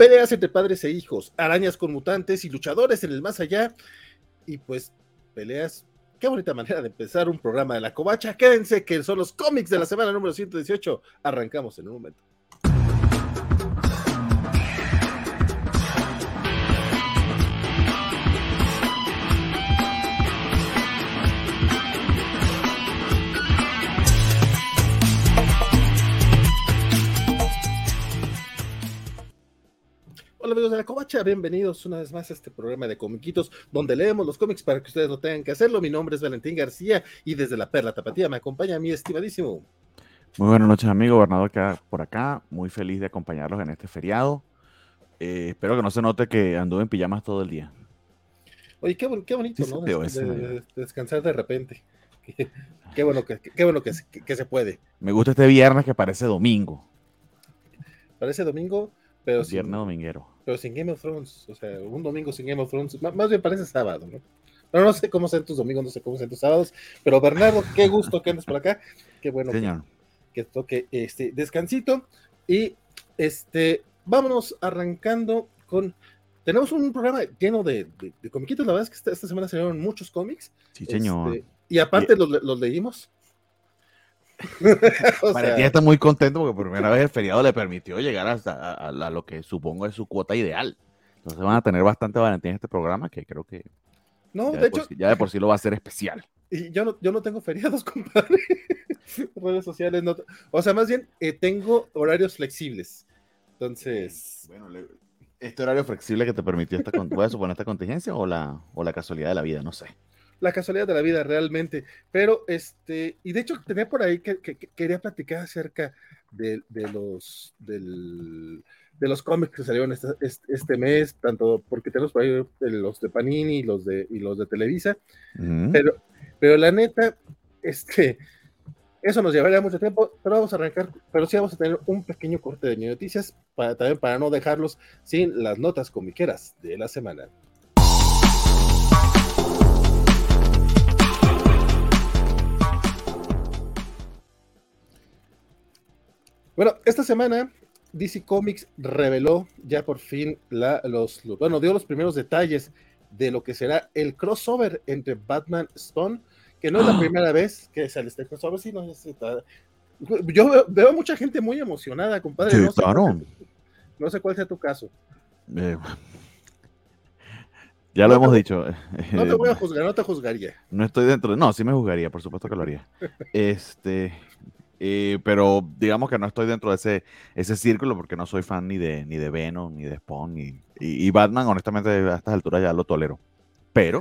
peleas entre padres e hijos, arañas con mutantes y luchadores en el más allá. Y pues, peleas. Qué bonita manera de empezar un programa de la covacha. Quédense que son los cómics de la semana número 118. Arrancamos en un momento. Hola amigos de la Covacha, bienvenidos una vez más a este programa de comiquitos donde leemos los cómics para que ustedes no tengan que hacerlo. Mi nombre es Valentín García y desde la Perla Tapatía me acompaña mi estimadísimo. Muy buenas noches, amigo gobernador que por acá. Muy feliz de acompañarlos en este feriado. Eh, espero que no se note que anduve en pijamas todo el día. Oye, qué, qué bonito, ¿no? De, de, descansar de repente. Qué, bueno, que, qué bueno que, que se puede. Me gusta este viernes que parece domingo. Parece domingo, pero Viernes dominguero. Pero sin Game of Thrones. O sea, un domingo sin Game of Thrones. Más bien parece sábado, ¿no? Pero no sé cómo sean tus domingos, no sé cómo sean tus sábados. Pero Bernardo, qué gusto que andes por acá. Qué bueno Señor. Que, toque este descansito. Y este, vámonos arrancando con. Tenemos un programa lleno de, de, comiquitos. La verdad es que esta, semana salieron muchos cómics. Sí, señor. Este, y aparte los, los leímos. Valentín está muy contento porque por primera vez el feriado le permitió llegar hasta a, lo que supongo es su cuota ideal. Entonces van a tener bastante Valentín en este programa que creo que no, ya de, hecho, sí, ya de por sí lo va a hacer especial. Y yo no, yo no tengo feriados, compadre. Redes sociales, no. O sea, más bien eh, tengo horarios flexibles. Entonces. Bueno, le, este horario flexible que te permitió esta, voy a suponer esta contingencia o la, o la casualidad de la vida, no sé la casualidad de la vida realmente. Pero este, y de hecho tenía por ahí que, que, que quería platicar acerca de, de los del, de los cómics que salieron este, este, mes, tanto porque tenemos por ahí los de Panini y los de, y los de Televisa, uh -huh. pero, pero la neta, este, eso nos llevaría mucho tiempo, pero vamos a arrancar, pero sí vamos a tener un pequeño corte de noticias, para, también para no dejarlos sin las notas comiqueras de la semana. Bueno, esta semana DC Comics reveló ya por fin la, los, bueno, dio los primeros detalles de lo que será el crossover entre Batman Stone, que no es la primera vez que sale este crossover, sí, no sé Yo veo, veo, mucha gente muy emocionada, compadre. Sí, no, sé claro. cuál, no sé cuál sea tu caso. Eh, ya lo no hemos dicho. No te voy a juzgar, no te juzgaría. No estoy dentro de. No, sí me juzgaría, por supuesto que lo haría. Este. Eh, pero digamos que no estoy dentro de ese, ese círculo porque no soy fan ni de, ni de Venom, ni de Spawn, y, y, Batman, honestamente, a estas alturas ya lo tolero. Pero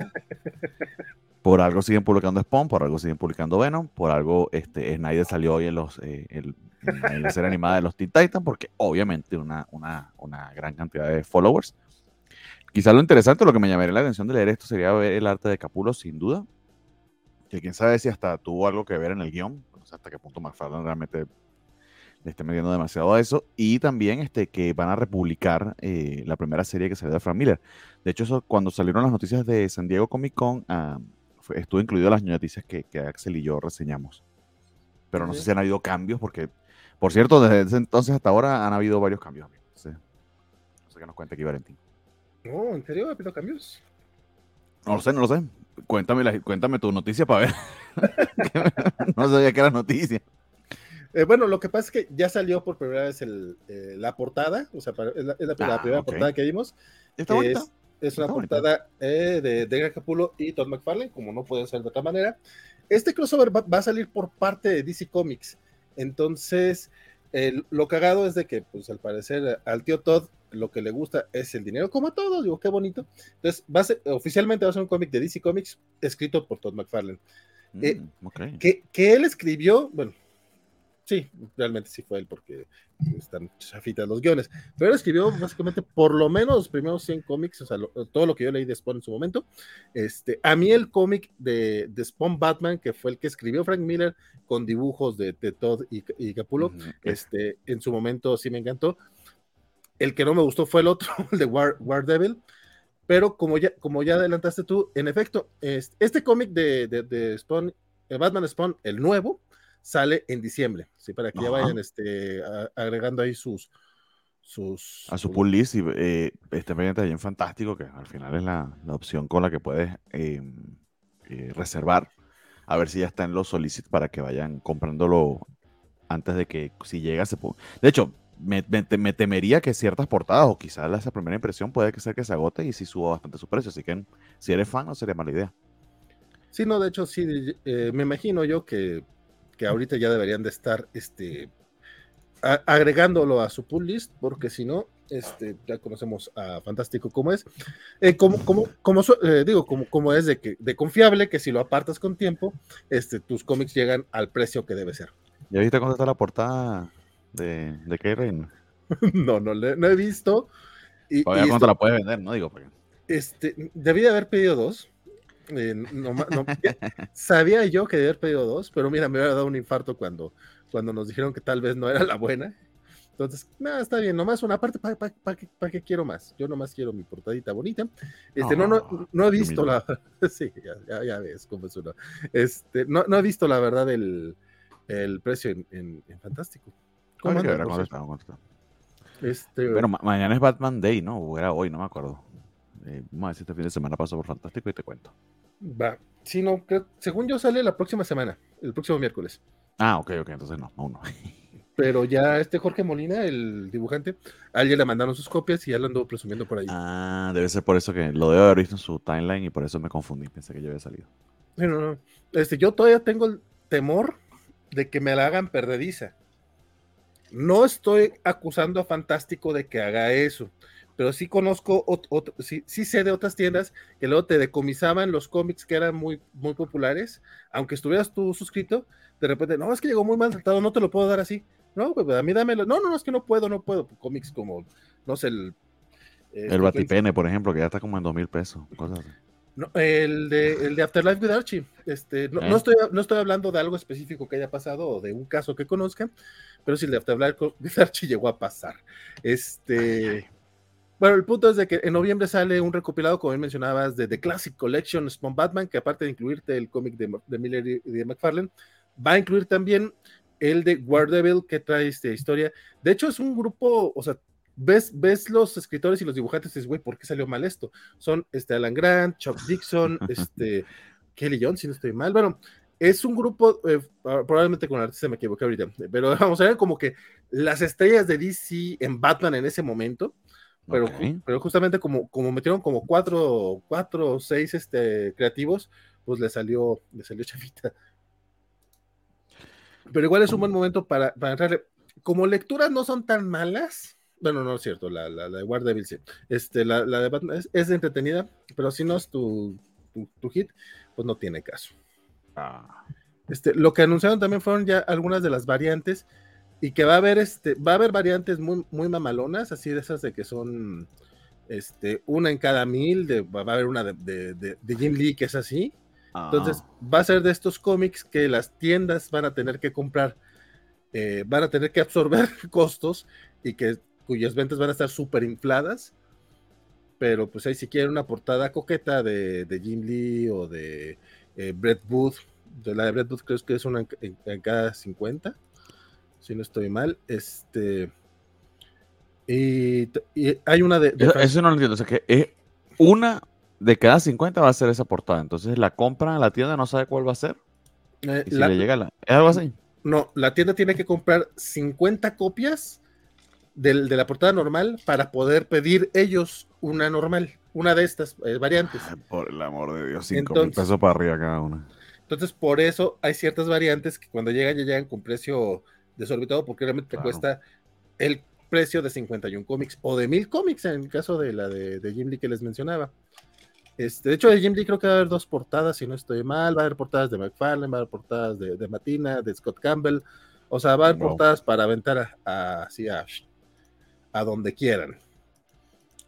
por algo siguen publicando Spawn, por algo siguen publicando Venom, por algo este, Snyder salió hoy en, los, eh, el, en la serie animada de los Teen Titans, porque obviamente una, una, una gran cantidad de followers. Quizás lo interesante, lo que me llamaría la atención de leer esto sería ver el arte de Capulo, sin duda. Que quién sabe si hasta tuvo algo que ver en el guion, hasta qué punto McFarlane realmente le esté metiendo demasiado a eso. Y también este, que van a republicar eh, la primera serie que salió de Frank Miller. De hecho, eso, cuando salieron las noticias de San Diego Comic Con, fue, estuvo incluido las noticias que, que, Axel y yo reseñamos. Pero no sé si han habido cambios, porque, por cierto, desde ese entonces hasta ahora han habido varios cambios. Amigo. No, sé, no sé qué nos cuenta aquí Valentín. No, ¿en serio ha habido cambios? No lo sé, no lo sé. Cuéntame, la, cuéntame tu noticia para ver. no sabía que era noticia. Eh, bueno, lo que pasa es que ya salió por primera vez el, eh, la portada, o sea, es la, es la, la Ah, primera ok. portada que vimos. Está que. Es, es una Está portada eh, de Edgar Capulo y Todd McFarlane, como no puede ser de otra manera. Este crossover va, va a salir por parte de DC Comics. Entonces, lo cagado es de que, pues al parecer, al tío Todd lo que le gusta es el dinero, como a todos, digo, qué bonito. Entonces, va a ser, oficialmente va a ser un cómic de DC Comics escrito por Todd McFarlane. eh, Mm, ok. Que, que él escribió, bueno, sí, realmente sí fue él, porque están chafitas los guiones, pero él escribió básicamente por lo menos los primeros 100 cómics, o sea, lo- todo lo que yo leí de Spawn en su momento. Este, a mí el cómic de, de Spawn Batman, que fue el que escribió Frank Miller con dibujos de, de Todd y, y Capullo, Ujú. este, en su momento sí me encantó. El que no me gustó fue el otro, el de War, War Devil. Pero como ya, como ya adelantaste tú, en efecto, este, este cómic de, de, de Spawn, eh, Batman Spawn, el nuevo, sale en diciembre. ¿sí? Para que ya vayan este, a- agregando ahí sus, sus... A su pull list y eh, este pendiente bien fantástico, que al final es la, la opción con la que puedes em, eh, reservar. A ver si ya está en los solicits para que vayan comprándolo antes de que si llega se ponga. De hecho, me, me, temería que ciertas portadas o quizás esa primera impresión puede ser que se agote y si suba bastante su precio. Así que si eres fan no sería mala idea. Sí, no, de hecho sí, eh, me imagino yo que, que, ahorita ya deberían de estar este, agregándolo a su pull list, porque si no, este, ya conocemos a Fantástico como es. Eh, como, como, como eh, digo, como, como es de, que, de confiable, que si lo apartas con tiempo, este, tus cómics llegan al precio que debe ser. ¿Ya viste cuándo está la portada de, de K-Rain? no, no, no he visto. Y, cuánto la puedes vender, ¿no? Digo, Este, debí de haber pedido dos. Eh, sabía yo que debía haber pedido dos, pero mira, me hubiera dado un infarto cuando, cuando nos dijeron que tal vez no era la buena. Entonces, nada, está bien, nomás una parte, ¿para pa, qué quiero más? Yo nomás quiero mi portadita bonita. Este, no, no, no he visto la. sí, ya, ya, ves cómo es uno. Este, no, no he visto la verdad el, el precio en, en, Fantástico. ¿Cómo anda, ¿cuánto está, cuánto está? Este, bueno, mañana es Batman Day, ¿no? O era hoy, no me acuerdo. Eh, vamos a ver si este fin de semana paso por Fantástico y te cuento. Va. Sí, no, según yo sale la próxima semana, el próximo miércoles. Ah, ok, ok, entonces no, aún no. Pero ya este Jorge Molina, el dibujante, a él ya le mandaron sus copias y ya lo ando presumiendo por ahí. Ah, debe ser por eso que lo debo haber visto en su timeline y por eso me confundí, pensé que yo había salido. No, no, no. Este, yo todavía tengo el temor de que me la hagan perdediza. No estoy acusando a Fantástico de que haga eso, pero sí conozco, sí, sí, sé de otras tiendas que luego te decomisaban los cómics que eran muy, muy populares, aunque estuvieras tú suscrito, de repente, no, es que llegó muy mal tratado, no te lo puedo dar así. No, pues a mí dámelo. No, no, no, es que no puedo, no puedo. Cómics como, no sé, el... Este, el Batipene, por ejemplo, que ya está como en dos mil pesos. Cosas No, el, de, el de Afterlife with Archie. Este, no, no, eh. estoy, no estoy hablando de algo específico que haya pasado o de un caso que conozcan, pero si el de Afterlife with Archie llegó a pasar. Este. Bueno, el punto es de que en noviembre sale un recopilado, como bien mencionabas, de The Classic Collection Spawn Batman, que aparte de incluirte el cómic de, de Miller y de McFarlane, va a incluir también el de Devil que trae esta historia. De hecho, es un grupo, o sea, ves, ves los escritores y los dibujantes y dices, güey, ¿por qué salió mal esto? Son este Alan Grant, Chuck Dixon, este Kelly Jones, si no estoy mal. Bueno, es un grupo, eh, probablemente con el artista me equivoqué ahorita, pero vamos a ver como que las estrellas de DC en Batman en ese momento. Pero, pero justamente como, como metieron como cuatro, cuatro o seis este, creativos, pues le salió, le salió chavita. Pero igual es un buen momento para, para entrarle. Como lecturas no son tan malas. Bueno, no es cierto, la, la, de War Devil sí. Este, la, la de Batman es, entretenida, pero si no es tu, tu, hit, pues no tiene caso. Ah. Este, lo que anunciaron también fueron ya algunas de las variantes y que va a haber este, va a haber variantes muy, muy mamalonas, así de esas de que son este, una en cada mil, de, va a haber una de, de, de Jim Lee que es así, entonces, ah. va a ser de estos cómics que las tiendas van a tener que comprar, eh, van a tener que absorber costos y que cuyas ventas van a estar súper infladas. Pero pues ahí si quieren una portada coqueta de, de Jim Lee o de eh, Brett Booth, de la de Brett Booth creo que es una en, cada 50, si no estoy mal. Este, y, hay una de... eso, no lo entiendo, o sea que es una de cada 50 va a ser esa portada. Entonces la compra a la tienda, no sabe cuál va a ser. Eh, si le llega la... ¿Es algo así? No, la tienda tiene que comprar 50 copias de la portada normal para poder pedir ellos una normal, una de estas eh, variantes. por el amor de Dios, 5 mil pesos para arriba cada una. Entonces, por eso hay ciertas variantes que cuando llegan ya llegan con precio desorbitado porque realmente te cuesta el precio de 51 cómics o de 1000 cómics en el caso de la de, de Jim Lee que les mencionaba. Este, de hecho, de Jim Lee creo que va a haber dos portadas, si no estoy mal. Va a haber portadas de McFarlane, va a haber portadas de, Matina, de Scott Campbell. O sea, va a haber portadas para aventar a, así a, donde quieran.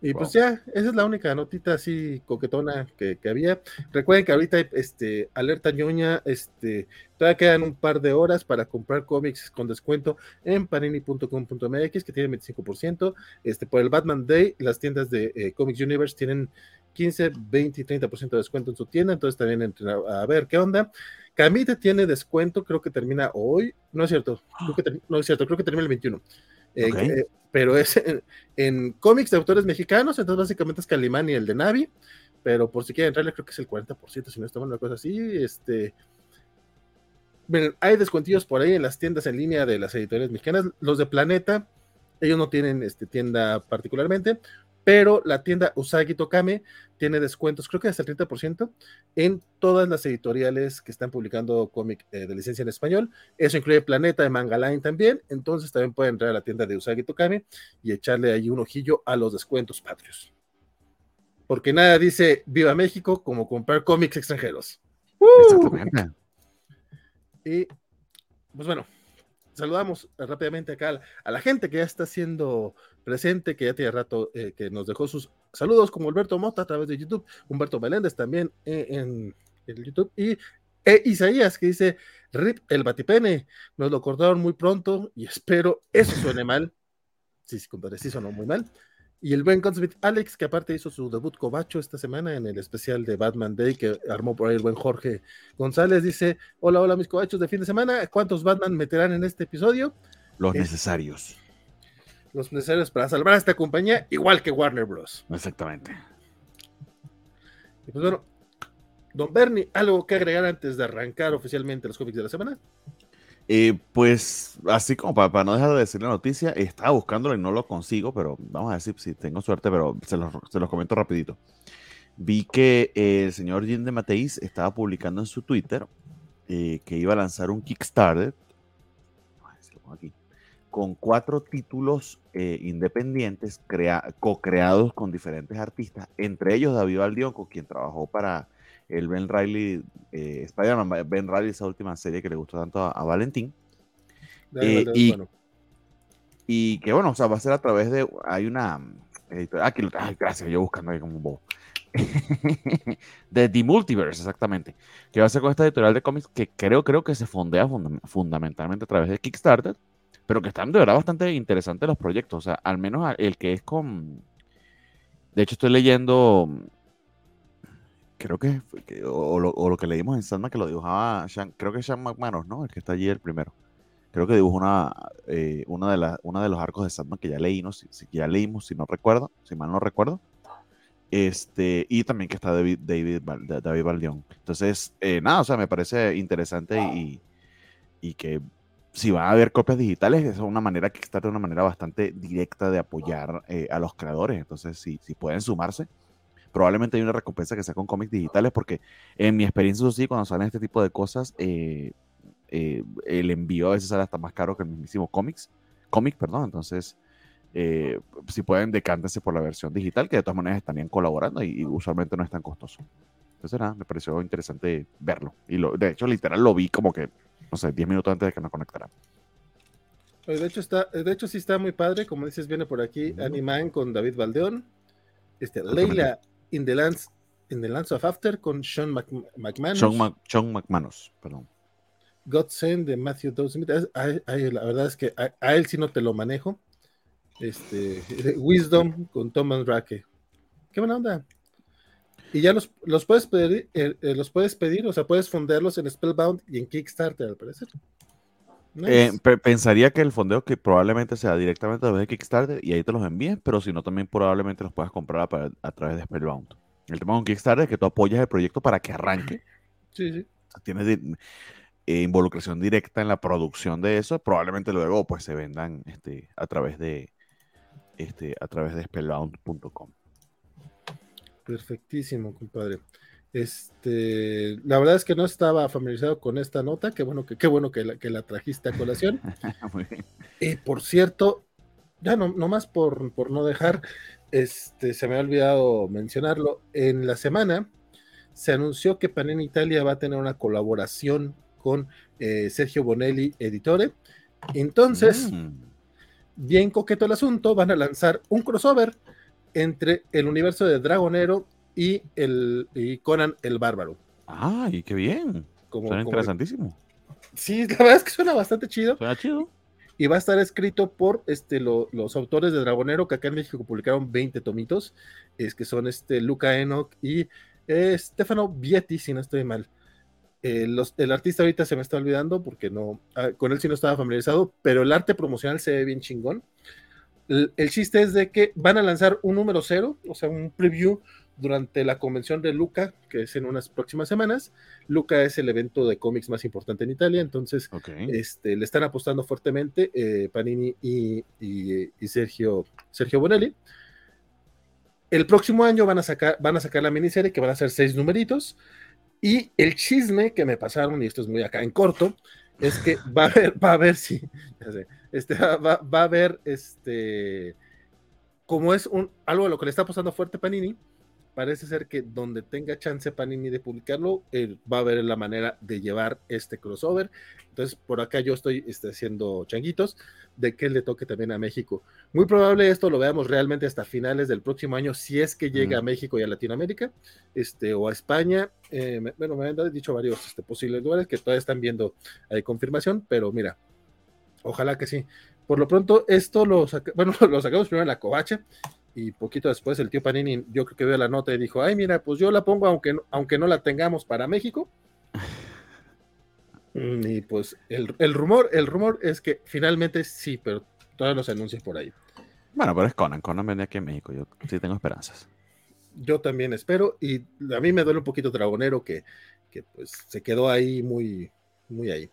Y pues ya, esa es la única notita así coquetona que, había. Recuerden que ahorita este, alerta ñoña, este, todavía quedan un par de horas para comprar cómics con descuento en panini.com.mx que tiene 25%. Este, por el Batman Day, las tiendas de eh, Comics Universe tienen 15, 20 y 30% de descuento en su tienda, entonces también entren a, ver qué onda. Camite tiene descuento, creo que termina hoy, no es cierto, creo que no es cierto, creo que termina el 21. Eh, pero es en, cómics de autores mexicanos, entonces básicamente es Calimán y el de Navi, pero por si quieren entrarle, creo que es el 40%, si no está mal, una cosa así. Este, hay descuentillos por ahí en las tiendas en línea de las editoriales mexicanas. Los de Planeta, ellos no tienen este, tienda particularmente, pero la tienda Usagi Tokame tiene descuentos, creo que hasta el 30% en todas las editoriales que están publicando cómic eh, de licencia en español. Eso incluye Planeta de Mangaline también, entonces también pueden entrar a la tienda de Usagi Tokame y echarle ahí un ojillo a los descuentos patrios. Porque nada dice Viva México como comprar cómics extranjeros. Exactamente. Y pues bueno, saludamos rápidamente acá a la gente que ya está siendo presente, que ya tiene rato eh, que nos dejó sus saludos, como Alberto Mota a través de YouTube, Humberto Meléndez también eh, en, el YouTube, y e Isaías que dice, RIP el batipene, nos lo cortaron muy pronto y espero eso suene mal. Sí, sí, compadre, sí sonó muy mal. Y el buen Consmith Alex, que aparte hizo su debut cobacho esta semana en el especial de Batman Day que armó por ahí el buen Jorge González, dice: Hola, hola, mis cobachos de fin de semana. ¿Cuántos Batman meterán en este episodio? Los necesarios. Los necesarios para salvar a esta compañía, igual que Warner Bros. Exactamente. Y pues bueno, Don Bernie, ¿algo que agregar antes de arrancar oficialmente los cómics de la semana? Eh, pues así como para, no dejar de decir la noticia, estaba buscándolo y no lo consigo, pero vamos a ver si, tengo suerte, pero se los, se los, comento rapidito. Vi que el señor Jim de Mateis estaba publicando en su Twitter eh, que iba a lanzar un Kickstarter con cuatro títulos eh, independientes co-creados con diferentes artistas, entre ellos David Valdión, con quien trabajó para el Ben Riley, eh, Spider-Man, Ben Riley, esa última serie que le gustó tanto a, Valentín. Eh, y, y, que bueno, o sea, va a ser a través de, hay una aquí, ay, gracias, yo buscando ahí como un bobo. de The Multiverse, exactamente. Que va a ser con esta editorial de cómics que creo, creo que se fondea fundamentalmente a través de Kickstarter, pero que están de verdad bastante interesantes los proyectos. O sea, al menos el que es con. De hecho, estoy leyendo creo que, o, lo, que leímos en Sandman que lo dibujaba, creo que es Sean McManus, ¿no? El que está allí el primero. Creo que dibujó una, eh, una, de las una de los arcos de Sandman que ya leímos, si, ya leímos, si no recuerdo, si mal no recuerdo. Este, y también que está David, David, David Baldión. Entonces, eh, nada, o sea, me parece interesante y, y que si va a haber copias digitales, es una manera que está de una manera bastante directa de apoyar eh, a los creadores. Entonces, si, si pueden sumarse, probablemente hay una recompensa que sea con cómics digitales, porque en mi experiencia, sí, cuando salen este tipo de cosas, eh, eh, el envío a veces sale hasta más caro que el mismísimo cómics, cómic, perdón, entonces, eh, si pueden, decántense por la versión digital, que de todas maneras estarían colaborando y, usualmente no es tan costoso. Entonces, nada, me pareció interesante verlo. Y lo, de hecho, literal, lo vi como que, no sé, 10 minutos antes de que nos conectara. De hecho, está, de hecho, sí está muy padre. Como dices, viene por aquí Animan con David Valdeón. Este, Leila in the Lands, in the Lands of After con Sean McManus. Sean, McManus, perdón. God Send de Matthew Dawson. La verdad es que a, él sí no te lo manejo. Este, Wisdom con Tom Drake. Qué buena onda. Y ya los, los puedes pedir, eh, eh, los puedes pedir, o sea, puedes fondearlos en Spellbound y en Kickstarter, al parecer. Eh, pensaría que el fondeo que probablemente sea directamente a través de Kickstarter y ahí te los envíen, pero si no, también probablemente los puedas comprar a, través de Spellbound. El tema con Kickstarter es que tú apoyas el proyecto para que arranque. Sí, sí. tienes eh, involucración directa en la producción de eso. Probablemente luego pues se vendan este, a través de este, a través de spellbound.com. Perfectísimo, compadre. Este, la verdad es que no estaba familiarizado con esta nota, qué bueno que, qué bueno que, la, que la trajiste a colación. Y por cierto, ya no, más por, por, no dejar, este, se me ha olvidado mencionarlo, en la semana se anunció que Panini Italia va a tener una colaboración con eh, Sergio Bonelli, editore. Entonces, mm. bien coqueto el asunto, van a lanzar un crossover entre el universo de Dragonero y, el, Conan el Bárbaro. ¡Ay, qué bien! suena interesantísimo. Sí, la verdad es que suena bastante chido. Suena chido. Y va a estar escrito por este, los autores de Dragonero, que acá en México publicaron 20 tomitos, es que son este, Luca Enoch y eh, Stefano Vietti, si no estoy mal. eh, el artista ahorita se me está olvidando porque no, ah, con él sí no estaba familiarizado, pero el arte promocional se ve bien chingón. El, el, chiste es de que van a lanzar un número cero, o sea, un preview durante la convención de Luca, que es en unas próximas semanas. Luca es el evento de cómics más importante en Italia, entonces este, le están apostando fuertemente eh, Panini y, Sergio, Sergio Bonelli. El próximo año van a, sacar, van a sacar la miniserie que van a ser seis numeritos. Y el chisme que me pasaron, y esto es muy acá en corto, es que va a haber, va a ver si, este, va, va, a haber este, como es un, algo de lo que le está apostando fuerte Panini, parece ser que donde tenga chance Panini de publicarlo, va a haber la manera de llevar este crossover. Entonces, por acá yo estoy este, haciendo changuitos de que le toque también a México. Muy probable esto lo veamos realmente hasta finales del próximo año, si es que llega a México y a Latinoamérica, este, o a España. Eh, bueno, me han dicho varios este, posibles lugares que todavía están viendo hay confirmación, pero mira, ojalá que sí. Por lo pronto, esto lo, bueno, lo sacamos primero en la covacha y poquito después el tío Panini, yo creo que vio la nota y dijo, ay, mira, pues yo la pongo aunque, aunque no la tengamos para México. Mm, y pues el, rumor, el rumor es que finalmente sí, pero todavía no se anuncia por ahí. Bueno, pero es Conan, Conan viene aquí en México, yo sí tengo esperanzas. Yo también espero, y a mí me duele un poquito Dragonero que, que pues se quedó ahí muy, muy ahí.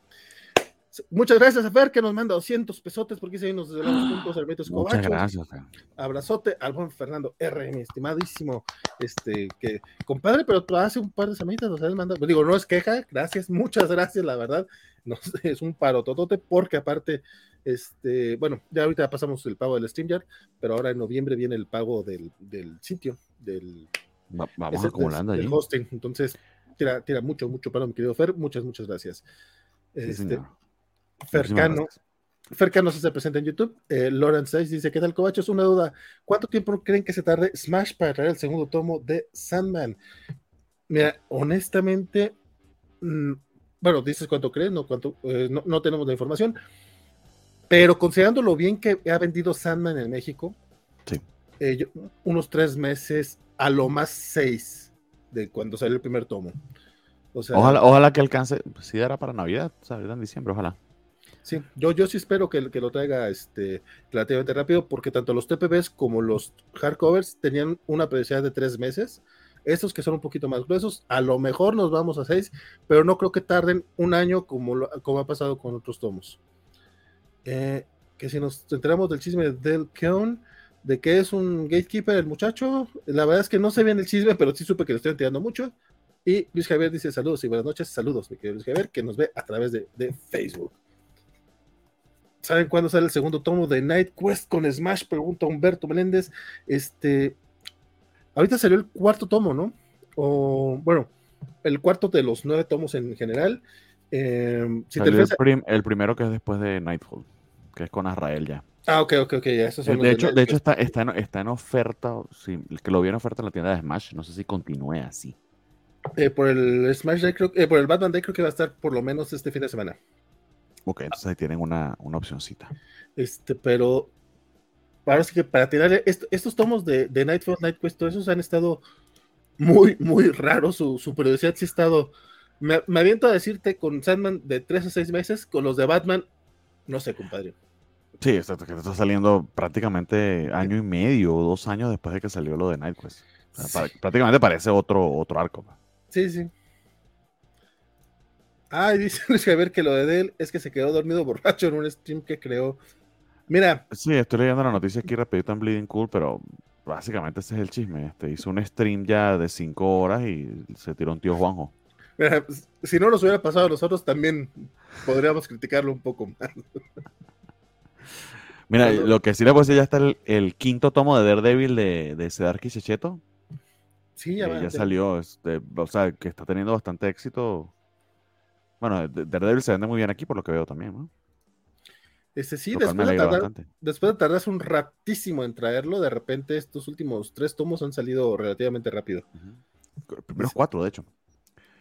Muchas gracias a Fer que nos manda 200 pesotes porque ahí nos desvelamos juntos, Hermetos Muchas gracias. Abrazote al buen Fernando R, mi estimadísimo, este, que compadre, pero hace un par de semanitas nos has mandado, digo, no es queja, gracias, muchas gracias, la verdad, es un paro totote porque aparte, este, bueno, ya ahorita pasamos el pago del StreamYard, pero ahora en noviembre viene el pago del, sitio, del... vamos acumulando del, hosting, entonces tira, tira mucho, mucho paro, mi querido Fer, muchas, muchas gracias. Este, Fercano. Fercano se presenta en YouTube. Eh, Lawrence dice: ¿Qué tal, Covacho? Es una duda. ¿Cuánto tiempo creen que se tarde Smash para traer el segundo tomo de Sandman? Mira, honestamente, mm, bueno, dices cuánto crees, no, cuánto, eh, no, tenemos la información, pero considerando lo bien que ha vendido Sandman en México, eh, unos tres meses, a lo más seis de cuando salió el primer tomo. ojalá, ojalá que alcance, si era para Navidad, ¿sabes? En diciembre, ojalá. Sí, yo, yo sí espero que, que, lo traiga este, relativamente rápido, porque tanto los TPBs como los hardcovers tenían una periodicidad de tres meses. Estos que son un poquito más gruesos, a lo mejor nos vamos a seis, pero no creo que tarden un año como, como ha pasado con otros tomos. Eh, que si nos enteramos del chisme del Keon, de que es un gatekeeper el muchacho, la verdad es que no sé bien el chisme, pero sí supe que lo estoy enterando mucho. Y Luis Javier dice saludos y buenas noches, saludos, mi querido Luis Javier, que nos ve a través de, de Facebook. ¿Saben cuándo sale el segundo tomo de Night Quest con Smash? Pregunta Humberto Meléndez. Este, ahorita salió el cuarto tomo, ¿no? O, bueno, el cuarto de los nueve tomos en general. Em, el, primero que es después de Nightfall, que es con Azrael ya. Ah, ok, ok, ok, ya. de, hecho, de, hecho está, está, en, está en oferta, sí, que lo vi en oferta en la tienda de Smash, no sé si continúe así. Eh, por el Smash Day, creo, eh, por el Batman Day creo que va a estar por lo menos este fin de semana. Ok, entonces ahí tienen una, una opcióncita. Este, pero para que para tirar estos tomos de, de Nightfall, Night Quest, todos esos han estado muy, muy raros. Su, su periodicidad sí ha estado. Me, me, aviento a decirte con Sandman de 3 a 6 meses, con los de Batman, no sé, compadre. Sí, está, está saliendo prácticamente año y medio o dos años después de que salió lo de Night Quest. Prácticamente parece otro, otro arco. Sí, sí. Ay, dice Luis Javier que lo de él es que se quedó dormido borracho en un stream que creó. Mira. Sí, estoy leyendo la noticia aquí rapidito en Bleeding Cool, pero básicamente ese es el chisme. Este, hizo un stream ya de cinco horas y se tiró un tío Juanjo. Mira, si no nos hubiera pasado a nosotros, también podríamos criticarlo un poco más. Mira, lo que sí le puedo decir, ya está el, quinto tomo de Daredevil de, de Sedarki Checheto. Sí, ya, ya salió, este, o sea, que está teniendo bastante éxito bueno, Daredevil se vende muy bien aquí por lo que veo también, ¿no? Este sí, después de, tardar, después de tardarse un ratísimo en traerlo, de repente estos últimos tres tomos han salido relativamente rápido. Primeros cuatro, de hecho.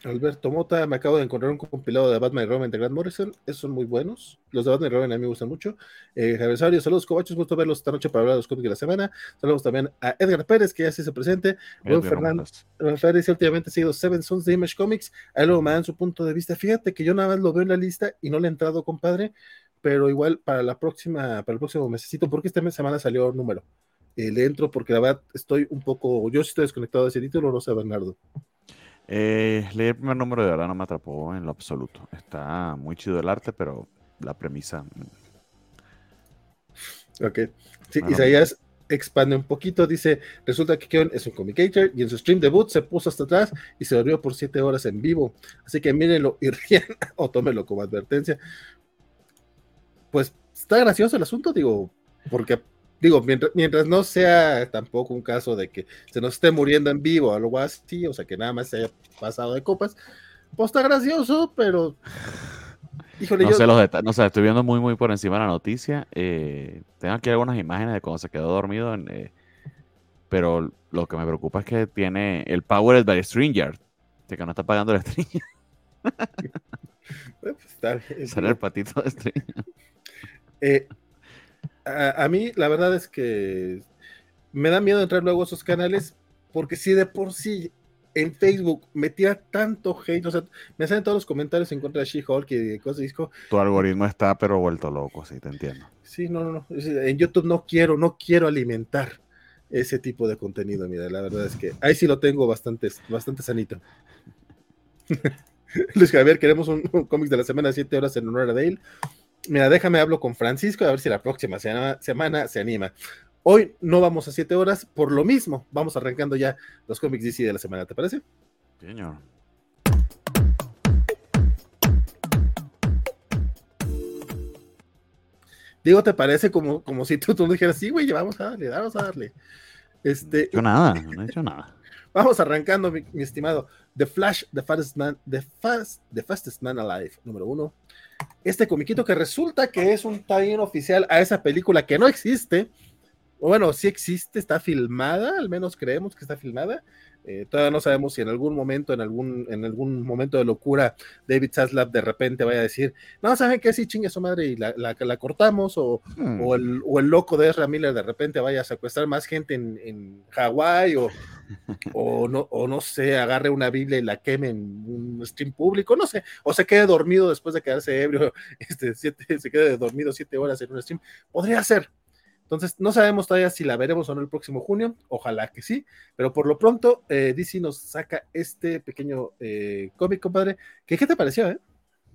Alberto Mota, me acabo de encontrar un compilado de Batman y Robin de Grant Morrison. Esos son muy buenos. Los de Batman y Robin a mí me gustan mucho. Eh, Javier saludos, Cobachos. Gusto verlos esta noche para hablar de los cómics de la semana. Saludos también a Edgar Pérez, que ya se presente. Juan Fernández, Fernández últimamente ha sido Seven Sons de Image Comics. Ahí luego me dan su punto de vista. Fíjate que yo nada más lo veo en la lista y no le he entrado, compadre. Pero igual para la próxima, para el próximo mesecito, porque esta semana salió número. Eh, le entro porque la verdad estoy un poco, yo estoy desconectado de ese título, no sé, Bernardo. Eh, leer el primer número de verdad no me atrapó en lo absoluto. Está muy chido el arte, pero la premisa. Mm. Ok. Sí, Isaías expande un poquito. Dice: Resulta que Keon es un comicator y en su stream debut se puso hasta atrás y se dormió por siete horas en vivo. Así que mírenlo y rían o tómenlo como advertencia. Pues está gracioso el asunto, digo, porque digo, mientras, no sea tampoco un caso de que se nos esté muriendo en vivo o algo así, o sea, que nada más se haya pasado de copas, pues está gracioso, pero... Híjole, no sé los detalles, no sé, estoy viendo muy, muy por encima de la noticia. Eh, tengo aquí algunas imágenes de cuando se quedó dormido, eh, pero lo que me preocupa es que tiene el Power by StreamYard, de que no está pagando el StreamYard. pues está, el patito de StreamYard. Eh, a, mí la verdad es que me da miedo entrar luego a esos canales porque si de por sí en Facebook metía tanto hate, o sea, me salen todos los comentarios en contra de She-Hulk y cosas disco. Tu algoritmo está pero vuelto loco, sí, te entiendo. Sí, no, no, no. En YouTube no quiero, no quiero alimentar ese tipo de contenido, mira, la verdad es que ahí sí lo tengo bastante, bastante sanito. Luis Javier, queremos un, cómic de la semana, 7 horas en honor a Dale. Mira, déjame hablo con Francisco a ver si la próxima semana, se anima. Hoy no vamos a siete horas, por lo mismo, vamos arrancando ya los cómics DC de la semana, ¿te parece? Señor. Digo, ¿te parece como, como si tú, tú dijeras, sí, güey, vamos a darle, vamos a darle? Este, no he hecho nada, no he hecho nada. Vamos arrancando, mi, estimado. The Flash, The Fastest Man, The, Fast, The Fastest Man Alive, número uno este comiquito que resulta que es un tie oficial a esa película que no existe. Bueno, sí existe, está filmada, al menos creemos que está filmada. Eh, todavía no sabemos si en algún momento, en algún, en algún momento de locura, David Zaslav de repente vaya a decir, no, ¿saben qué? Sí, chingue su madre y la, la, cortamos, o, hmm. o, el, o, el, loco de Ezra Miller de repente vaya a secuestrar más gente en, en Hawái, o, o, no, o no sé, agarre una Biblia y la queme en un stream público, no sé, o se quede dormido después de quedarse ebrio, este, siete, se quede dormido siete horas en un stream, podría ser, entonces, no sabemos todavía si la veremos o no el próximo junio, ojalá que sí, pero por lo pronto eh, DC nos saca este pequeño eh, cómic, compadre. ¿Qué, ¿Qué te pareció, eh?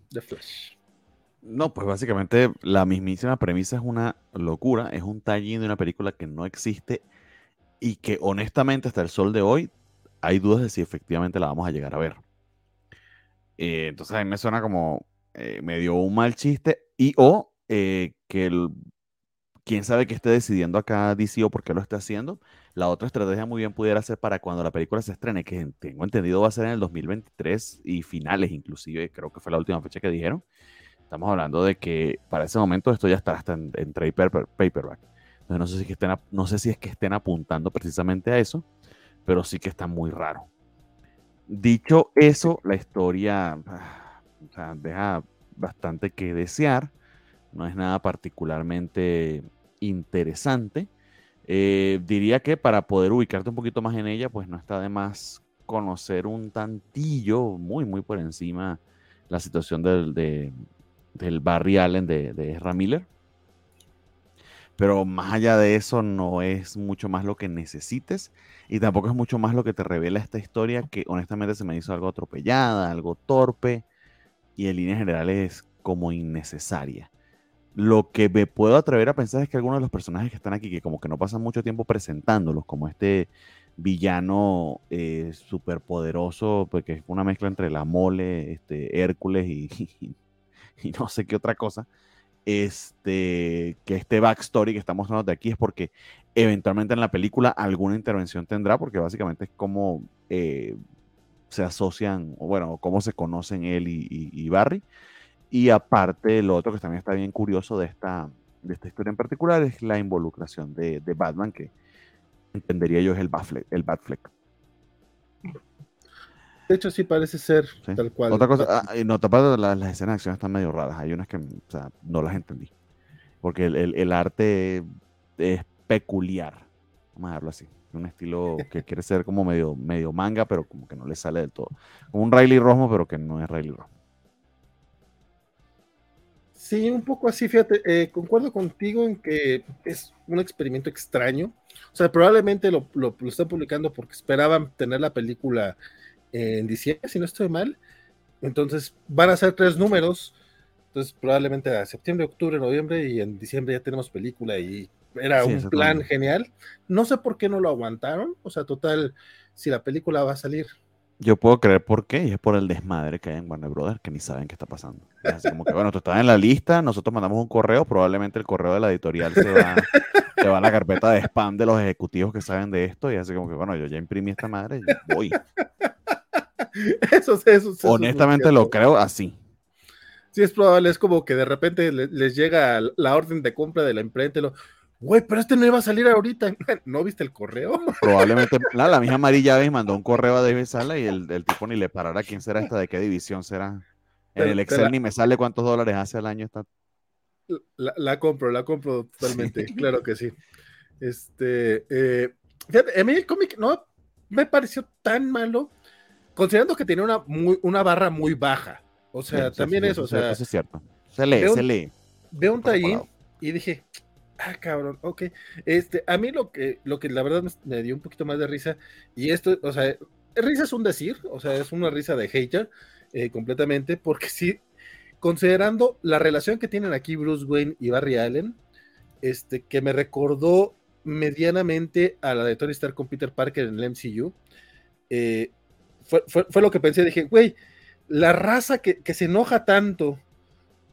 The Flash. No, pues básicamente la mismísima premisa es una locura, es un tallín de una película que no existe y que honestamente hasta el sol de hoy hay dudas de si efectivamente la vamos a llegar a ver. Eh, entonces a mí me suena como me dio un mal chiste y o que el quién sabe qué esté decidiendo acá DC o por qué lo está haciendo. La otra estrategia muy bien pudiera ser para cuando la película se estrene, que tengo entendido va a ser en el 2023 y finales inclusive, creo que fue la última fecha que dijeron. Estamos hablando de que para ese momento esto ya estará hasta en, trade paperback. Entonces no sé, si que estén, no sé si es que estén apuntando precisamente a eso, pero sí que está muy raro. Dicho eso, la historia ah, deja bastante que desear no es nada particularmente interesante. Eh, diría que para poder ubicarte un poquito más en ella, pues no está de más conocer un tantillo, muy, muy por encima, la situación del, del Barry Allen de, de Ezra Miller. Pero más allá de eso, no es mucho más lo que necesites y tampoco es mucho más lo que te revela esta historia, que honestamente se me hizo algo atropellada, algo torpe y en líneas generales como innecesaria. Lo que me puedo atrever a pensar es que algunos de los personajes que están aquí, que como que no pasan mucho tiempo presentándolos, como este villano eh, súper poderoso, porque es una mezcla entre la mole, este, Hércules y, y, no sé qué otra cosa, este, que este backstory que estamos mostrando de aquí es porque eventualmente en la película alguna intervención tendrá, porque básicamente es como eh, se asocian, o bueno, cómo se conocen él y Barry. Y aparte, lo otro que también está bien curioso de esta, de esta historia en particular es la involucración de, Batman, que entendería yo es el Batfleck. El Batfleck. de hecho sí parece ser tal cual. Otra cosa, ah, no, tapado, las, las escenas de acción están medio raras. Hay unas que, o sea, no las entendí. Porque el, el, el arte es peculiar. Vamos a dejarlo así. Un estilo que quiere ser como medio, medio manga, pero como que no le sale del todo. Como un Riley Rosmo, pero que no es Riley Rosmo. Sí, un poco así, fíjate, eh, concuerdo contigo en que es un experimento extraño. O sea, probablemente lo, lo, están publicando porque esperaban tener la película en diciembre, si no estoy mal. Entonces van a ser tres números. Entonces probablemente a septiembre, octubre, noviembre y en diciembre ya tenemos película y era un plan genial. No sé por qué no lo aguantaron. O sea, total, si la película va a salir yo puedo creer por qué, y es por el desmadre que hay en Warner Brothers, que ni saben qué está pasando. Es así como que, bueno, tú estás en la lista, nosotros mandamos un correo, probablemente el correo de la editorial se va, se va a la carpeta de spam de los ejecutivos que saben de esto, y así como que, bueno, yo ya imprimí esta madre, y voy. Eso, eso, eso Honestamente lo creo así. Sí, es probable, es como que de repente les llega la orden de compra de la imprenta y lo, Güey, pero este no iba a salir ahorita. ¿No viste el correo? Probablemente la, la misma Amarilla Aves mandó un correo a David Sala y el, el, tipo ni le parará quién será esta, de qué división será. En el Excel ni me sale cuántos dólares hace al año está. La, la compro, la compro totalmente, claro que sí. Este, eh, fíjate, a mí el cómic no me pareció tan malo, considerando que tenía una, muy, una barra muy baja. O sea, también eso, o sea. Eso es cierto. Se lee, se lee. Veo un tallín y dije, Ah, cabrón, ok. Este, a mí lo que, lo que la verdad me dio un poquito más de risa, y esto, o sea, risa es un decir, o sea, es una risa de hater eh, completamente, porque sí, considerando la relación que tienen aquí Bruce Wayne y Barry Allen, este, que me recordó medianamente a la de Tony Stark con Peter Parker en el MCU, eh, fue, fue, lo que pensé, dije, güey, la raza que, se enoja tanto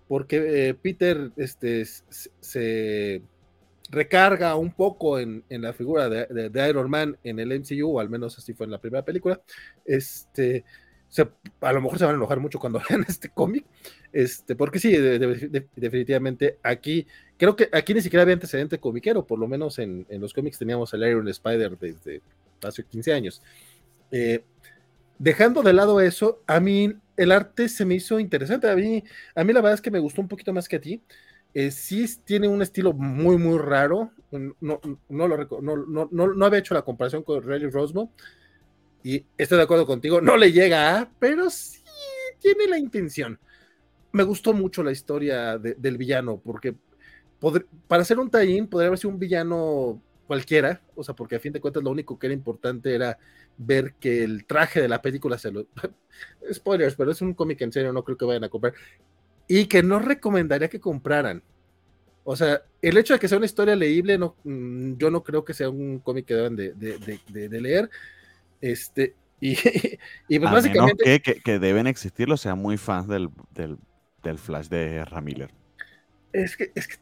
porque eh, Peter este, se recarga un poco en, la figura de, Iron Man en el MCU, o al menos así fue en la primera película. Este, a lo mejor se van a enojar mucho cuando vean este cómic, este, porque sí, definitivamente aquí, creo que aquí ni siquiera había antecedente comiquero, por lo menos en, los cómics teníamos al Iron Spider desde hace 15 años. Eh, dejando de lado eso, a mí el arte se me hizo interesante, a mí, a mí la verdad es que me gustó un poquito más que a ti, eh, sí tiene un estilo muy, muy raro. No, no, lo, no, no, había hecho la comparación con Riley Rosmo. Y estoy de acuerdo contigo, no le llega pero sí tiene la intención. Me gustó mucho la historia del villano, porque para ser un tie podría haber sido un villano cualquiera, o sea, porque a fin de cuentas lo único que era importante era ver que el traje de la película se lo... Spoilers, pero es un cómic en serio, no creo que vayan a comprar y que no recomendaría que compraran. O sea, el hecho de que sea una historia leíble, no, mm, yo no creo que sea un cómic que deban de, leer. Este, y, y pues básicamente. que, que, deben existir los sean muy fans del, del, Flash de Ramiller. Es que, es que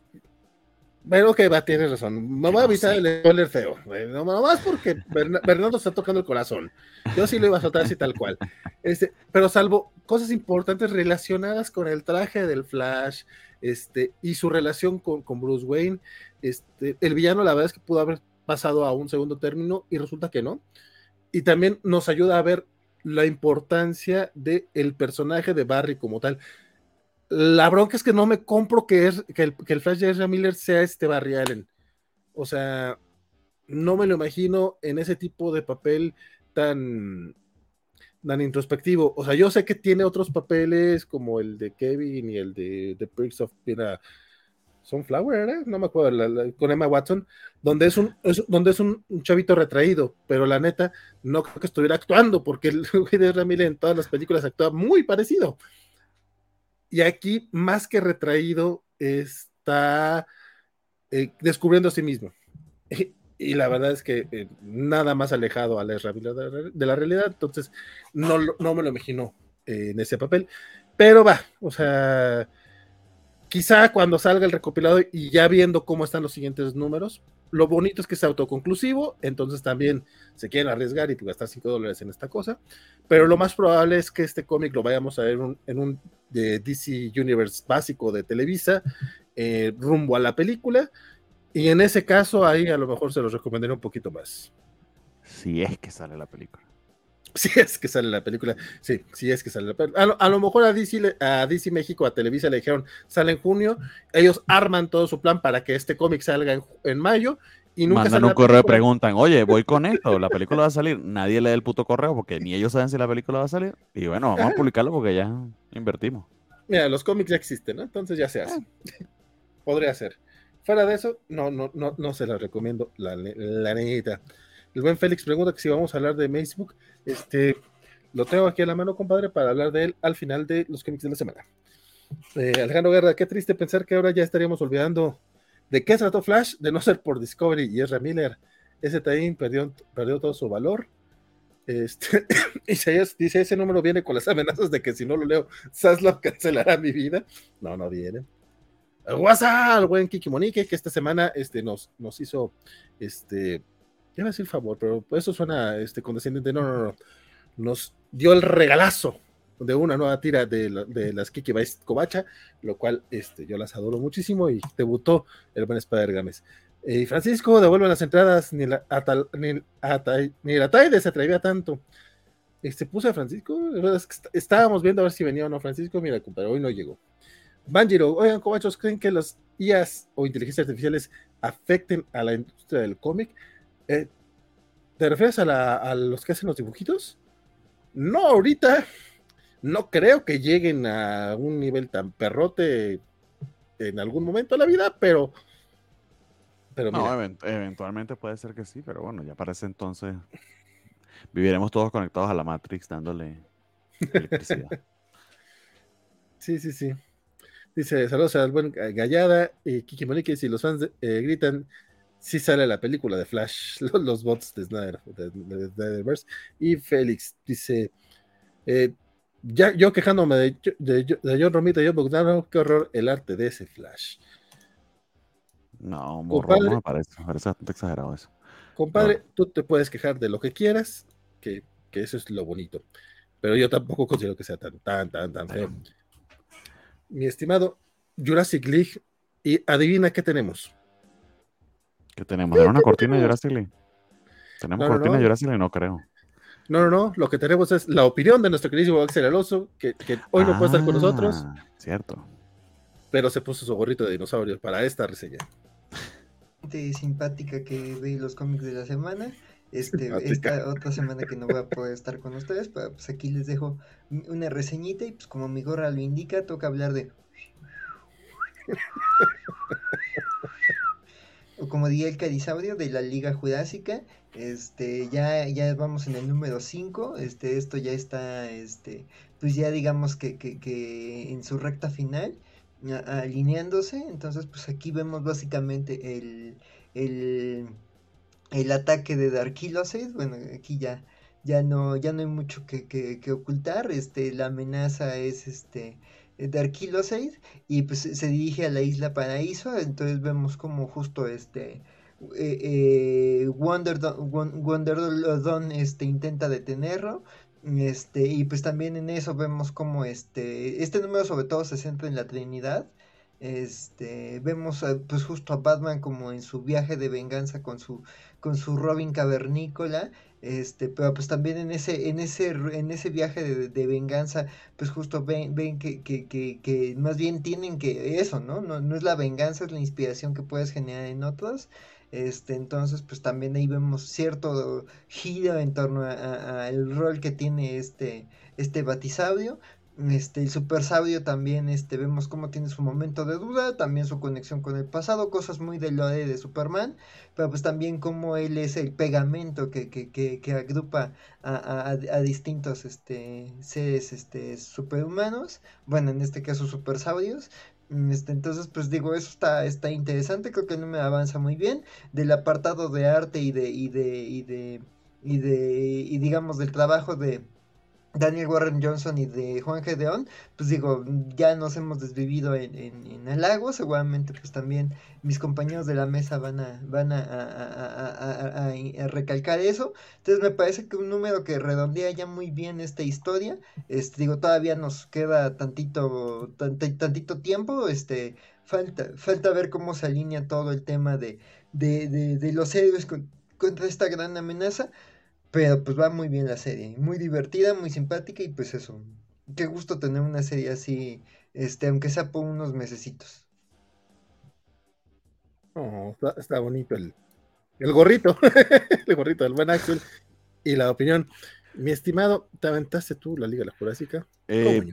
bueno, que va, tienes razón. Me voy a evitar el spoiler feo. No, más porque Bernardo está tocando el corazón. Yo sí lo iba a soltar así tal cual. Este, pero salvo cosas importantes relacionadas con el traje del Flash este, y su relación con, con Bruce Wayne, este, el villano la verdad es que pudo haber pasado a un segundo término y resulta que no. Y también nos ayuda a ver la importancia del el personaje de Barry como tal la bronca es que no me compro que, es, que, el, Flash de Miller sea este Barry Allen. O sea, no me lo imagino en ese tipo de papel tan, tan introspectivo. O sea, yo sé que tiene otros papeles como el de Kevin y el de The Pricks of Pina. Sunflower, ¿era? No me acuerdo, con Emma Watson, donde es un, donde es un, chavito retraído, pero la neta, no creo que estuviera actuando, porque el de Ezra Miller en todas las películas actúa muy parecido. Y aquí, más que retraído, está eh, descubriendo a sí mismo. Y, la verdad es que eh, nada más alejado a la de la realidad, entonces no, no me lo imagino eh, en ese papel. Pero va, o sea, quizá cuando salga el recopilado y ya viendo cómo están los siguientes números, lo bonito es que es autoconclusivo, entonces también se quieren arriesgar y gastar 5 dólares en esta cosa, pero lo más probable es que este cómic lo vayamos a ver en un DC Universe básico de Televisa, eh, rumbo a la película, y en ese caso ahí a lo mejor se los recomendaré un poquito más. Si es que sale la película. Si es que sale la película, sí, sí es que sale la película. A lo, mejor a DC, a DC México, a Televisa le dijeron, sale en junio, ellos arman todo su plan para que este cómic salga en, mayo y nunca Mandan un correo y preguntan, oye, voy con esto, la película va a salir. Nadie lee el puto correo porque ni ellos saben si la película va a salir. Y bueno, vamos a publicarlo porque ya invertimos. Mira, los cómics ya existen, ¿no? Entonces ya se hace. Ah. Podría ser. Fuera de eso, no, no, no, no se la recomiendo, la, la neta. El buen Félix pregunta que si vamos a hablar de Facebook. Este, lo tengo aquí a la mano, compadre, para hablar de él al final de los cómics de la semana. Eh, Alejandro Guerra, qué triste pensar que ahora ya estaríamos olvidando de qué trató Flash, de no ser por Discovery y Ezra Miller. Ese también perdió, perdió todo su valor. Este, dice, ese número viene con las amenazas de que si no lo leo, Saslav cancelará mi vida. No, no viene. WhatsApp, el buen Kiki Monique, que esta semana este, nos, nos hizo, este, iba a decir favor, pero eso suena este, condescendiente. No, no, no. Nos dio el regalazo de una nueva tira de, de las Kiki Vice Covacha, lo cual este, yo las adoro muchísimo y debutó el buen Spider Games. Y Francisco, devuelven las entradas, ni la, atal, ni, ni la Taide se atrevía tanto. Este puso a Francisco, estábamos viendo a ver si venía o no Francisco, mira, compadre, hoy no llegó. Banjiro, oigan, cobachos, ¿creen que los IAs o inteligencias artificiales afecten a la industria del cómic? Eh, ¿Te refieres a, los que hacen los dibujitos? No, ahorita no creo que lleguen a un nivel tan perrote en algún momento de la vida, pero no, eventualmente puede ser que sí, pero bueno, ya para ese entonces viviremos todos conectados a la Matrix dándole electricidad. sí, sí, sí. Dice, saludos al buen Gallada y Kiki Monique, si los fans eh, gritan, sí sale la película de Flash, los, bots de Snyder, de, Y Félix dice, eh, ya, yo quejándome de, de, John Romita y John Bogdanov, qué horror el arte de ese Flash. No, no me parece, parece bastante exagerado eso. Compadre, tú te puedes quejar de lo que quieras, que, eso es lo bonito. Pero yo tampoco considero que sea tan, tan, tan, tan feo. Mi estimado Jurassic League, y adivina qué tenemos. ¿Qué tenemos? ¿Era una cortina de Jurassic League? ¿Tenemos cortina de Jurassic League? No creo. No, no, no. Lo que tenemos es la opinión de nuestro querido Axel Alonso, que, hoy no puede estar con nosotros. Ah, cierto. Pero se puso su gorrito de dinosaurio para esta reseña simpática que ve los cómics de la semana. Este, esta otra semana que no voy a poder estar con ustedes, pues aquí les dejo una reseñita y pues como mi gorra lo indica, toca hablar de... como diría el carisaurio de la Liga Jurásica, este, ya, ya vamos en el número 5, este, esto ya está, este, pues ya digamos que, que, que en su recta final, alineándose. Entonces, pues aquí vemos básicamente el, el, el ataque de Darkilocid. Bueno, aquí ya, ya no, ya no hay mucho que, que, ocultar. Este, la amenaza es este Darkilocid y pues se dirige a la isla Paraíso. Entonces vemos como justo este eh, eh, Wonder, Wonder este, intenta detenerlo. Este, y pues también en eso vemos como este, este número sobre todo se centra en la Trinidad. Este, vemos pues justo a Batman como en su viaje de venganza con su, con su Robin cavernícola. Este, pero pues también en ese, en ese, en ese viaje de, venganza, pues justo ven, ven que, que, que, más bien tienen que eso, ¿no? ¿no? No es la venganza, es la inspiración que puedes generar en otros. Este, entonces, pues también ahí vemos cierto giro en torno al rol que tiene este, este batisaurio. Este, el super sabio también, este, vemos cómo tiene su momento de duda, también su conexión con el pasado, cosas muy de lo de, Superman, pero pues también como él es el pegamento que, que, que, que agrupa a, a, a, distintos este, seres este, superhumanos, bueno, en este caso super sabios, Mm, este, entonces, pues digo, eso está, está interesante, creo que no me avanza muy bien. Del apartado de arte y de, y de, y de, y de, y digamos, del trabajo de, Daniel Warren Johnson y de Juan Gedeón, pues digo, ya nos hemos desvivido en, el lago, seguramente pues también mis compañeros de la mesa van a, recalcar eso. Entonces me parece que un número que redondea ya muy bien esta historia, este, digo, todavía nos queda tantito, tantito tiempo, este, falta, falta ver cómo se alinea todo el tema de, de, de, los héroes contra esta gran amenaza Pero pues va muy bien la serie, muy divertida, muy simpática y pues eso. Qué gusto tener una serie así, este, aunque sea por unos mesecitos. Oh, está, bonito el, el gorrito, el gorrito del buen Axel y la opinión. Mi estimado, ¿te aventaste tú la Liga de la Jurásica? Eh,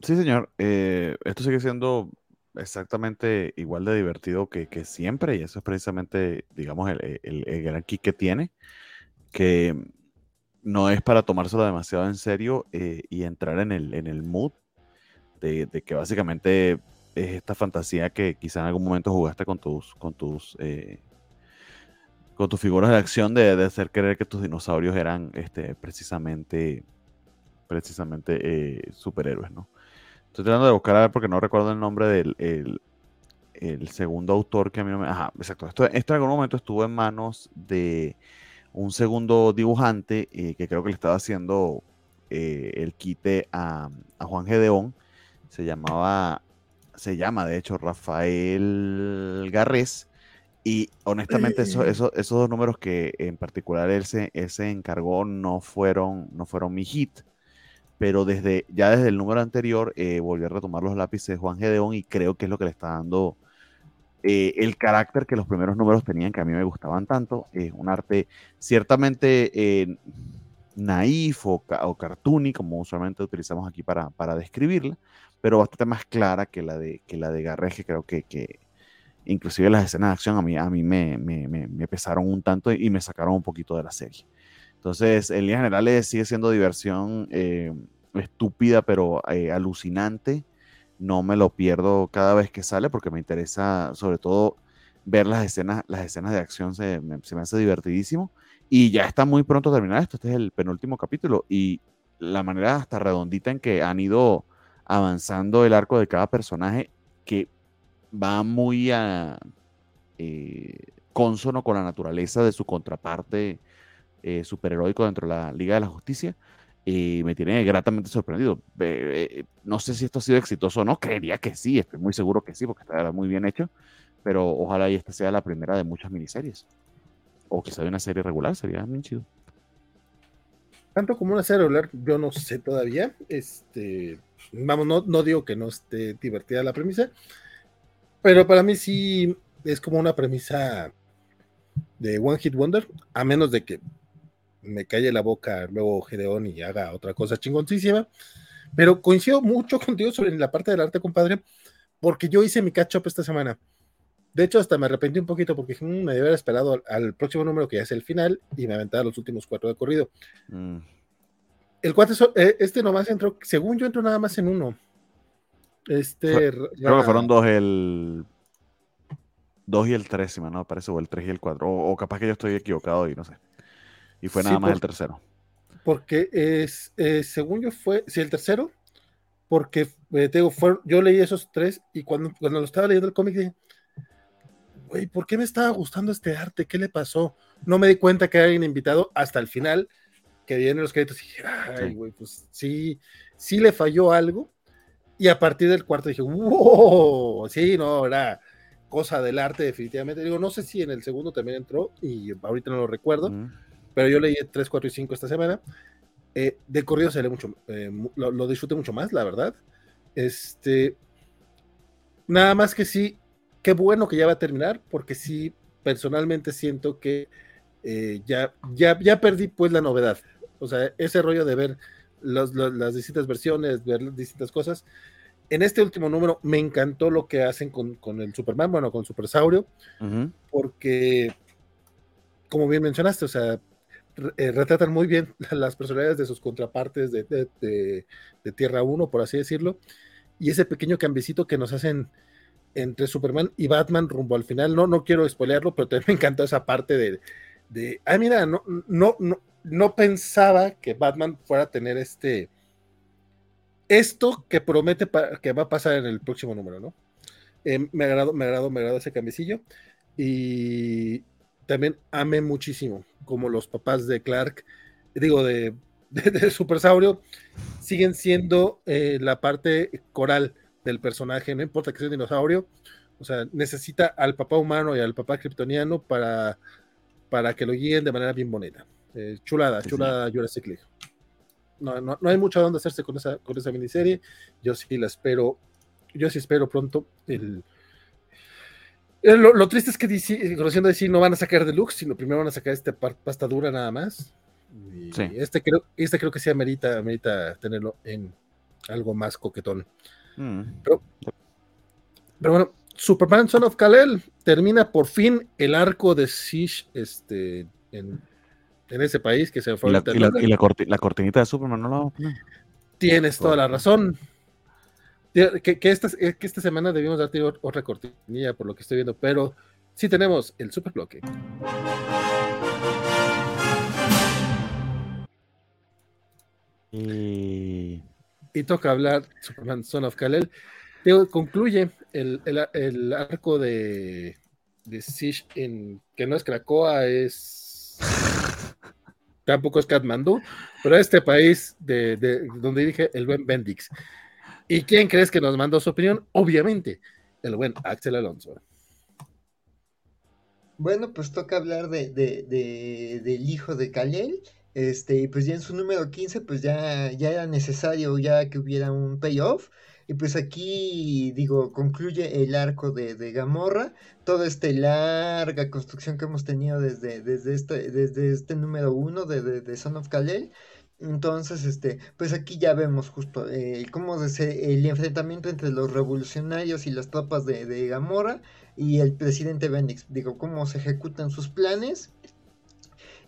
sí, señor. Eh, esto sigue siendo exactamente igual de divertido que, siempre y eso es precisamente, digamos, el, el, gran kick que tiene, que no es para tomárselo demasiado en serio eh, y entrar en el, en el mood de, que básicamente es esta fantasía que quizá en algún momento jugaste con tus, con tus, eh, con tus figuras de acción de, hacer creer que tus dinosaurios eran este, precisamente, precisamente eh, superhéroes, ¿no? Estoy tratando de buscar a ver porque no recuerdo el nombre del el, segundo autor que a mí no me... Ajá, exacto. Esto en algún momento estuvo en manos de un segundo dibujante eh, que creo que le estaba haciendo eh, el quite a, Juan Gedeón. Se llamaba, se llama de hecho Rafael Garrés. Y honestamente, esos dos números que en particular él se, él se encargó no fueron, no fueron mi hit pero desde ya desde el número anterior eh, volvió a retomar los lápices de Juan Gedeón y creo que es lo que le está dando eh, el carácter que los primeros números tenían, que a mí me gustaban tanto. Es un arte ciertamente eh, naif o, o, cartoony, como usualmente utilizamos aquí para, para, describirla, pero bastante más clara que la de, que la de Garreje, creo que, que inclusive las escenas de acción a mí, a mí me, me, me, pesaron un tanto y me sacaron un poquito de la serie. Entonces, en líneas generales sigue siendo diversión eh, estúpida, pero eh, alucinante. No me lo pierdo cada vez que sale porque me interesa sobre todo ver las escenas, las escenas de acción, se me, hace divertidísimo. Y ya está muy pronto terminado esto, este es el penúltimo capítulo. Y la manera hasta redondita en que han ido avanzando el arco de cada personaje, que va muy a, eh, consono con la naturaleza de su contraparte eh, dentro de la Liga de la Justicia y me tiene gratamente sorprendido. Eh, no sé si esto ha sido exitoso o no, creería que sí, estoy muy seguro que sí, porque está muy bien hecho, pero ojalá y esta sea la primera de muchas miniseries. O que sea una serie regular, sería bien chido. Tanto como una serie regular, yo no sé todavía. Este, vamos, no, no digo que no esté divertida la premisa, pero para mí sí es como una premisa de One Hit Wonder, a menos de que me calle la boca luego Gedeón y haga otra cosa chingoncísima. Pero coincido mucho contigo sobre la parte del arte, compadre, porque yo hice mi catch up esta semana. De hecho, hasta me arrepentí un poquito porque mm, me debía haber esperado al, próximo número que ya es el final y me aventaba los últimos cuatro de corrido. Mm. El cuate, eh, este nomás entró, según yo entro nada más en uno. Este. Creo que fueron dos el 2 y el 3, si me no parece, o el 3 y el 4. O, capaz que yo estoy equivocado y no sé. Y fue nada más el tercero. Porque es, eh, según yo fue, sí, el tercero, porque eh, te digo, fue, yo leí esos tres y cuando, cuando lo estaba leyendo el cómic dije, güey, ¿por qué me estaba gustando este arte? ¿Qué le pasó? No me di cuenta que alguien invitado hasta el final, que vienen los créditos y dije, ay, güey, pues sí, sí le falló algo. Y a partir del cuarto dije, wow, sí, no, era cosa del arte definitivamente. Digo, no sé si en el segundo también entró y ahorita no lo recuerdo pero yo leí 3, 4 y 5 esta semana. Eh, de corrido se lee mucho, eh, lo, lo, disfruté mucho más, la verdad. Este, nada más que sí, qué bueno que ya va a terminar, porque sí, personalmente siento que eh, ya, ya, ya perdí pues la novedad. O sea, ese rollo de ver las distintas versiones, ver distintas cosas. En este último número me encantó lo que hacen con, con el Superman, bueno, con Supersaurio, porque, como bien mencionaste, o sea, eh, retratan muy bien las personalidades de sus contrapartes de, Tierra 1, por así decirlo, y ese pequeño cambicito que nos hacen entre Superman y Batman rumbo al final. No, no quiero spoilearlo, pero también me encantó esa parte de, de ah, mira, no, no, no, no pensaba que Batman fuera a tener este, esto que promete que va a pasar en el próximo número, ¿no? Eh, me agradó, me agradó, me agradó ese cambicillo. Y, también amé muchísimo, como los papás de Clark, digo, de, de, Supersaurio, siguen siendo eh, la parte coral del personaje, no importa que sea un dinosaurio, o sea, necesita al papá humano y al papá kryptoniano para, para que lo guíen de manera bien bonita. Eh, chulada, chulada Jurassic League. No, no, no, hay mucho a dónde hacerse con esa, con esa miniserie. Yo sí la espero. Yo sí espero pronto el. Lo, triste es que DC, conociendo DC, no van a sacar deluxe, sino primero van a sacar este pasta dura nada más. este, creo, este creo que sí amerita, amerita tenerlo en algo más coquetón. Mm. Pero, pero, bueno, Superman Son of Kal-El termina por fin el arco de Siege este, en, en ese país que se fue. Y la, y la, la, cortinita de Superman no lo Tienes toda la razón. Que, esta, que esta semana debimos darte otra cortinilla por lo que estoy viendo, pero sí tenemos el super bloque. Y... toca hablar Superman Son of Kal-El. Concluye el, el, el, arco de, de en que no es Krakoa, es tampoco es Kathmandu, pero este país de, donde dirige el buen Bendix. ¿Y quién crees que nos mandó su opinión? Obviamente, el buen Axel Alonso. Bueno, pues toca hablar de, del hijo de Kalel. Este, y pues ya en su número 15, pues ya, ya era necesario ya que hubiera un payoff. Y pues aquí, digo, concluye el arco de, de Gamorra, toda esta larga construcción que hemos tenido desde, desde, este, desde este número uno de, de, Son of Kalel. Entonces, este, pues aquí ya vemos justo eh, cómo el enfrentamiento entre los revolucionarios y las tropas de, de Gamorra y el presidente Bendix. Digo, cómo se ejecutan sus planes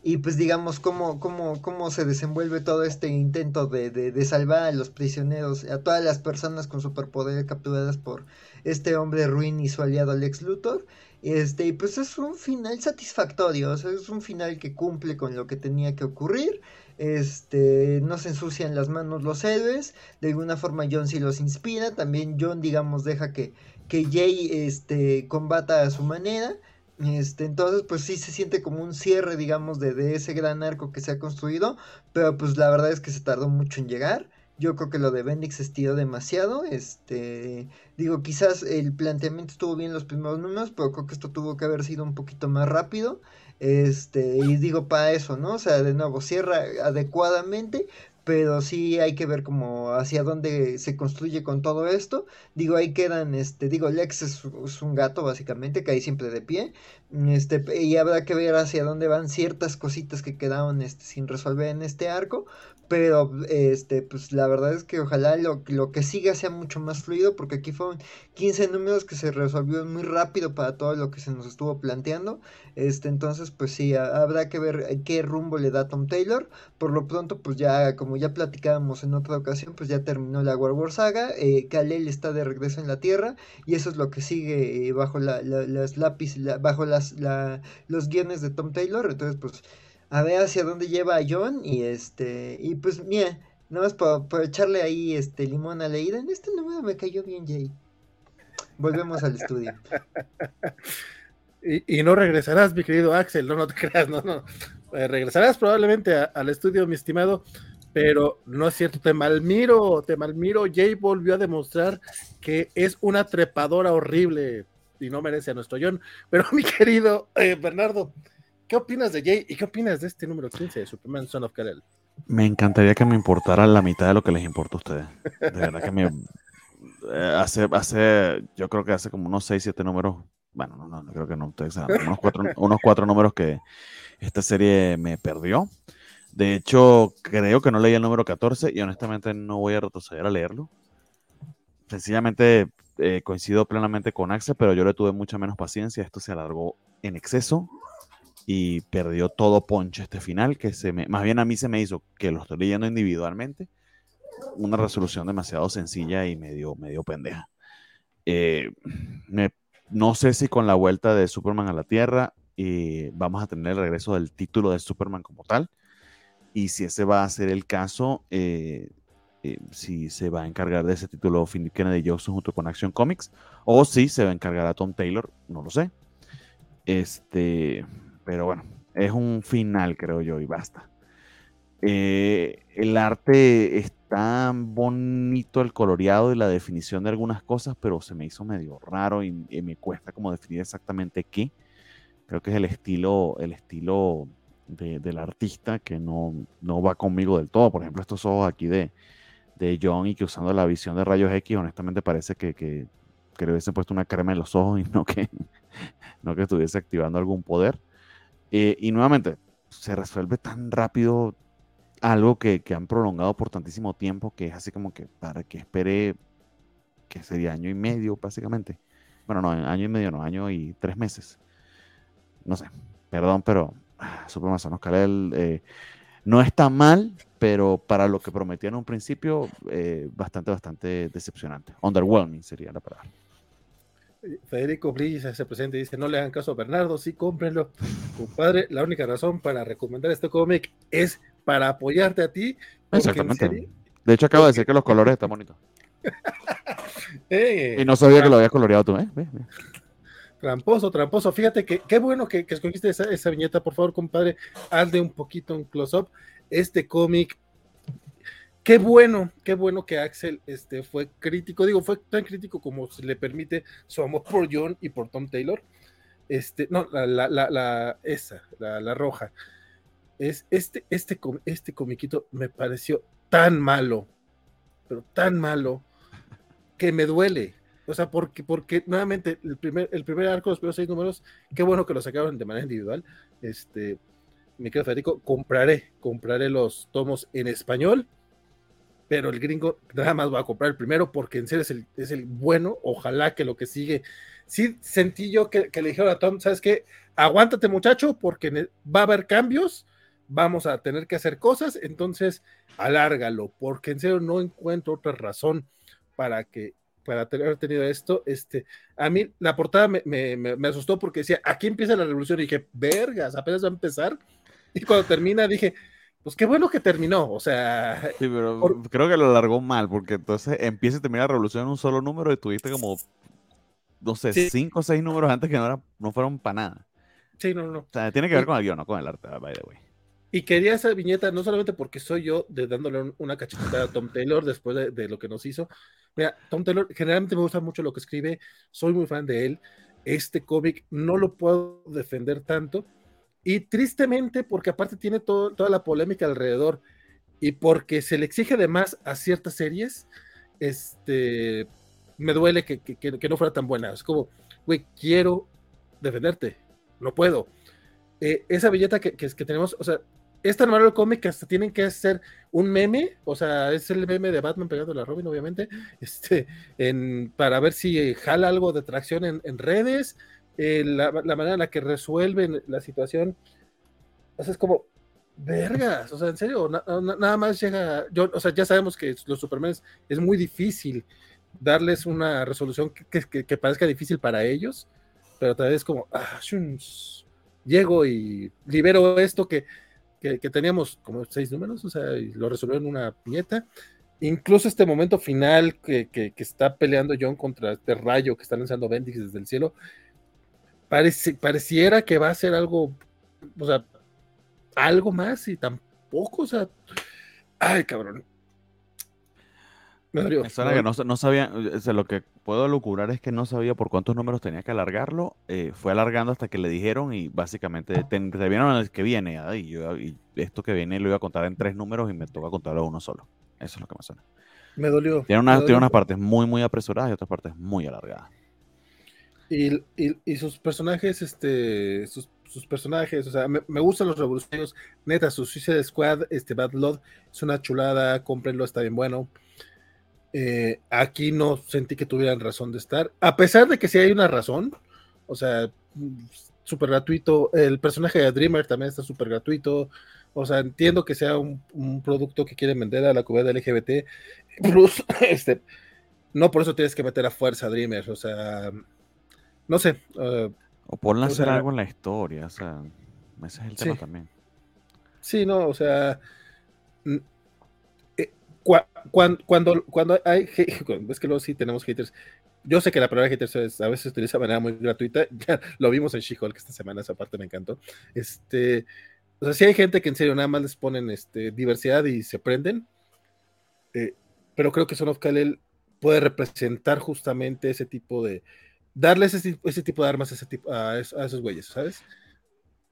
y pues digamos cómo, cómo, cómo se desenvuelve todo este intento de, de, salvar a los prisioneros, a todas las personas con superpoder capturadas por este hombre ruin y su aliado Lex Luthor. Este, y pues es un final satisfactorio, es un final que cumple con lo que tenía que ocurrir. Este, no se ensucian las manos los héroes, de alguna forma John sí los inspira, también John digamos deja que, que Jay este, combata a su manera este, entonces, pues sí se siente como un cierre, digamos, de, de, ese gran arco que se ha construido, pero pues la verdad es que se tardó mucho en llegar. Yo creo que lo de Bendix estiró demasiado. Este, digo, quizás el planteamiento estuvo bien los primeros números, pero creo que esto tuvo que haber sido un poquito más rápido. Este, y digo para eso, ¿no? O sea, de nuevo, cierra adecuadamente, pero sí hay que ver como hacia dónde se construye con todo esto. Digo, ahí quedan, este, digo, Lex es, un gato básicamente, que ahí siempre de pie, este, y habrá que ver hacia dónde van ciertas cositas que quedaron este, sin resolver en este arco, pero este pues la verdad es que ojalá lo, lo, que siga sea mucho más fluido porque aquí fueron 15 números que se resolvió muy rápido para todo lo que se nos estuvo planteando. Este entonces pues sí habrá que ver qué rumbo le da Tom Taylor. Por lo pronto pues ya como ya platicábamos en otra ocasión pues ya terminó la War War Saga eh, Kalel está de regreso en la Tierra y eso es lo que sigue eh, bajo la, las lápiz bajo las los guiones de Tom Taylor. Entonces pues a ver hacia dónde lleva a John y este y pues mira nada más por, echarle ahí este limón a leída en este número me cayó bien Jay volvemos al estudio y, no regresarás mi querido Axel no no te creas no no eh, regresarás probablemente al estudio mi estimado pero no es cierto, te malmiro, te malmiro. Jay volvió a demostrar que es una trepadora horrible y no merece a nuestro John. Pero mi querido eh, Bernardo, ¿Qué opinas de Jay y qué opinas de este número 15 de Superman Son of Kal-El? Me encantaría que me importara la mitad de lo que les importa a ustedes. De verdad que me eh, hace, hace, yo creo que hace como unos 6, 7 números, bueno, no, no, creo que no, ustedes saben, unos cuatro, unos cuatro números que esta serie me perdió. De hecho, creo que no leí el número 14 y honestamente no voy a retroceder a leerlo. Sencillamente eh, coincido plenamente con Axel, pero yo le tuve mucha menos paciencia. Esto se alargó en exceso y perdió todo ponche este final, que se me, más bien a mí se me hizo, que lo estoy leyendo individualmente, una resolución demasiado sencilla y medio, medio pendeja. Eh, no sé si con la vuelta de Superman a la Tierra eh, vamos a tener el regreso del título de Superman como tal, y si ese va a ser el caso, eh, si se va a encargar de ese título Philip Kennedy Johnson junto con Action Comics, o si se va a encargar a Tom Taylor, no lo sé. Este, pero bueno, es un final, creo yo, y basta. Eh, el arte está bonito, el coloreado y la definición de algunas cosas, pero se me hizo medio raro y, me cuesta como definir exactamente qué. Creo que es el estilo, el estilo del artista que no, no va conmigo del todo. Por ejemplo, estos ojos aquí de, de John y que usando la visión de rayos X, honestamente parece que, que, que le hubiesen puesto una crema en los ojos y no que, no que estuviese activando algún poder. Eh, y nuevamente, se resuelve tan rápido algo que, que, han prolongado por tantísimo tiempo que es así como que para que espere, que sería año y medio básicamente. Bueno, no, año y medio, no, año y tres meses. No sé, perdón, pero ah, Supermasonos Kalel eh, no está mal, pero para lo que prometían en un principio, eh, bastante, bastante decepcionante. Underwhelming sería la palabra. Federico Brilla se presenta y dice, no le hagan caso a Bernardo, sí, cómprenlo. Compadre, la única razón para recomendar este cómic es para apoyarte a ti. Exactamente. de hecho, acabo de decir que los colores están bonitos. Eh, y no sabía que lo habías coloreado tú, ¿eh? Tramposo, tramposo. Fíjate que qué bueno que, escogiste esa, esa, viñeta. Por favor, compadre, hazle un poquito un close-up. Este cómic Qué bueno, qué bueno que Axel este, fue crítico, digo, fue tan crítico como se le permite su amor por John y por Tom Taylor. Este, no, la, la, la, esa, la, roja. Es, este, este, este comiquito me pareció tan malo, pero tan malo, que me duele. O sea, porque, porque nuevamente el primer, el primer arco, los primeros seis números, qué bueno que los sacaron de manera individual. Este, mi querido Federico, compraré, compraré los tomos en español pero el gringo nada más va a comprar el primero porque en serio es el, bueno. Ojalá que lo que sigue. Sí, sentí yo que, le dijeron a Tom, ¿sabes qué? Aguántate, muchacho, porque va a haber cambios, vamos a tener que hacer cosas, entonces alárgalo, porque en serio no encuentro otra razón para que para haber tenido esto, este, a mí la portada me, me asustó porque decía, aquí empieza la revolución y dije, vergas, apenas va a empezar, y cuando termina dije, pues qué bueno que terminó, o sea. Sí, pero creo que lo alargó mal, porque entonces empieza y termina la revolución en un solo número y tuviste como, no sé, cinco o seis números antes que no, era, no fueron para nada. Sí, no, no. O sea, tiene que ver con el guion, no con el arte, by the way. Y quería esa viñeta no solamente porque soy yo de dándole una cachetada a Tom Taylor después de, de, lo que nos hizo. Mira, Tom Taylor generalmente me gusta mucho lo que escribe, soy muy fan de él. Este cómic no lo puedo defender tanto y tristemente, porque aparte tiene toda la polémica alrededor y porque se le exige de más a ciertas series, este, me duele que, no fuera tan buena. Es como, güey, quiero defenderte, no puedo. Eh, esa billeta que, que, tenemos, o sea, es tan malo el cómic que hasta tienen que hacer un meme, o sea, es el meme de Batman pegando a Robin, obviamente, este, en, para ver si jala algo de tracción en, en redes, eh, la, manera en la que resuelven la situación, o sea, es como, vergas, o sea, en serio, nada más llega, yo, o sea, ya sabemos que los Superman es muy difícil darles una resolución que, parezca difícil para ellos, pero tal vez como, ah, llego y libero esto que, teníamos como seis números, o sea, y lo resolvió en una piñeta. Incluso este momento final que, está peleando John contra este rayo que está lanzando Bendix desde el cielo, pareciera que va a ser algo, o sea, algo más y tampoco, o sea, ay, cabrón. Me dolió. que no, sabía, lo que puedo lucurar es que no sabía por cuántos números tenía que alargarlo. Eh, fue alargando hasta que le dijeron y básicamente te, vieron el que viene. Y, yo, y esto que viene lo iba a contar en tres números y me toca contarlo uno solo. Eso es lo que me suena. Me dolió. Tiene, tiene unas partes muy, muy apresuradas y otras partes muy alargadas. Y, sus personajes, este, sus, personajes, o sea, me, gustan los revolucionarios, neta, su Suicide Squad, este Bad Blood, es una chulada, cómprenlo, está bien bueno. Eh, aquí no sentí que tuvieran razón de estar, a pesar de que sí hay una razón, o sea, súper gratuito, el personaje de Dreamer también está súper gratuito, o sea, entiendo que sea un, producto que quieren vender a la comunidad LGBT, este, no por eso tienes que meter a fuerza a Dreamer, o sea, no sé. Uh, o por hacer algo en la historia, o sea, ese es el tema también. Sí, no, o sea, eh, cuando, cuando, cuando hay, es que luego sí tenemos haters. Yo sé que la palabra haters a veces se utiliza de manera muy gratuita, ya lo vimos en She-Hulk esta semana, esa parte me encantó. Este, o sea, sí hay gente que en serio nada más les ponen este, diversidad y se prenden, eh, pero creo que Son of Kalel puede representar justamente ese tipo de, darles ese, ese, tipo de armas a, ese tipo, a, esos, güeyes, ¿sabes?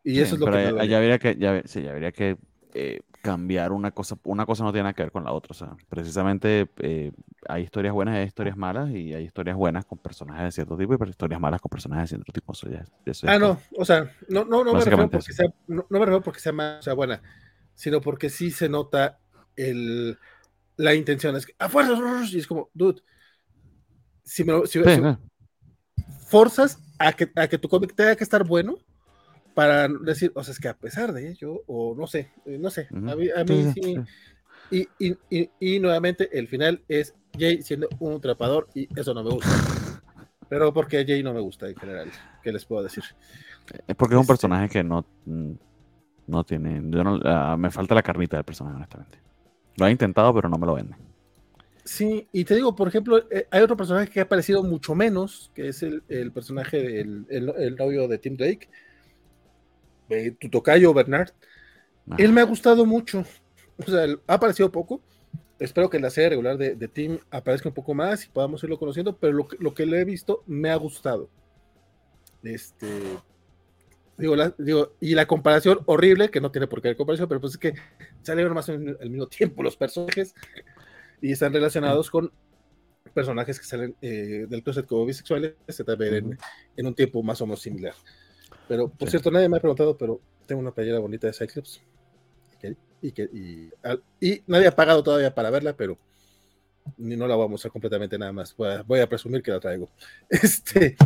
Y eso es lo que... Ya, habría que, ya, sí, ya habría que eh, cambiar una cosa, una cosa no tiene nada que ver con la otra. O sea, precisamente eh, hay historias buenas y hay historias malas, y hay historias buenas con personajes de cierto tipo y historias malas con personajes de cierto tipo. Eso ya, ah, no, o sea, no, no, no, me refiero porque sea, no, me refiero porque sea mala o sea buena, sino porque sí se nota el, la intención. Es que a fuerzas, y es como, dude, si me si, forzas a que, a que tu cómic tenga que estar bueno, para decir, o sea, es que a pesar de ello, o no sé, eh, no sé, a mí, a mí sí. Y, y, y, y, nuevamente el final es Jay siendo un atrapador y eso no me gusta. Pero porque Jay no me gusta en general, ¿qué les puedo decir? Es porque es un este personaje que no, mm, no tiene, yo no, uh, me falta la carnita del personaje, honestamente. Lo he intentado, pero no me lo venden. Sí, y te digo, por ejemplo, eh, hay otro personaje que ha aparecido mucho menos, que es el, el personaje del el, el novio de Tim Drake, eh, tu tocayo Bernard, él me ha gustado mucho. O sea, ha aparecido poco. Espero que en la serie regular de, de Team aparezca un poco más y podamos irlo conociendo, pero lo, lo que le he visto me ha gustado. Este, digo, digo, y la comparación horrible, que no tiene por qué haber comparación, pero pues es que salieron más al mismo tiempo los personajes y están relacionados con personajes que salen eh, del closet como bisexuales, se también en, un tiempo más o menos similar. Pero, por cierto, nadie me ha preguntado, pero tengo una playera bonita de Cyclops. Y, que, y, nadie ha pagado todavía para verla, pero ni no la voy a mostrar completamente nada más. Voy a, presumir que la traigo. Este.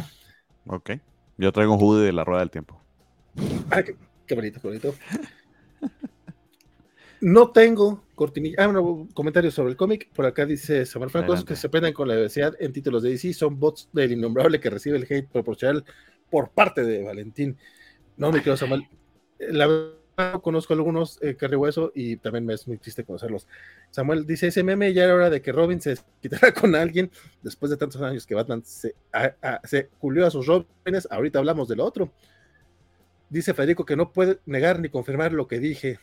Ok. Yo traigo un hoodie de la rueda del tiempo. Ah, qué, bonito, qué bonito. No tengo cortinilla. Ah, bueno, comentarios sobre el cómic. Por acá dice Samuel Franco que se prendan con la diversidad en títulos de DC. Son bots del innombrable que recibe el hate proporcional por parte de Valentín. No, me quedo Samuel. La verdad, conozco algunos eh, hueso y también me es muy triste conocerlos. Samuel dice: Ese meme ya era hora de que Robin se quitara con alguien después de tantos años que Batman se, a, se culió a sus Robins. Ahorita hablamos del otro. Dice Federico que no puede negar ni confirmar lo que dije.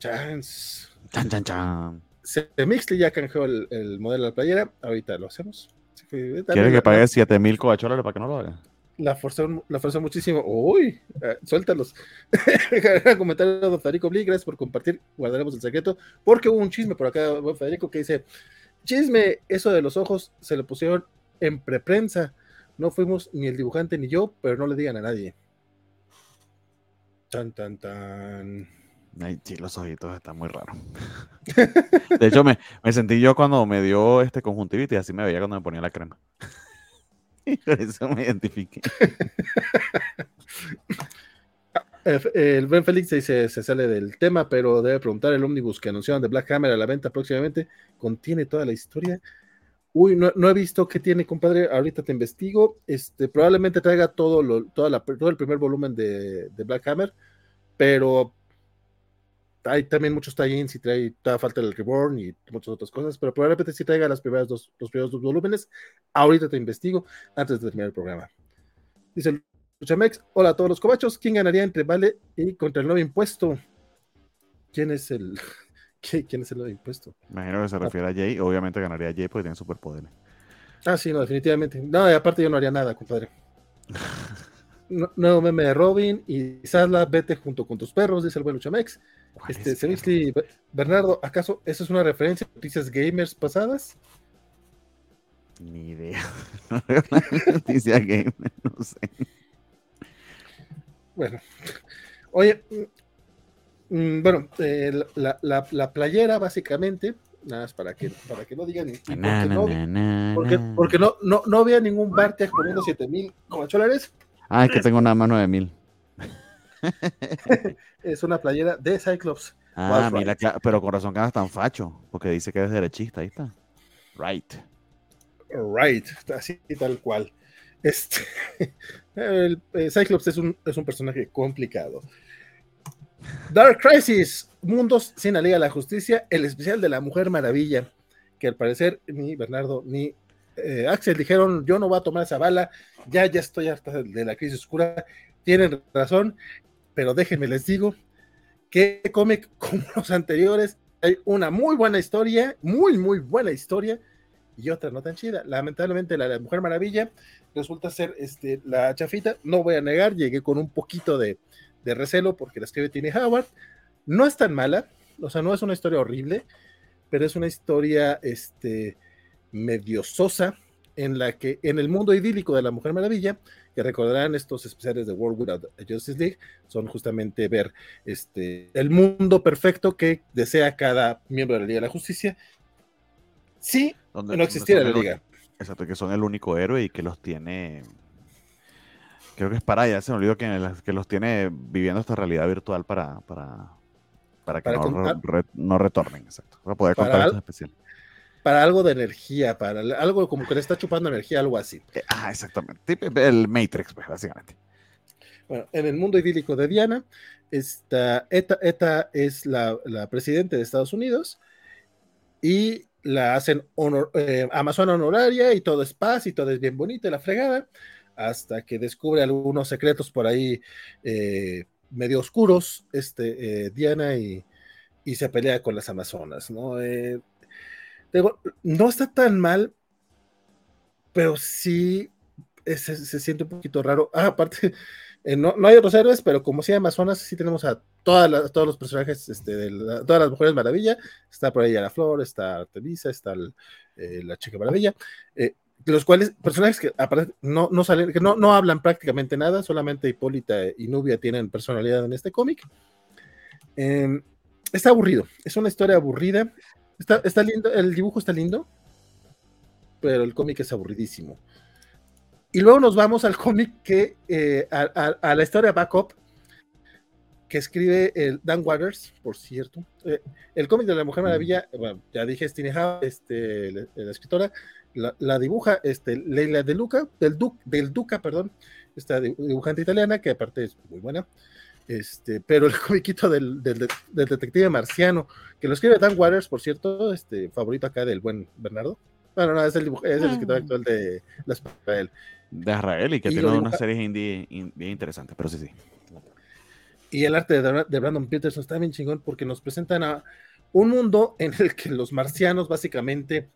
Chance. Chan, chan, chan. Se Mixley ya canjeó el, el modelo de la playera. Ahorita lo hacemos. ¿Quiere que pague 7000 covacholas para que no lo haga? la forzó, la forzó muchísimo. Uy, eh, suéltalos. comentario de Federico Bli, gracias por compartir. Guardaremos el secreto, porque hubo un chisme por acá, Federico, que dice: Chisme, eso de los ojos se lo pusieron en preprensa. No fuimos ni el dibujante ni yo, pero no le digan a nadie. Tan, tan, tan. Ay, sí, los ojitos están muy raros. De hecho, me, me, sentí yo cuando me dio este conjuntivitis, así me veía cuando me ponía la crema. Por eso me identifique. El Ben Félix dice, se sale del tema, pero debe preguntar el ómnibus que anunciaron de Black Hammer a la venta próximamente. ¿Contiene toda la historia? Uy, no, he visto qué tiene, compadre. Ahorita te investigo. Este, probablemente traiga todo, lo, toda la, todo el primer volumen de, de Black Hammer, pero hay también muchos tie-ins y trae toda falta del Reborn y muchas otras cosas, pero probablemente sí traiga las primeras dos, los primeros dos volúmenes. Ahorita te investigo antes de terminar el programa. Dice Luchamex, hola a todos los cobachos, ¿quién ganaría entre Vale y contra el nuevo impuesto? ¿Quién es el quién es el nuevo impuesto? Imagino que se refiere a Jay, obviamente ganaría Jay porque tiene superpoderes. Ah, sí, no, definitivamente. No, y aparte yo no haría nada, compadre. nuevo meme de Robin y Sala, vete junto con tus perros, dice el buen Luchamex. Este, Bernardo, ¿acaso eso es una referencia a noticias gamers pasadas? Ni idea. No veo la noticia gamer, no sé. Bueno, oye, mm, mm, bueno, eh, la, la, la, playera básicamente, nada más para que, para que no digan, porque, no, porque, porque, no, no, no vea ningún Bartek poniendo 7000 dólares. Ah, es que tengo nada más 9000. es una playera de Cyclops. Ah, mira, pero con razón que es tan facho, porque dice que es derechista, ahí está. Right. Right, así tal cual. Este, el, eh, Cyclops es un, es un personaje complicado. Dark Crisis, Mundos sin la Liga de la Justicia, el especial de la Mujer Maravilla, que al parecer ni Bernardo ni eh, Axel dijeron, yo no voy a tomar esa bala, ya, ya estoy harta de la crisis oscura, tienen razón, pero déjenme les digo que cómic como los anteriores, hay una muy buena historia, muy, muy buena historia, y otra no tan chida. Lamentablemente la, Mujer Maravilla resulta ser este, la chafita, no voy a negar, llegué con un poquito de, de recelo porque la escribe Tiny Howard, no es tan mala, o sea, no es una historia horrible, pero es una historia este, medio sosa en la que en el mundo idílico de la Mujer Maravilla, que recordarán estos especiales de World Without Justice League, son justamente ver este, el mundo perfecto que desea cada miembro de la Liga de la Justicia. Sí, donde, no existiera la Liga. exacto, que son el único héroe y que los tiene creo que es para allá, se me olvidó que, que los tiene viviendo esta realidad virtual para, para, para que no, retornen, exacto. Para poder contar algo especial. Para algo de energía, para algo como que le está chupando energía, algo así. Ah, exactamente. El Matrix, pues, básicamente. Bueno, en el mundo idílico de Diana, esta, ETA, es la, la presidenta de Estados Unidos y la hacen honor, eh, Amazona honoraria y todo es paz y todo es bien bonito y la fregada, hasta que descubre algunos secretos por ahí eh, medio oscuros, este, eh, Diana, y, se pelea con las Amazonas, ¿no? Eh, no está tan mal, pero sí se, siente un poquito raro. Ah, aparte, eh, no, hay otros héroes, pero como hay Amazonas, sí tenemos a todas todos los personajes, este, de todas las mujeres maravilla. Está por ahí la Flor, está Artemisa, está la chica maravilla los cuales, personajes que no, no salen, que no, no hablan prácticamente nada, solamente Hipólita y Nubia tienen personalidad en este cómic. Em, está aburrido, es una historia aburrida. Está, está lindo, el dibujo está lindo, pero el cómic es aburridísimo. Y luego nos vamos al cómic que, eh, a, la historia backup que escribe el Dan Waters, por cierto. Eh, el cómic de la Mujer Maravilla, bueno, ya dije, es este, la escritora, la, dibuja este, Leila de Luca, del, del Duca, perdón, esta dibujante italiana, que aparte es muy buena. Este, pero el comiquito del, del, detective marciano, que lo escribe Dan Waters, por cierto, este, favorito acá del buen Bernardo. Bueno, no, es el, es el escritor ah. actual de las Israel. De Israel y que tiene una serie indie bien interesante, pero sí, sí. Y el arte de, de Brandon Peterson está bien chingón porque nos presentan a un mundo en el que los marcianos básicamente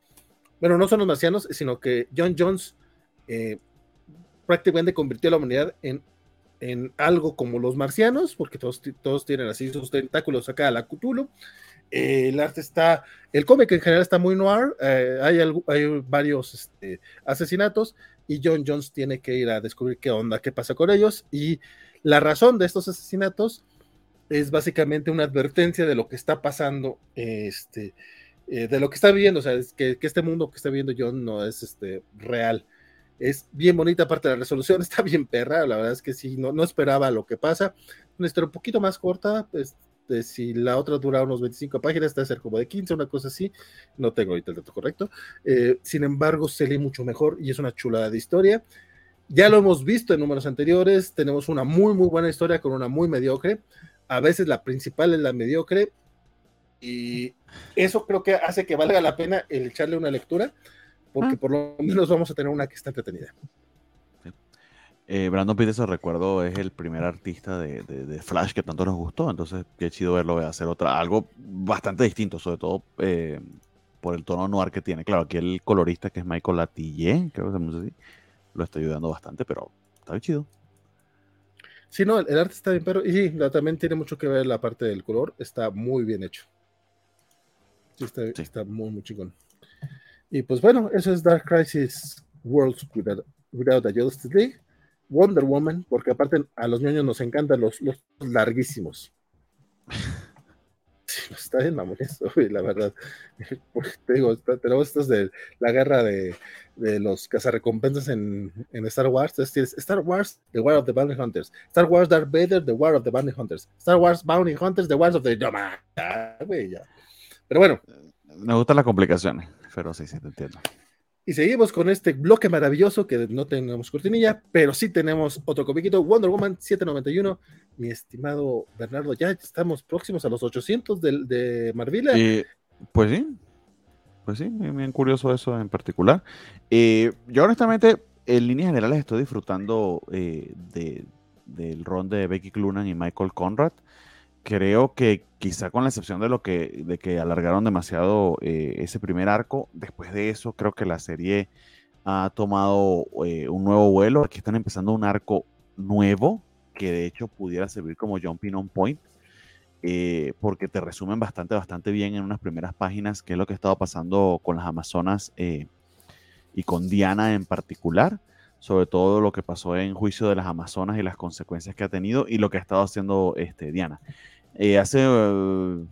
bueno, no son los marcianos, sino que John Jones eh, prácticamente convirtió a la humanidad en, en algo como los marcianos, porque todos, todos tienen así sus tentáculos acá a la Cthulhu. Eh, el arte está, el cómic en general está muy noir, eh, hay, hay, varios este, asesinatos y John Jones tiene que ir a descubrir qué onda, qué pasa con ellos y la razón de estos asesinatos es básicamente una advertencia de lo que está pasando este, eh, de lo que está viviendo, o sea, es que, este mundo que está viendo John no es este, real. Es bien bonita parte de la resolución, está bien perra, la verdad es que sí, no, no esperaba lo que pasa. Una un poquito más corta, pues, si la otra dura unos 25 páginas, debe ser como de 15, una cosa así, no tengo ahorita el dato correcto. Eh, sin embargo, se lee mucho mejor y es una chulada de historia. Ya lo hemos visto en números anteriores, tenemos una muy, muy buena historia con una muy mediocre. A veces la principal es la mediocre y eso creo que hace que valga la pena el echarle una lectura, porque ah. por lo menos vamos a tener una que está entretenida. Eh, Brandon Peterson, recuerdo, es el primer artista de, Flash que tanto nos gustó, entonces qué chido verlo hacer otra, algo bastante distinto, sobre todo eh, por el tono noir que tiene. Claro, aquí el colorista que es Michael Latille, creo que se así, lo está ayudando bastante, pero está bien chido. Sí, no, el, arte está bien, pero y sí, también tiene mucho que ver la parte del color, está muy bien hecho. Sí, está, muy, muy chingón. Y pues bueno, eso es Dark Crisis Worlds Without, a Justice League. Wonder Woman, porque aparte a los niños nos encantan los, larguísimos. Pues, está bien mamoneso, la verdad. te digo, tenemos estos de la guerra de, de los cazarrecompensas en, en Star Wars. Entonces Star Wars, The War of the Bounty Hunters. Star Wars Darth Vader, The War of the Bounty Hunters. Star Wars Bounty Hunters, The Wars of the... Ya. Pero bueno. Me gustan las complicaciones, pero sí, sí, te entiendo. Y seguimos con este bloque maravilloso que no tenemos cortinilla, pero sí tenemos otro comiquito, Wonder Woman 791. Mi estimado Bernardo, ya estamos próximos a los 800 de, de Marvila. pues sí, pues sí, bien curioso eso en particular. Eh, yo honestamente, en líneas generales, estoy disfrutando eh, de, del ron de Becky Clunan y Michael Conrad. creo que quizá con la excepción de lo que, de que alargaron demasiado eh, ese primer arco, después de eso creo que la serie ha tomado eh, un nuevo vuelo. Aquí están empezando un arco nuevo que de hecho pudiera servir como jumping on point. Eh, porque te resumen bastante, bastante bien en unas primeras páginas qué es lo que ha estado pasando con las Amazonas y con Diana en particular sobre todo lo que pasó en juicio de las Amazonas y las consecuencias que ha tenido y lo que ha estado haciendo este, Diana. Eh, hace uh,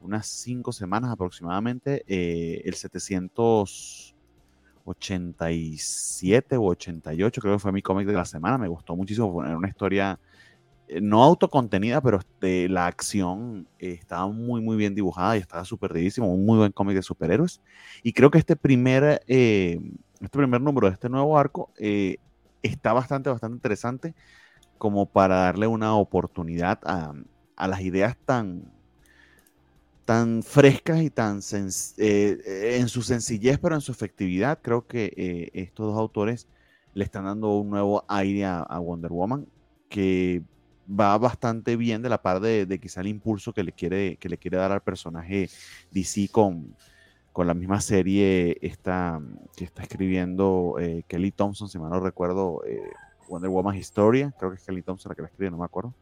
unas cinco semanas aproximadamente, eh, el 787 o 88, creo que fue mi cómic de la semana, me gustó muchísimo, poner una historia eh, no autocontenida, pero de la acción estaba muy, muy bien dibujada y estaba superdidísimo, un muy buen cómic de superhéroes. Y creo que este primer este primer número de este nuevo arco eh, está bastante, bastante interesante como para darle una oportunidad a, las ideas tan, tan frescas y tan eh, en su sencillez, pero en su efectividad. Creo que eh, estos dos autores le están dando un nuevo aire a, Wonder Woman que va bastante bien de la par de, de, quizá el impulso que le quiere, que le quiere dar al personaje DC con, con la misma serie esta, que está escribiendo eh, Kelly Thompson, si mal no recuerdo, eh, Wonder Woman Historia, creo que es Kelly Thompson la que la escribe, no me acuerdo.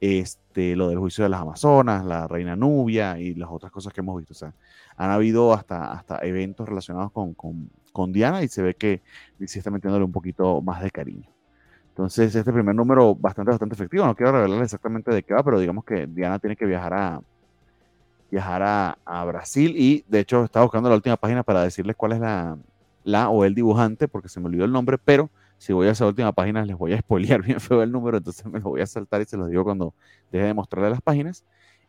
Este, lo del juicio de las Amazonas, la reina Nubia y las otras cosas que hemos visto. O sea, han habido hasta, hasta eventos relacionados con, con, Diana y se ve que sí está metiéndole un poquito más de cariño. Entonces, este primer número bastante, bastante efectivo. No quiero revelar exactamente de qué va, pero digamos que Diana tiene que viajar a, viajar a, Brasil y de hecho estaba buscando la última página para decirles cuál es la, la o el dibujante porque se me olvidó el nombre, pero si voy a esa última página les voy a spoilear bien feo el número, entonces me lo voy a saltar y se los digo cuando deje de mostrarle las páginas.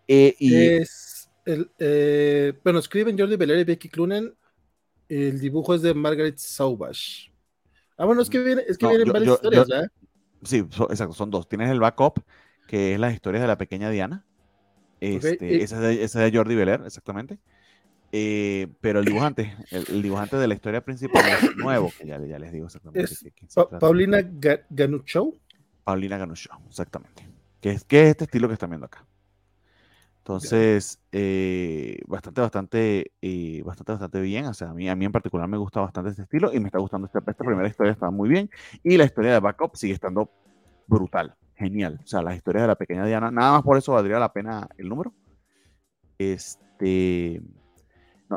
Eh, y... Es el, eh, bueno, escriben Jordi Beller y Becky Clunen, el dibujo es de Margaret Sauvage. Ah, bueno, es que, viene, es que vienen varias historias, ¿verdad? Sí, exacto, son dos. Tienes el backup, que es las historias de la pequeña Diana, este, esa, es de, Jordi Beler, exactamente. Eh, pero el dibujante, el, dibujante de la historia principal es nuevo, que ya, les digo exactamente. Paulina Ganucho. Paulina Ganucho, exactamente. Que es, que es este estilo que están viendo acá. Entonces, eh, bastante, bastante, eh, bastante, bastante bien. O sea, a mí, a mí en particular me gusta bastante este estilo y me está gustando esta, esta primera historia, está muy bien. Y la historia de Backup sigue estando brutal genial. O sea, las historias de la pequeña Diana, nada más por eso valdría la pena el número. Este,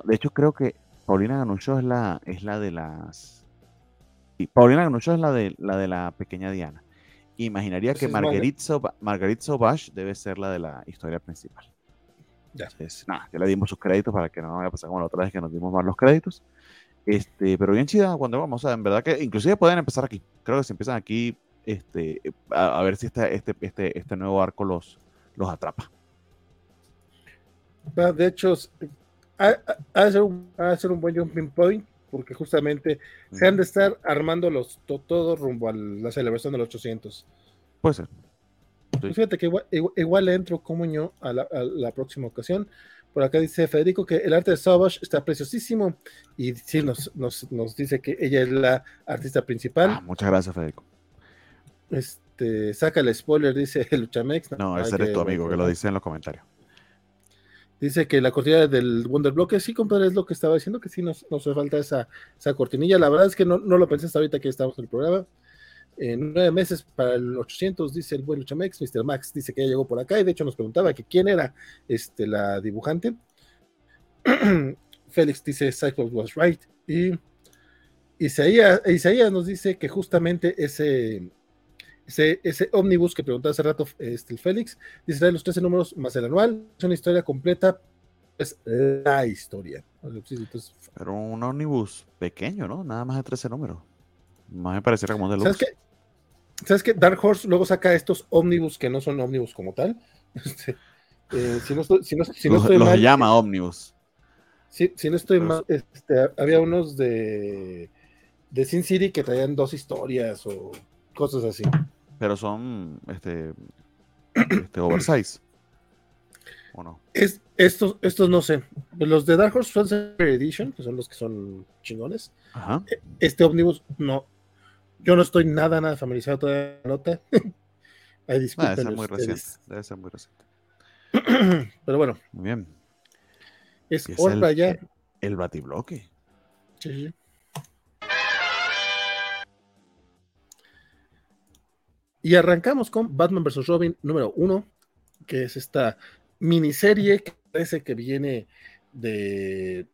de hecho creo que Paulina Ganucho es la, es la de las, y Paulina Ganucho es la de la de la pequeña Diana. Imaginaría que Marguerite, Sauvage debe ser la de la historia principal. Ya. nada, ya le dimos sus créditos para que no vaya a pasar como la otra vez que nos dimos más los créditos. Este, pero bien chida cuando vamos, o sea, en verdad que inclusive pueden empezar aquí. Creo que si empiezan aquí este, a, ver si este, este, este, este nuevo arco los, los atrapa. De hecho, ha, de ser un, un buen jumping point, porque justamente se han de estar armando los todos rumbo a la celebración de los 800. Puede ser. Pues fíjate que igual, le entro como yo a la, próxima ocasión. Por acá dice Federico que el arte de Savage está preciosísimo y sí, nos, nos, nos dice que ella es la artista principal. Ah, muchas gracias, Federico. Este, saca el spoiler, dice Luchamex. No, ese eres tu amigo, que lo dice en los comentarios. Dice que la cortinilla del Wonder Block, sí, compadre, es lo que estaba diciendo, que sí nos, hace falta esa, cortinilla. La verdad es que no, lo pensé hasta ahorita que estamos en el programa. En nueve meses para el 800, dice el buen Luchamex. Mr. Max dice que ya llegó por acá y de hecho nos preguntaba que quién era este, la dibujante. Félix dice Cyclops was right. Y Isaías nos dice que justamente ese ese, ese ómnibus que preguntaba hace rato este, el Félix, dice trae los 13 números más el anual, es una historia completa, es la historia. Pero un ómnibus pequeño, ¿no? Nada más de 13 números. Más me pareciera como de ¿Sabes qué? ¿Sabes qué? Dark Horse luego saca estos ómnibus que no son ómnibus como tal. Este, eh, si no estoy, si no, si no estoy los, llama ómnibus. Si, si, no estoy mal, este, había unos de, de Sin City que traían dos historias o cosas así. Pero son este, este oversize. ¿O no? Es, estos, estos no sé. Los de Dark Horse son Edition, que son los que son chingones. E, este Omnibus no. Yo no estoy nada, nada familiarizado todavía la nota. Ahí ah, debe ser muy reciente. Debe ser muy reciente. Pero bueno. Muy bien. Es hora ya. El batibloque. Sí, sí. Y arrancamos con Batman vs. Robin número uno, que es esta miniserie que parece que viene de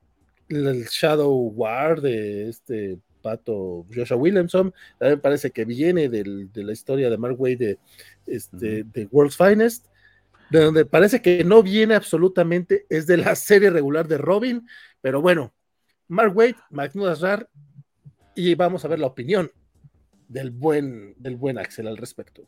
el Shadow War de este pato Joshua Williamson. También parece que viene de la historia de Mark Wade de, este, de World's Finest. De donde parece que no viene absolutamente, es de la serie regular de Robin, pero bueno, Mark Wade, Magnus Asrar, y vamos a ver la opinión del buen, del buen Axel al respecto.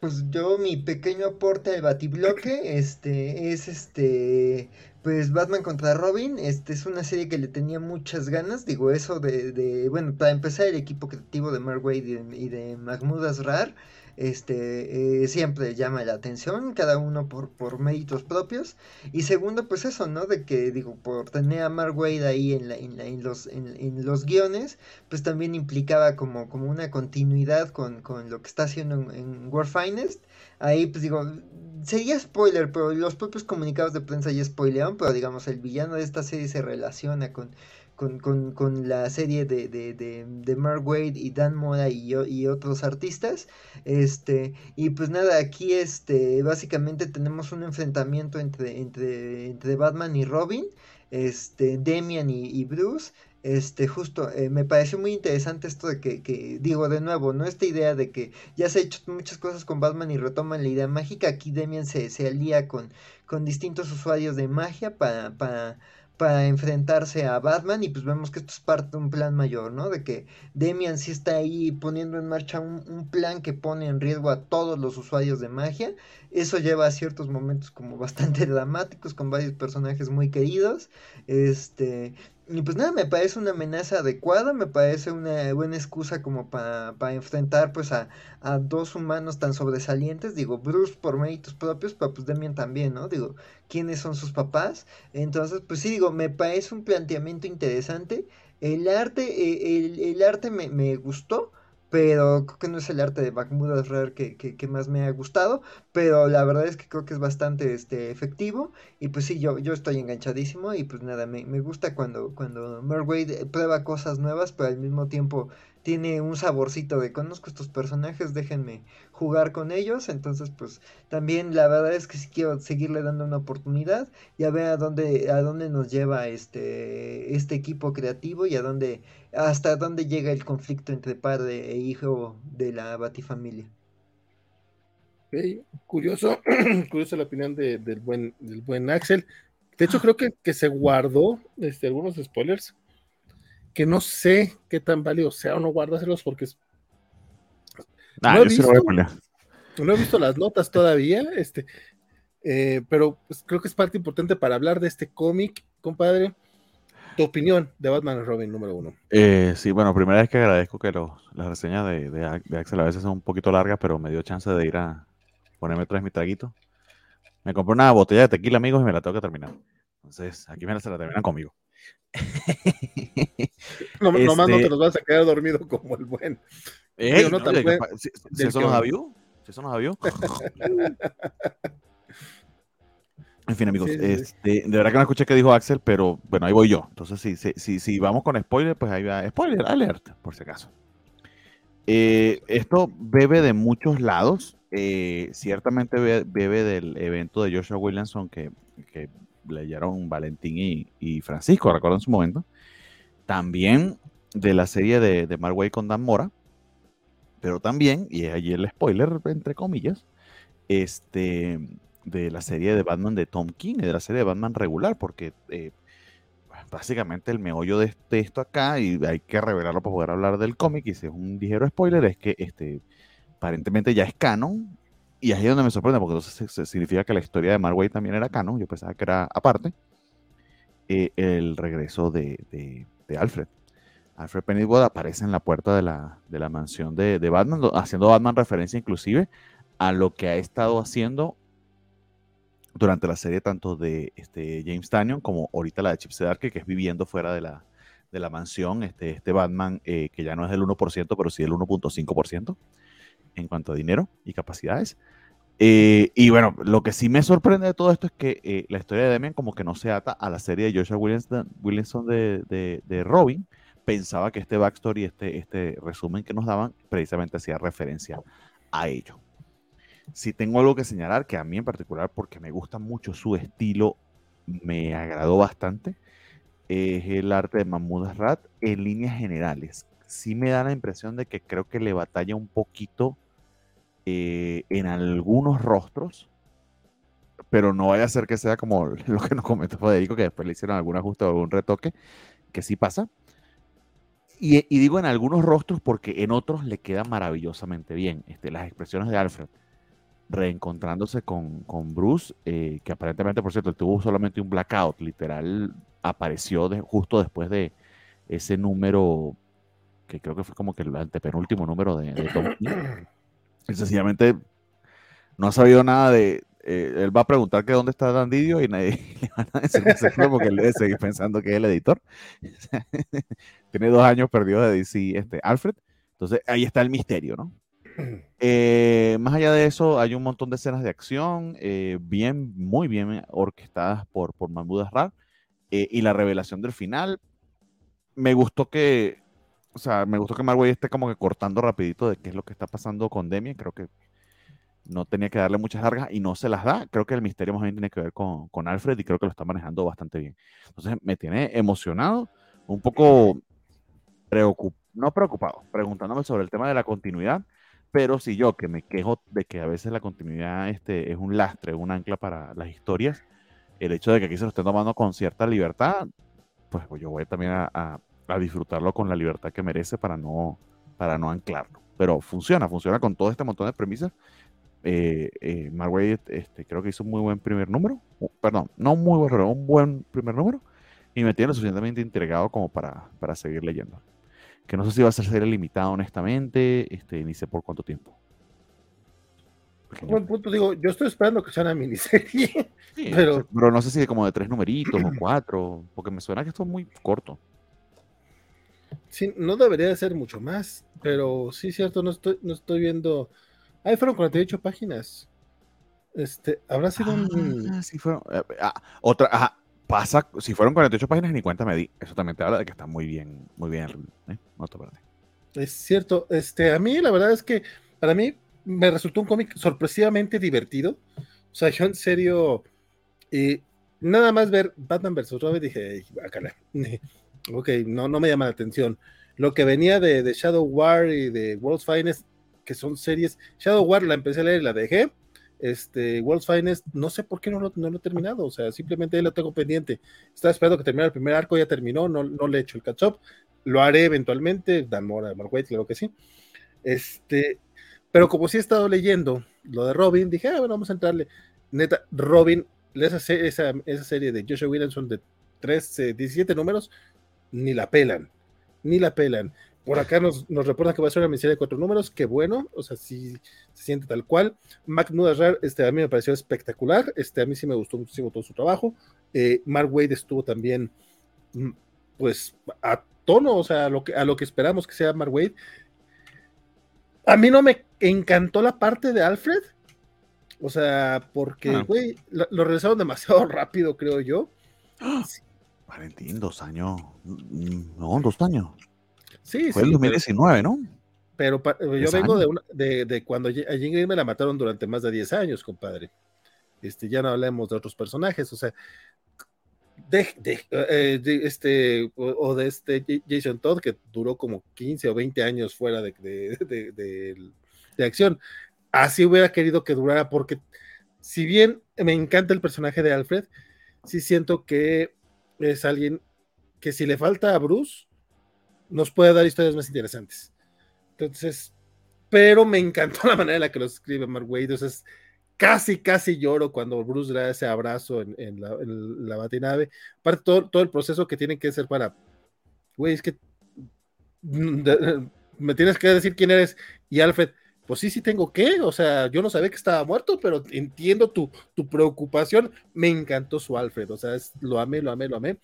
Pues yo, mi pequeño aporte al batibloque, este, es este, pues Batman contra Robin, este es una serie que le tenía muchas ganas, digo eso de, de bueno, para empezar el equipo creativo de Mark Wade y de, Mahmoud Asrar, este, eh, siempre llama la atención, cada uno por, por méritos propios. Y segundo, pues eso, ¿no? De que, digo, por tener a Mark Wade ahí en, la, en, la, en los, en, los guiones, pues también implicaba como, como una continuidad con, con lo que está haciendo en, War Finest. Ahí, pues digo, sería spoiler, pero los propios comunicados de prensa ya spoilearon, pero digamos, el villano de esta serie se relaciona con con, con, con la serie de, de, de, de, Mark Wade y Dan Mora y, y otros artistas. Este, y pues nada, aquí este, básicamente tenemos un enfrentamiento entre, entre, entre Batman y Robin, este, Demian y, Bruce. Este, justo, eh, me pareció muy interesante esto de que, que, digo de nuevo, ¿no? Esta idea de que ya se ha hecho muchas cosas con Batman y retoman la idea mágica. Aquí Demian se, se alía con, con distintos usuarios de magia para, para para enfrentarse a Batman y pues vemos que esto es parte de un plan mayor, ¿no? De que Demian sí está ahí poniendo en marcha un, plan que pone en riesgo a todos los usuarios de magia. Eso lleva a ciertos momentos como bastante dramáticos con varios personajes muy queridos. Este, y pues nada, me parece una amenaza adecuada, me parece una buena excusa como para, enfrentar pues a, dos humanos tan sobresalientes, digo, Bruce por méritos propios, pero pues Demian también, ¿no? Digo, ¿quiénes son sus papás? Entonces, pues sí, digo, me parece un planteamiento interesante. El arte, eh, el, el, arte me, me gustó, pero creo que no es el arte de Mahmoud Rare que, que, más me ha gustado, pero la verdad es que creo que es bastante este, efectivo y pues sí, yo, estoy enganchadísimo y pues nada, me, me gusta cuando, cuando Merwade prueba cosas nuevas, pero al mismo tiempo tiene un saborcito de conozco estos personajes, déjenme jugar con ellos. Entonces, pues también la verdad es que sí quiero seguirle dando una oportunidad. Ya ver a dónde, a dónde nos lleva este, este equipo creativo y a dónde, hasta dónde llega el conflicto entre padre e hijo de la Batifamilia. curioso, curioso la opinión del, buen, del buen Axel. De hecho, creo que, que se guardó este, algunos spoilers que no sé qué tan válido sea o no guardárselos porque no, he visto, no, he visto, las notas todavía, este, eh, pero pues, creo que es parte importante para hablar de este cómic, compadre. Tu opinión de Batman Robin número uno. Eh, sí, bueno, primera vez que agradezco que las reseñas de, de, Axel a veces son un poquito largas, pero me dio chance de ir a ponerme otra vez mi traguito. Me compré una botella de tequila, amigos, y me la tengo que terminar. Entonces, aquí me la, se la terminan conmigo. no, Nomás no te este los vas a quedar dormido como el buen. si, eso nos avió, si eso nos avió. en fin, amigos, este, de verdad que no escuché que dijo Axel, pero bueno, ahí voy yo. Entonces, si, si, si, vamos con spoiler, pues ahí va. Spoiler, alert, por si acaso. Eh, esto bebe de muchos lados. Eh, ciertamente bebe, del evento de Joshua Williamson que, que leyeron Valentín y, Francisco, recuerdo en su momento. También de la serie de, de Mark con Dan Mora, pero también, y allí el spoiler, entre comillas, este, de la serie de Batman de Tom King, de la serie de Batman regular, porque eh, básicamente el meollo de, esto acá, y hay que revelarlo para poder hablar del cómic, y si es un ligero spoiler, es que este, aparentemente ya es canon, y ahí es donde me sorprende, porque entonces significa que la historia de Mark también era canon, yo pensaba que era aparte, eh, el regreso de, Alfred. Alfred Pennywood aparece en la puerta de la, mansión de, Batman, haciendo Batman referencia inclusive a lo que ha estado haciendo durante la serie tanto de este, James Tannion como ahorita la de Chip Zdarsky, que es viviendo fuera de la, de la mansión, este, este Batman eh, que ya no es del 1%, pero sí del 1.5% en cuanto a dinero y capacidades. Eh, y bueno, lo que sí me sorprende de todo esto es que eh, la historia de Demian como que no se ata a la serie de Joshua Williamson, de, de, Robin. Pensaba que este backstory, este, este resumen que nos daban, precisamente hacía referencia a ello. Si tengo algo que señalar, que a mí en particular, porque me gusta mucho su estilo, me agradó bastante, es el arte de Mahmoud Rat en líneas generales. Sí me da la impresión de que creo que le batalla un poquito eh, en algunos rostros, pero no vaya a ser que sea como lo que nos comentó Federico, que después le hicieron algún ajuste o algún retoque, que sí pasa. Y, digo en algunos rostros porque en otros le queda maravillosamente bien. Este, las expresiones de Alfred reencontrándose con, con Bruce, eh, que aparentemente, por cierto, tuvo solamente un blackout, literal, apareció justo después de ese número, que creo que fue como que el antepenúltimo número de, de Tom Y sencillamente no ha sabido nada de. Eh, él va a preguntar que dónde está Dandidio y nadie le va a decir que se fue porque él debe seguir pensando que es el editor. Tiene dos años perdido de DC, este, Alfred. Entonces ahí está el misterio, ¿no? Eh, más allá de eso, hay un montón de escenas de acción, eh, bien, muy bien orquestadas por, por Mahmoud Asrar. y la revelación del final, me gustó que o sea, me gustó que Marway esté como que cortando rapidito de qué es lo que está pasando con Demian. Creo que no tenía que darle muchas largas y no se las da. Creo que el misterio más bien tiene que ver con, con Alfred y creo que lo está manejando bastante bien. Entonces me tiene emocionado, un poco preocupado, no preocupado, preguntándome sobre el tema de la continuidad, pero si yo que me quejo de que a veces la continuidad este, es un lastre, un ancla para las historias, el hecho de que aquí se lo estén tomando con cierta libertad, pues yo voy también a disfrutarlo con la libertad que merece para no, para no anclarlo. Pero funciona, funciona con todo este montón de premisas. Eh, eh Marway este, creo que hizo un muy buen primer número. perdón, no un muy buen, pero un buen primer número. Y me tiene lo suficientemente intrigado como para, para seguir leyendo. Que no sé si va a ser serie limitada, honestamente, este, ni sé por cuánto tiempo. Buen punto, digo, yo estoy esperando que sea una miniserie. pero... pero no sé si como de tres numeritos o cuatro, porque me suena que esto es muy corto. Sí, no debería de ser mucho más, pero sí, cierto, no estoy, no estoy viendo. Ahí fueron 48 páginas. Este, habrá sido un. Ah, sí fueron. Eh, ah, otra, pasa, si fueron 48 páginas, ni cuenta me di. Eso también te habla de que está muy bien, muy bien. ¿eh? Es cierto, este, a mí la verdad es que para mí me resultó un cómic sorpresivamente divertido. O sea, yo en serio, y nada más ver Batman vs. Robin dije, bacala. Ok, no, no me llama la atención. Lo que venía de, Shadow War y de World's Finest, que son series. Shadow War la empecé a leer y la dejé. Este, World's Finest, no sé por qué no lo, no lo he terminado, o sea, simplemente lo tengo pendiente. Estaba esperando que terminara el primer arco, ya terminó, no, no le he hecho el catch-up. Lo haré eventualmente, Dan Mora, Mark claro que sí. Este, pero como sí he estado leyendo lo de Robin, dije, ah, bueno, vamos a entrarle. Neta, Robin, esa, esa, esa serie de Joshua Williamson de 13, 17 números, ni la pelan, ni la pelan. Por acá nos, nos reportan que va a ser una miniserie de cuatro números, qué bueno, o sea, sí se siente tal cual. Mac Nudasrar, este, a mí me pareció espectacular, este, a mí sí me gustó muchísimo todo su trabajo. Eh, Mark Wade estuvo también, mm, pues, a tono, o sea, a lo que, a lo que esperamos que sea Mark Wade. A mí no me encantó la parte de Alfred, o sea, porque, ah. güey, lo, lo, realizaron demasiado rápido, creo yo. ¡Ah! Valentín, dos años. No, dos años. Sí, Fue el 2019, ¿no? Pero yo vengo de, una, de, de, cuando a Jean me la mataron durante más de 10 años, compadre. Este, ya no hablemos de otros personajes, o sea, de, de, eh, este, o, de este Jason Todd, que duró como 15 o 20 años fuera de, de, acción. Así hubiera querido que durara, porque si bien me encanta el personaje de Alfred, sí siento que es alguien que si le falta a Bruce, nos puede dar historias más interesantes. Entonces, pero me encantó la manera en la que lo escribe Mark Wade. Entonces, casi, casi lloro cuando Bruce le da ese abrazo en, la, en la, batinave. Aparte, todo, todo el proceso que tiene que hacer para, güey, es que me tienes que decir quién eres. Y Alfred, pues sí, sí tengo que, o sea, yo no sabía que estaba muerto, pero entiendo tu, tu preocupación. Me encantó su Alfred, o sea, es, lo amé, lo amé, lo amé.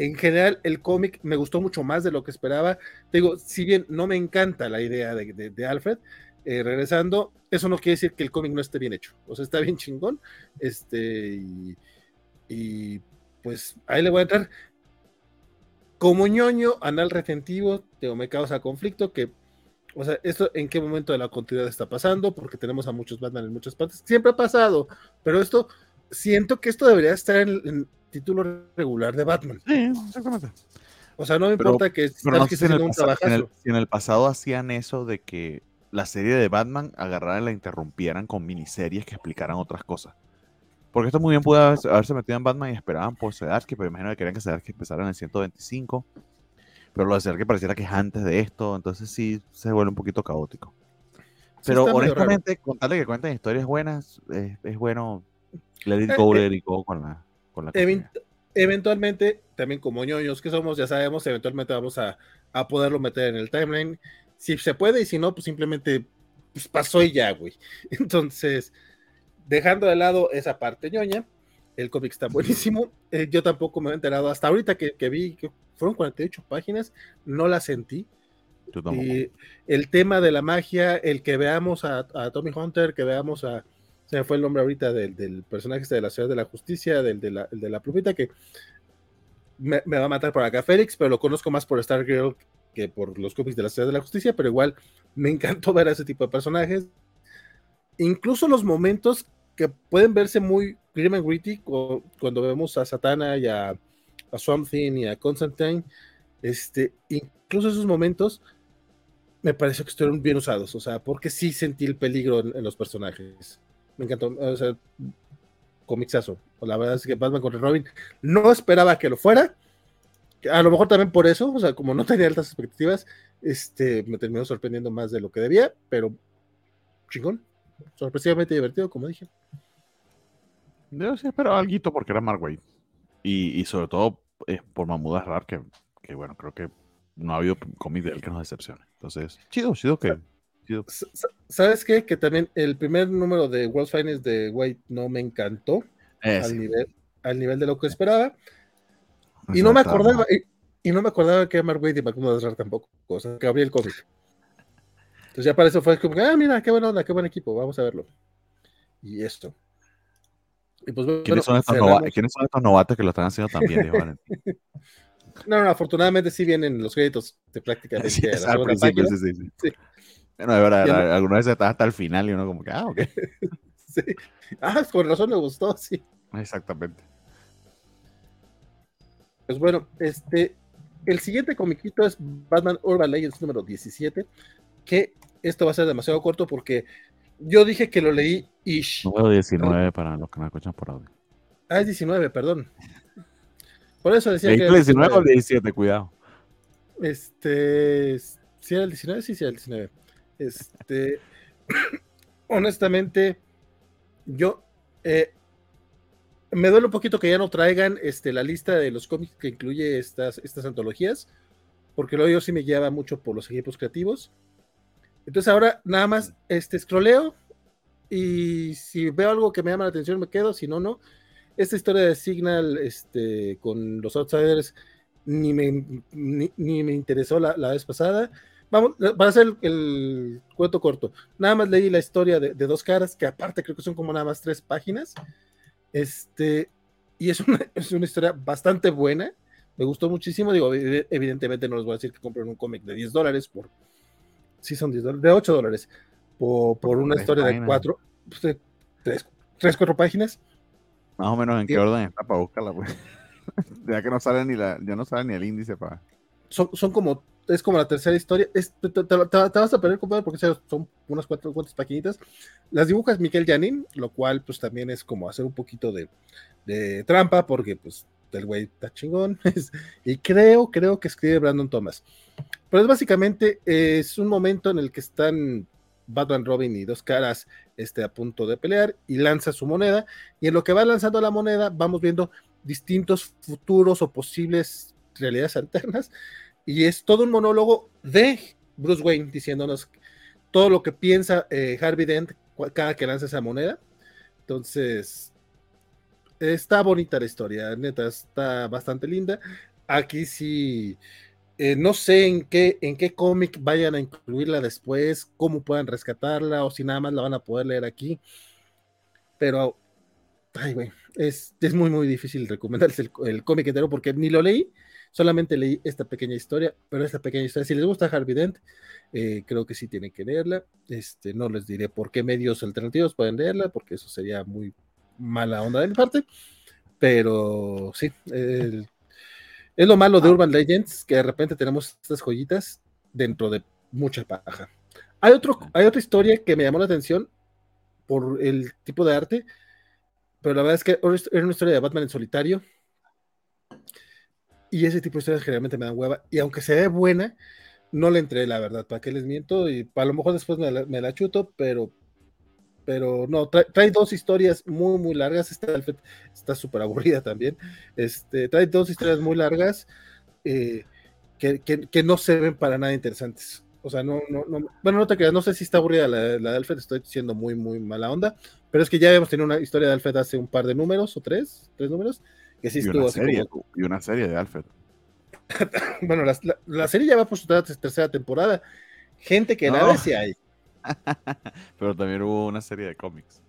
En general, el cómic me gustó mucho más de lo que esperaba. digo, si bien no me encanta la idea de, de, Alfred, eh, regresando, eso no quiere decir que el cómic no esté bien hecho. O sea, está bien chingón. Este, y, pues ahí le voy a entrar. Como ñoño, anal retentivo, tengo, me causa conflicto que, o sea, esto en qué momento de la continuidad está pasando, porque tenemos a muchos Batman en muchas partes. Siempre ha pasado, pero esto, siento que esto debería estar en, el título regular de Batman. Sí, exactamente. O sea, no me importa que, pero que en, el un pasado, en, el, en el pasado hacían eso de que la serie de Batman agarraran y la interrumpieran con miniseries que explicaran otras cosas. Porque esto muy bien pudo haberse metido en Batman y esperaban por Sedarsky, pero imagino que querían que Sedarsky empezara en el 125. Pero lo de Sedarsky pareciera que es antes de esto, entonces sí se vuelve un poquito caótico. Pero honestamente, contarle que cuenten historias buenas, es, bueno let it go, let it go con la, con la Eventualmente, también como ñoños que somos, ya sabemos, eventualmente vamos a, a poderlo meter en el timeline si se puede y si no, pues simplemente pues pasó y ya, güey. Entonces, dejando de lado esa parte ñoña, el cómic está buenísimo. Eh, yo tampoco me he enterado hasta ahorita que, vi que fueron 48 páginas, no la sentí. Y el tema de la magia, el que veamos a, Tommy Hunter, que veamos a, se me fue el nombre ahorita del, personaje este de la Ciudad de la Justicia, del de la, de la plumita, que me, me, va a matar por acá Félix, pero lo conozco más por Stargirl que por los cómics de la Ciudad de la Justicia, pero igual me encantó ver a ese tipo de personajes. Incluso los momentos que pueden verse muy grim and gritty cuando vemos a Satana y a, a Swamp Thing y a Constantine, este, incluso esos momentos me pareció que estuvieron bien usados, o sea, porque sí sentí el peligro en, los personajes. Me encantó, o sea, comixazo. La verdad es que Batman contra Robin no esperaba que lo fuera, a lo mejor también por eso, o sea, como no tenía altas expectativas, este, me terminó sorprendiendo más de lo que debía, pero chingón, sorpresivamente divertido, como dije. Yo sí espero algo porque era Mark Wade. Y, y sobre todo eh, por Mamuda Rar, que, que, bueno, creo que no ha habido cómic de él que nos decepcione. Entonces, chido, chido que. Chido. ¿Sabes qué? Que también el primer número de World's Finest de White no me encantó al, nivel, al nivel de lo que esperaba. Y no me acordaba, y, no me acordaba que Mark Wade iba a Rar tampoco, o sea, que abría el cómic. Entonces ya para eso fue como, ah, mira, qué buena onda, qué buen equipo, vamos a verlo. Y esto. Y pues, ¿Quiénes, son estos ¿Quiénes, son estos novatos que lo están haciendo también, No, no, afortunadamente sí vienen los créditos de prácticamente sí, al principio, sí, sí, sí, Bueno, de verdad, alguna vez está hasta el final y uno como que, ah, ok. sí. Ah, con razón me gustó, sí. Exactamente. Pues bueno, este, el siguiente comiquito es Batman Urban Legends número 17, que esto va a ser demasiado corto porque yo dije que lo leí ish. Número 19 para los que me escuchan por audio. Ah, es 19, perdón. Por eso decía que. ¿El 19 o el 17? Cuidado. Este. ¿Si era el 19? Sí, sí, era el 19. Este. honestamente, yo eh, me duele un poquito que ya no traigan este, la lista de los cómics que incluye estas, estas antologías, porque luego yo sí me lleva mucho por los equipos creativos. Entonces ahora nada más este scrolleo y si veo algo que me llama la atención me quedo, si no, no. Esta historia de Signal este, con los Outsiders ni me, ni, me interesó la, vez pasada. Vamos, para hacer el, cuento corto, nada más leí la historia de, de, dos caras, que aparte creo que son como nada más tres páginas. Este, y es una, es una historia bastante buena. Me gustó muchísimo. Digo, evidentemente no les voy a decir que compren un cómic de 10 dólares por. Sí, son 10 dólares, de 8 dólares. Por, por una historia de 4, 3, 3, 4 páginas. Más o menos en qué orden está para buscarla, pues. ya que no sale ni la, ya no sale ni el índice para. Son, son como es como la tercera historia. te, vas a perder, compadre, porque son unas cuatro cuantas paquinitas. Las dibujas Miquel Janin, lo cual, pues también es como hacer un poquito de, trampa, porque, pues, el güey está chingón. y creo, creo que escribe Brandon Thomas. Pero es básicamente, es un momento en el que están Batman, Robin y dos caras este, a punto de pelear y lanza su moneda. Y en lo que va lanzando la moneda, vamos viendo distintos futuros o posibles realidades alternas y es todo un monólogo de Bruce Wayne diciéndonos todo lo que piensa eh, Harvey Dent cada que lanza esa moneda. Entonces, está bonita la historia, neta, está bastante linda. Aquí sí, Eh, no sé en qué, en qué cómic vayan a incluirla después, cómo puedan rescatarla o si nada más la van a poder leer aquí. Pero, ay, güey, es, es muy, muy difícil recomendarles el, el cómic entero porque ni lo leí, solamente leí esta pequeña historia, pero esta pequeña historia, si les gusta Harvey Dent, eh, creo que sí tienen que leerla. Este, no les diré por qué medios alternativos pueden leerla, porque eso sería muy mala onda de mi parte. Pero sí, el, es lo malo de ah. Urban Legends, que de repente tenemos estas joyitas dentro de mucha paja. Hay, otro, hay otra historia que me llamó la atención por el tipo de arte, pero la verdad es que era una historia de Batman en solitario. Y ese tipo de historias generalmente me dan hueva. Y aunque se ve buena, no le entré, la verdad. ¿Para qué les miento? Y a lo mejor después me la, me la chuto, pero pero no, trae, dos historias muy, muy largas. Esta está súper aburrida también. Este, trae dos historias muy largas eh, que, no se ven para nada interesantes. O sea, no, no, no, bueno, no te creas, no sé si está aburrida la, la de Alfred, estoy siendo muy, muy mala onda, pero es que ya habíamos tenido una historia de Alfred hace un par de números, o tres, tres números, que sí y estuvo una serie, Y una serie de Alfred. bueno, la, la, serie ya va por su tercera temporada. Gente que nada si hay. Pero también hubo una serie de cómics.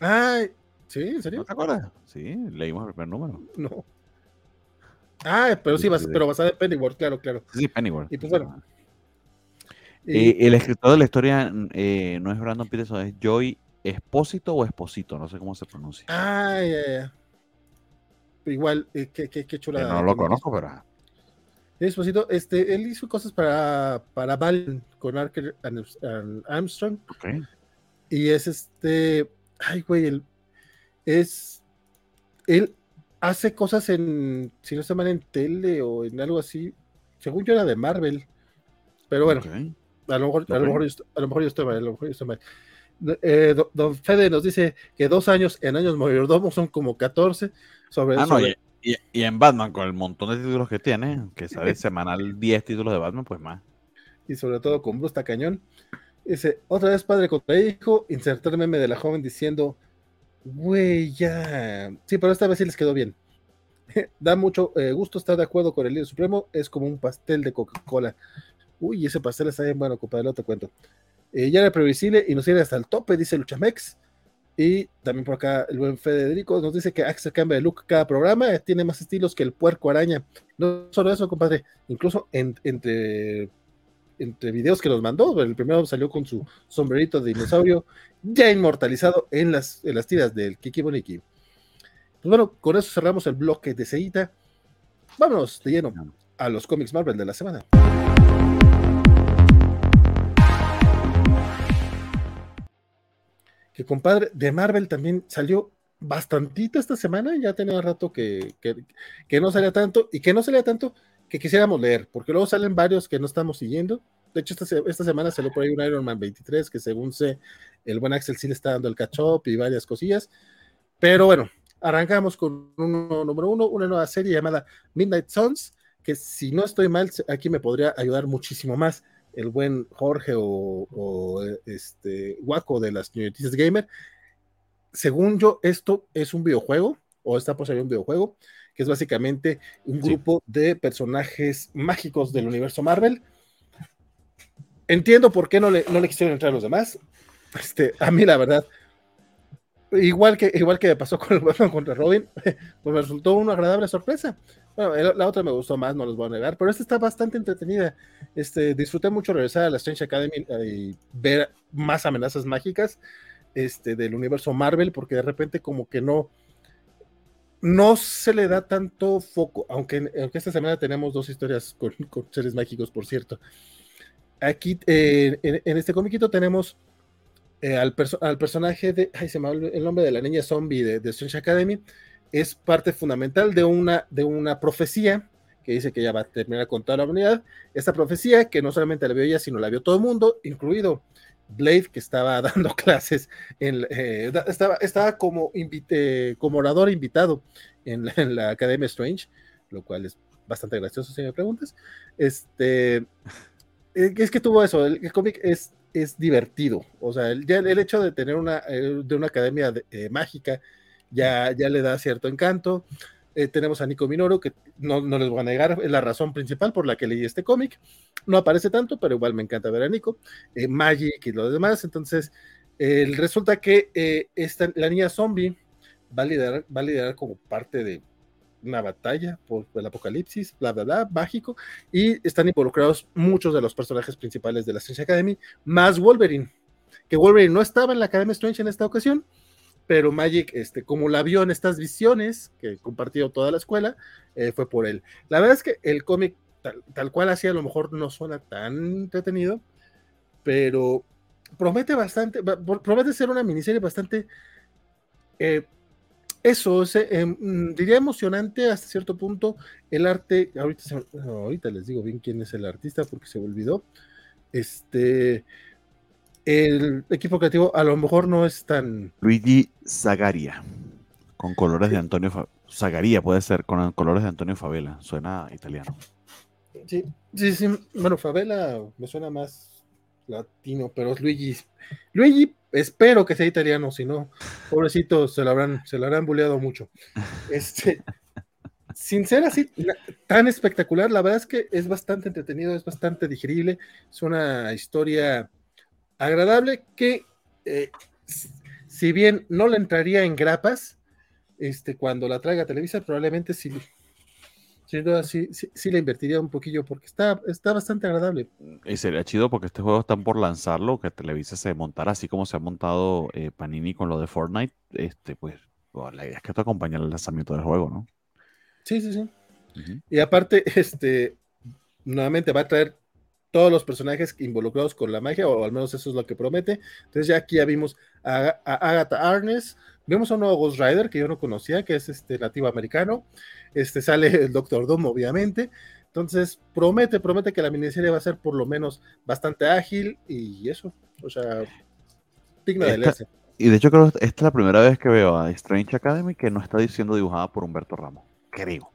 Ay, ¿sí? ¿En serio? ¿No te acuerdas? Sí, leímos el primer número. No. Ah, pero sí, pero basada en Pennyworth, claro, claro. Sí, Pennyworth. Y pues bueno. Eh, el escritor de la historia eh, no es Brandon Peterson, es Joy Espósito o Esposito, no sé cómo se pronuncia. Ah, ya, ya. Igual, eh, qué, qué, qué chula. no lo conozco, pero este, él hizo cosas para, para Val con Archer Armstrong. Y es este, ay, güey, él es, él hace cosas en, si no se llama en tele o en algo así, según yo era de Marvel, pero bueno, a, lo mejor, a, lo mejor yo, a lo mejor yo estoy mal, a lo mejor yo estoy mal. Eh, don Fede nos dice que dos años en años mayordomo son como 14 sobre, ah, sobre, y, en Batman, con el montón de títulos que tiene, que sale semanal 10 títulos de Batman, pues más. Y sobre todo con Bruce Cañón. Dice, otra vez padre contra hijo, insertar meme de la joven diciendo, güey, ya. Sí, pero esta vez sí les quedó bien. da mucho eh, gusto estar de acuerdo con el líder supremo, es como un pastel de Coca-Cola. Uy, ese pastel está bien bueno, compadre, no te cuento. Eh, ya era previsible y nos viene hasta el tope, dice Luchamex. Y también por acá el buen Federico nos dice que Axel cambia de look cada programa, tiene más estilos que el puerco araña. No solo eso, compadre, incluso entre, entre videos que nos mandó, el primero salió con su sombrerito de dinosaurio ya inmortalizado en las, en las tiras del Kiki Boniki. Pues bueno, con eso cerramos el bloque de Seita. Vámonos de lleno a los cómics Marvel de la semana. Que compadre, de Marvel también salió bastantito esta semana, ya tenía rato que, que, no salía tanto, y que no salía tanto que quisiéramos leer, porque luego salen varios que no estamos siguiendo. De hecho, esta, esta semana salió por ahí un Iron Man 23, que según sé, el buen Axel sí le está dando el catch-up y varias cosillas. Pero bueno, arrancamos con uno número uno, una nueva serie llamada Midnight Suns, que si no estoy mal, aquí me podría ayudar muchísimo más el buen Jorge o, este Waco de las Noticias Gamer. Según yo, esto es un videojuego, o está por salir un videojuego, que es básicamente un grupo de personajes mágicos del universo Marvel. Entiendo por qué no le, no le quisieron entrar a los demás. Este, a mí, la verdad, igual que, igual que pasó con el Batman contra Robin, pues me resultó una agradable sorpresa. Bueno, la otra me gustó más, no los voy a negar, pero esta está bastante entretenida. Este, disfruté mucho regresar a la Strange Academy eh, y ver más amenazas mágicas este, del universo Marvel, porque de repente como que no, no se le da tanto foco, aunque, aunque esta semana tenemos dos historias con, seres mágicos, por cierto. Aquí, eh, en, este comiquito tenemos eh, al, al, personaje de, ay, se me el nombre de la niña zombie de, de Strange Academy, es parte fundamental de una, de una profecía que dice que ella va a terminar con toda la humanidad. Esta profecía que no solamente la vio ella, sino la vio todo el mundo, incluido Blade, que estaba dando clases, en, eh, estaba, estaba como, como orador invitado en la, Academia Strange, lo cual es bastante gracioso si me preguntas. Este, eh, es que tuvo eso, el, cómic es, es divertido, o sea, el, el hecho de tener una, eh, de una academia mágica, ya, ya le da cierto encanto. Eh, tenemos a Nico Minoru, que no, no, les voy a negar, es la razón principal por la que leí este cómic. No aparece tanto, pero igual me encanta ver a Nico. Eh, Magic y lo demás. Entonces, eh, resulta que eh, esta, la niña zombie va a, liderar, va a liderar como parte de una batalla por el apocalipsis, bla, bla, bla, mágico, y están involucrados muchos de los personajes principales de la Strange Academy, más Wolverine, que Wolverine no estaba en la Academia Strange en esta ocasión, pero Magic, este, como la vio en estas visiones que compartió toda la escuela, eh, fue por él. La verdad es que el cómic, tal, tal, cual así, a lo mejor no suena tan entretenido, pero promete bastante, promete ser una miniserie bastante, eh, eso, eh, diría emocionante hasta cierto punto. El arte, ahorita, se, ahorita les digo bien quién es el artista porque se me olvidó. Este, el equipo creativo a lo mejor no es tan. Luigi Zagaria, con colores de Antonio Fa Zagaria puede ser, con colores de Antonio Favela, suena italiano. Sí, sí, sí. Bueno, Favela me suena más latino, pero es Luigi. Luigi, espero que sea italiano, si no, pobrecito, se lo habrán, se lo habrán buleado mucho. Este, sin ser así tan espectacular, la verdad es que es bastante entretenido, es bastante digerible, es una historia agradable que, eh, si bien no le entraría en grapas, este, cuando la traiga a Televisa, probablemente sí, sin duda sí, sí, sí, le invertiría un poquillo porque está, está bastante agradable. Y sería chido porque este juego están por lanzarlo, que Televisa se montara así como se ha montado eh, Panini con lo de Fortnite. Este, pues, bueno, la idea es que esto acompañe el lanzamiento del juego, ¿no? Sí, sí, sí. Uh -huh. Y aparte, este, nuevamente va a traer todos los personajes involucrados con la magia, o al menos eso es lo que promete. Entonces ya aquí ya vimos a, a Agatha Arnes, vemos a un nuevo Ghost Rider que yo no conocía, que es este nativo americano. Este sale el Doctor Doom, obviamente. Entonces, promete, promete que la miniserie va a ser por lo menos bastante ágil y eso. O sea, digna de leerse. Y de hecho, creo que esta es la primera vez que veo a Strange Academy que no está diciendo dibujada por Humberto Ramos. Creo.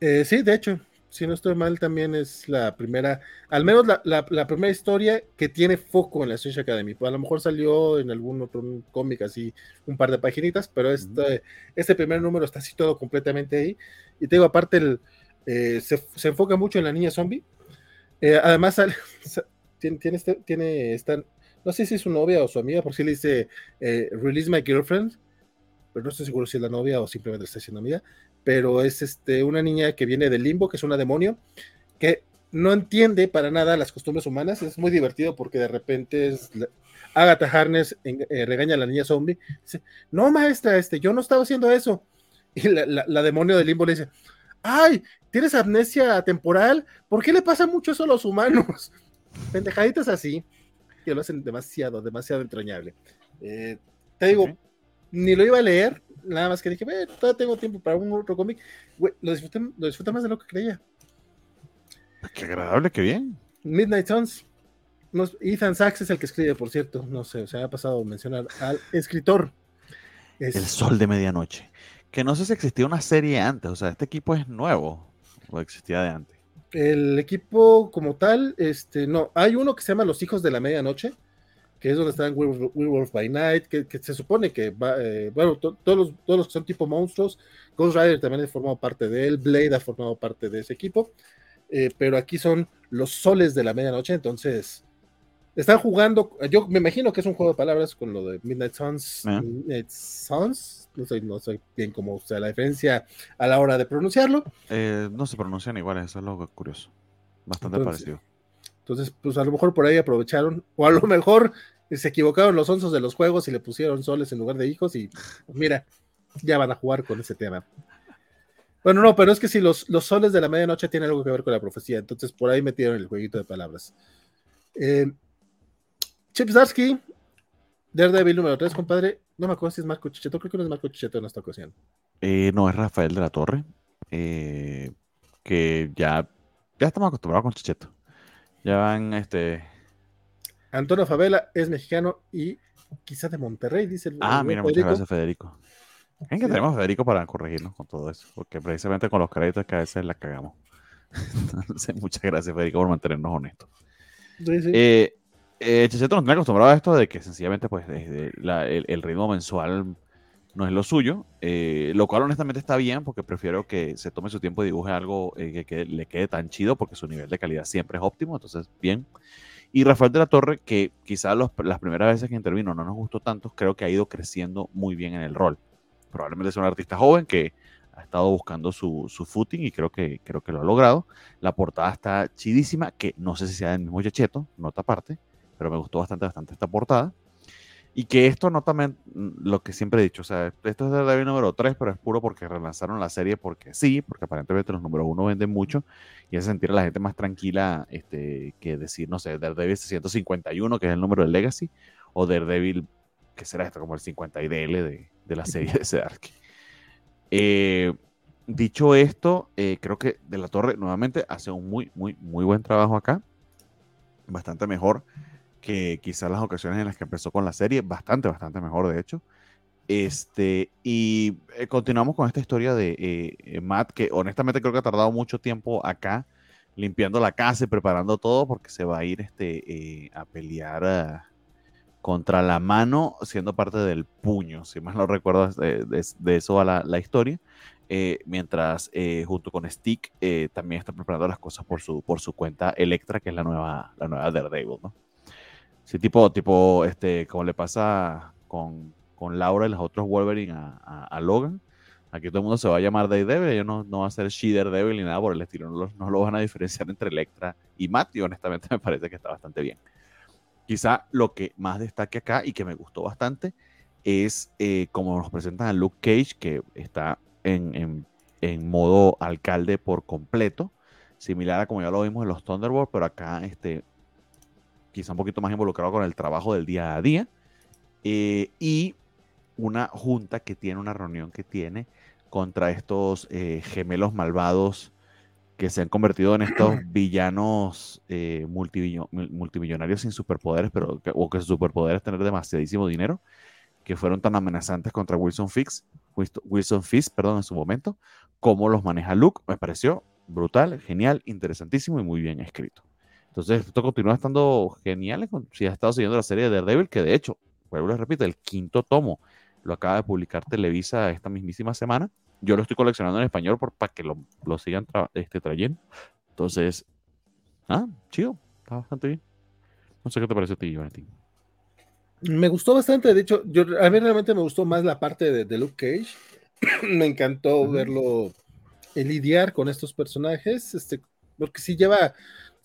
Eh, sí, de hecho, si no estoy mal, también es la primera, al menos la, la, la, primera historia que tiene foco en la Strange Academy. Pues a lo mejor salió en algún otro cómic así, un par de paginitas, pero este, uh -huh. este primer número está así todo completamente ahí. Y te digo, aparte, el, eh, se, se, enfoca mucho en la niña zombie. Eh, además, sale, tiene, tiene, este, tiene esta, no sé si es su novia o su amiga, por si le dice eh, Release My Girlfriend, pero no estoy seguro si es la novia o simplemente está siendo amiga pero es este, una niña que viene del limbo, que es una demonio, que no entiende para nada las costumbres humanas. Es muy divertido porque de repente es Agatha Harness eh, regaña a la niña zombie. Dice, no, maestra, este, yo no estaba haciendo eso. Y la, la, la, demonio del limbo le dice, ay, ¿tienes amnesia temporal? ¿Por qué le pasa mucho eso a los humanos? Pendejaditas así, que lo hacen demasiado, demasiado entrañable. Eh, te digo, okay. ni lo iba a leer, nada más que dije, todavía tengo tiempo para un otro cómic. Lo disfruté, lo disfruté más de lo que creía. Qué agradable, qué bien. Midnight Suns. Ethan Sachs es el que escribe, por cierto. No sé, se me ha pasado mencionar al escritor. Es... El Sol de Medianoche. Que no sé si existía una serie antes. O sea, este equipo es nuevo. O existía de antes. El equipo como tal, este, no. Hay uno que se llama Los Hijos de la Medianoche que es donde están Werewolf, Werewolf by Night, que, que, se supone que va, eh, bueno, to, todos, los, todos los que son tipo monstruos, Ghost Rider también ha formado parte de él, Blade ha formado parte de ese equipo, eh, pero aquí son los soles de la medianoche, entonces están jugando, yo me imagino que es un juego de palabras con lo de Midnight Suns, yeah. Midnight Suns, no sé, no sé bien cómo sea la diferencia a la hora de pronunciarlo. Eh, no se pronuncian iguales, es lo curioso, bastante entonces, parecido. Entonces, pues a lo mejor por ahí aprovecharon, o a lo mejor se equivocaron los onzos de los juegos y le pusieron soles en lugar de hijos y pues mira, ya van a jugar con ese tema. Bueno, no, pero es que si los, los soles de la medianoche tienen algo que ver con la profecía, entonces por ahí metieron el jueguito de palabras. Eh, Chip Zarsky, Daredevil número 3, compadre. No me acuerdo si es Marco Chicheto, creo que no es Marco Chicheto en esta ocasión. Eh, no, es Rafael de la Torre, eh, que ya, ya estamos acostumbrados con Chicheto. Ya van, este. Antonio Favela es mexicano y quizás de Monterrey, dice el. Ah, mira, Federico. muchas gracias, Federico. Es que sí. tenemos a Federico para corregirnos con todo eso, porque precisamente con los créditos que a veces la cagamos. Entonces, muchas gracias, Federico, por mantenernos honestos. Sí, sí. Eh, eh, Checheto nos tiene acostumbrado a esto de que sencillamente, pues, desde la, el, el, ritmo mensual no es lo suyo, eh, lo cual honestamente está bien porque prefiero que se tome su tiempo y dibuje algo eh, que, le quede tan chido porque su nivel de calidad siempre es óptimo, entonces bien. Y Rafael de la Torre, que quizás las primeras veces que intervino no nos gustó tanto, creo que ha ido creciendo muy bien en el rol. Probablemente es un artista joven que ha estado buscando su, footing y creo que, creo que lo ha logrado. La portada está chidísima, que no sé si sea del mismo Yecheto, nota aparte, pero me gustó bastante, bastante esta portada. Y que esto no también, mm, lo que siempre he dicho, o sea, esto es de Daredevil número 3, pero es puro porque relanzaron la serie porque sí, porque aparentemente los números 1 venden mucho y hace sentir a la gente más tranquila este, que decir, no sé, Daredevil 651, que es el número del Legacy, o Daredevil, que será esto, como el 50 IDL de, de la serie de Sedark. Eh, dicho esto, eh, creo que De la Torre nuevamente hace un muy, muy, muy buen trabajo acá, bastante mejor que quizás las ocasiones en las que empezó con la serie, bastante, bastante mejor de hecho. Este, y eh, continuamos con esta historia de eh, eh, Matt, que honestamente creo que ha tardado mucho tiempo acá, limpiando la casa y preparando todo, porque se va a ir este, a pelear contra la mano, siendo parte del puño, si más lo recuerdo, de, de, eso va la, la historia. mientras junto con Stick también está preparando las cosas por su, por su cuenta Electra, que es la nueva, la nueva Daredevil, ¿no? Sí, tipo, tipo, este, como le pasa con, con Laura y los otros Wolverine a, a, Logan. Aquí todo el mundo se va a llamar Daredevil, ellos no, no va a ser She Daredevil ni nada por el estilo, no lo, no van a diferenciar entre Electra y Matt, y honestamente me parece que está bastante bien. Quizá lo que más destaque acá y que me gustó bastante es eh, como nos presentan a Luke Cage, que está en, en, en, modo alcalde por completo, similar a como ya lo vimos en los Thunderbolts, pero acá este, quizá un poquito más involucrado con el trabajo del día a día, eh, y una junta que tiene, una reunión que tiene contra estos eh, gemelos malvados que se han convertido en estos villanos eh, multimillonarios sin superpoderes, pero o que su superpoder es tener demasiadísimo dinero, que fueron tan amenazantes contra Wilson Fix, Wilson Fisk, perdón, en su momento, como los maneja Luke, me pareció brutal, genial, interesantísimo y muy bien escrito. Entonces, esto continúa estando genial si has estado siguiendo la serie de Daredevil, que de hecho, vuelvo a repito, el quinto tomo lo acaba de publicar Televisa esta mismísima semana. Yo lo estoy coleccionando en español por, para que lo, lo sigan este, trayendo. Entonces, ah, chido, está bastante bien. No sé qué te parece a ti, Valentín. Me gustó bastante, de hecho, yo, a mí realmente me gustó más la parte de, de Luke Cage. me encantó verlo eh, lidiar con estos personajes, este, porque si lleva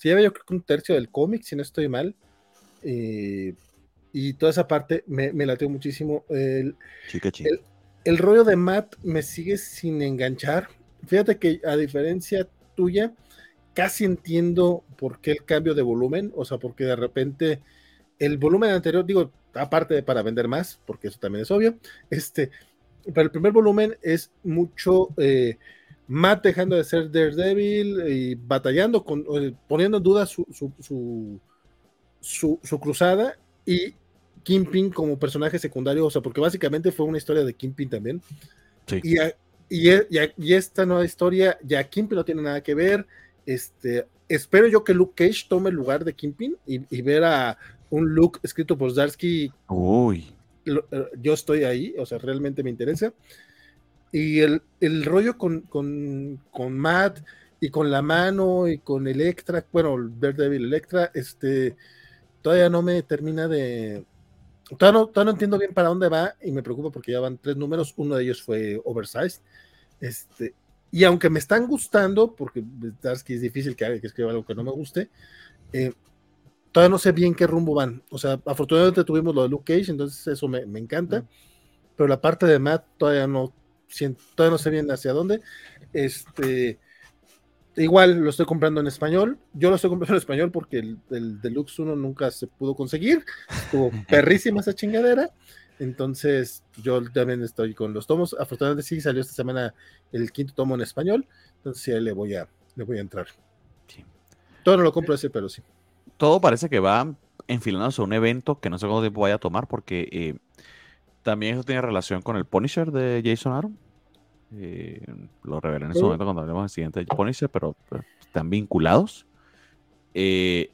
se lleva yo creo que un tercio del cómic, si no estoy mal. Eh, y toda esa parte me, me lateó muchísimo. El, el, rollo de Matt me sigue sin enganchar. Fíjate que a diferencia tuya, casi entiendo por qué el cambio de volumen, o sea, porque de repente el volumen anterior, digo, aparte de para vender más, porque eso también es obvio, este, pero el primer volumen es mucho eh, Matt dejando de ser Daredevil y batallando, con, eh, poniendo en duda su, su, cruzada y Kingpin como personaje secundario, o sea, porque básicamente fue una historia de Kingpin también. Y, y, esta nueva historia, ya Kingpin no tiene nada que ver. Este, espero yo que Luke Cage tome el lugar de Kingpin y, ver a un Luke escrito por Zarsky. Uy. Eh, yo estoy ahí, o sea, realmente me interesa. Y el, el rollo con, con, con, Matt y con la mano y con Electra, bueno, Daredevil Electra, este, todavía no me termina de... Todavía no, todavía no entiendo bien para dónde va y me preocupa porque ya van tres números, uno de ellos fue Oversized. Este, y aunque me están gustando, porque Darsky es difícil que, que escriba algo que no me guste, eh, todavía no sé bien qué rumbo van. O sea, afortunadamente tuvimos lo de Luke Cage, entonces eso me, me encanta. Pero la parte de Matt todavía no, todavía no sé bien hacia dónde. Este, igual lo estoy comprando en español. Yo lo estoy comprando en español porque el, el Deluxe 1 nunca se pudo conseguir. Estuvo perrísima esa chingadera. Entonces, yo también estoy con los tomos. Afortunadamente sí salió esta semana el quinto tomo en español. Entonces sí, le voy a, le voy a entrar. Todo no lo compro ese, pero sí. Todo parece que va enfilándose a un evento que no sé cuánto tiempo vaya a tomar porque eh, también eso tiene relación con el Punisher de Jason Aaron. Eh, lo revelé en ese momento cuando hablemos del siguiente Punisher, pero, están vinculados. Eh,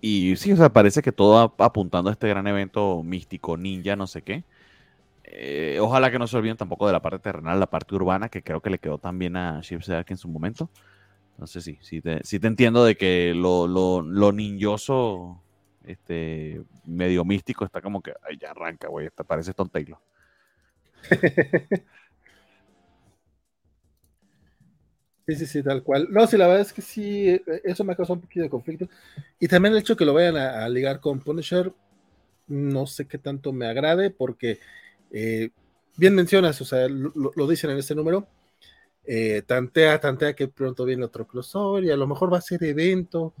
y sí, o sea, parece que todo apuntando a este gran evento místico, ninja, no sé qué. Eh, ojalá que no se olviden tampoco de la parte terrenal, la parte urbana, que creo que le quedó también a Shipshark en su momento. Entonces sí, sí te, sí te entiendo de que lo, lo, lo ninjoso, este, medio místico, está como que, ay, ya arranca, güey, parece Stone Taylor. Sí, sí, sí, tal cual. No, sí, la verdad es que sí, eso me ha causado un poquito de conflicto. Y también el hecho que lo vayan a, ligar con Punisher, no sé qué tanto me agrade, porque eh, bien mencionas, o sea, lo, dicen en este número, eh, tantea, tantea que pronto viene otro crossover y a lo mejor va a ser evento.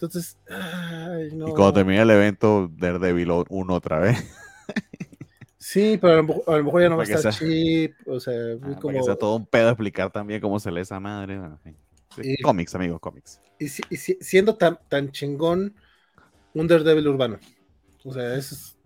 Entonces, ay, no. Y cuando termine el evento, Daredevil uno otra vez. Sí, pero a lo, mejor, ya no va a estar chip, o sea, ah, como... sea todo un pedo explicar también cómo se lee esa madre. cómics, amigos, cómics. Y, siendo tan, tan chingón un Daredevil urbano. O sea, es,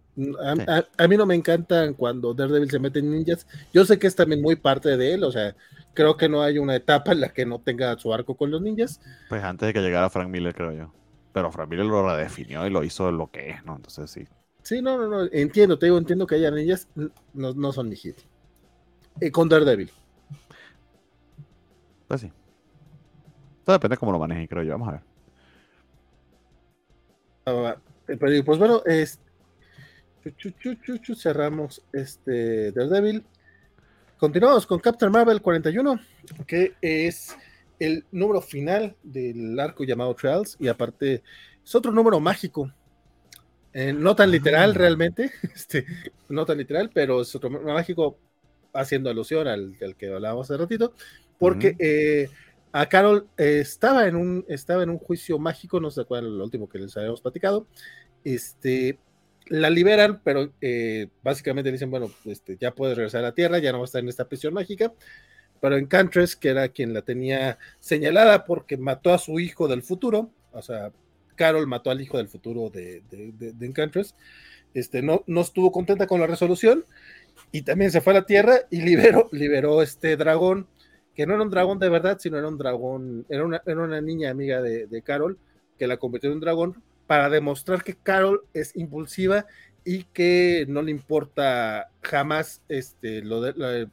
a, mí no me encantan cuando Daredevil se mete en ninjas. Yo sé que es también muy parte de él, o sea, creo que no hay una etapa en la que no tenga su arco con los ninjas. Pues antes de que llegara Frank Miller, creo yo. Pero Frank Miller lo redefinió y lo hizo lo que es, ¿no? Entonces sí. Sí, no, no, no, entiendo, te digo, entiendo que haya ninjas, no, no son mi hit. Eh, con Daredevil. Pues sí. Todo depende de cómo lo manejen, creo yo. Vamos a ver. Ah, pero, pues bueno, es, cerramos este Daredevil. Continuamos con Captain Marvel 41, que es el número final del arco llamado Trials, y aparte es otro número mágico. Eh, no tan literal ah. realmente, este, no tan literal, pero es otro mágico haciendo alusión al, que hablábamos hace ratito, porque eh, a Carol eh, estaba, en un, estaba en un juicio mágico, no sé cuál es lo último que les habíamos platicado, este, la liberan, pero básicamente dicen, bueno, este, ya puedes regresar a la Tierra, ya no va a estar en esta prisión mágica, pero Encantress, que era quien la tenía señalada porque mató a su hijo del futuro, o sea, Carol mató al hijo del futuro de, de, Encantress, este, no, no estuvo contenta con la resolución y también se fue a la Tierra y liberó, liberó este dragón, que no era un dragón de verdad, sino era un dragón, era una, era una niña amiga de, Carol que la convirtió en un dragón para demostrar que Carol es impulsiva y que no le importa jamás este, lo de,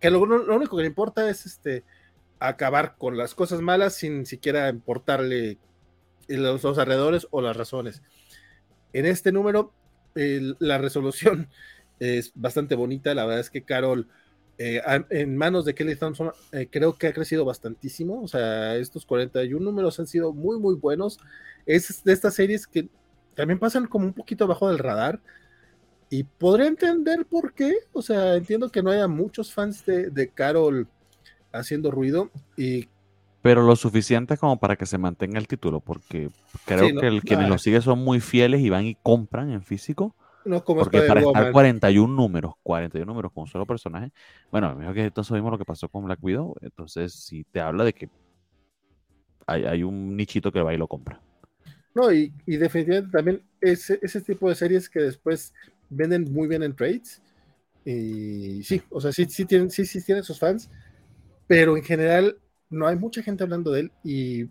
que lo, único que le importa es este acabar con las cosas malas sin siquiera importarle los, los alrededores o las razones. En este número, la resolución es bastante bonita. La verdad es que Carol, eh, en manos de Kelly Thompson, eh, creo que ha crecido bastantísimo. O sea, estos 41 números han sido muy, muy buenos. Es de estas series que también pasan como un poquito abajo del radar. Y podría entender por qué. O sea, entiendo que no haya muchos fans de, de Carol haciendo ruido. Y pero lo suficiente como para que se mantenga el título, porque creo que el, quienes lo siguen son muy fieles y van y compran en físico. No como porque para estar 41 números, 41 números con un solo personaje, bueno, mejor que entonces vimos lo que pasó con Black Widow, entonces si te habla de que hay, un nichito que va y lo compra. No, y, definitivamente también ese, ese tipo de series que después venden muy bien en trades. Y sí, o sea, sí, sí tienen, sí, sí tienen sus fans, pero en general no hay mucha gente hablando de él y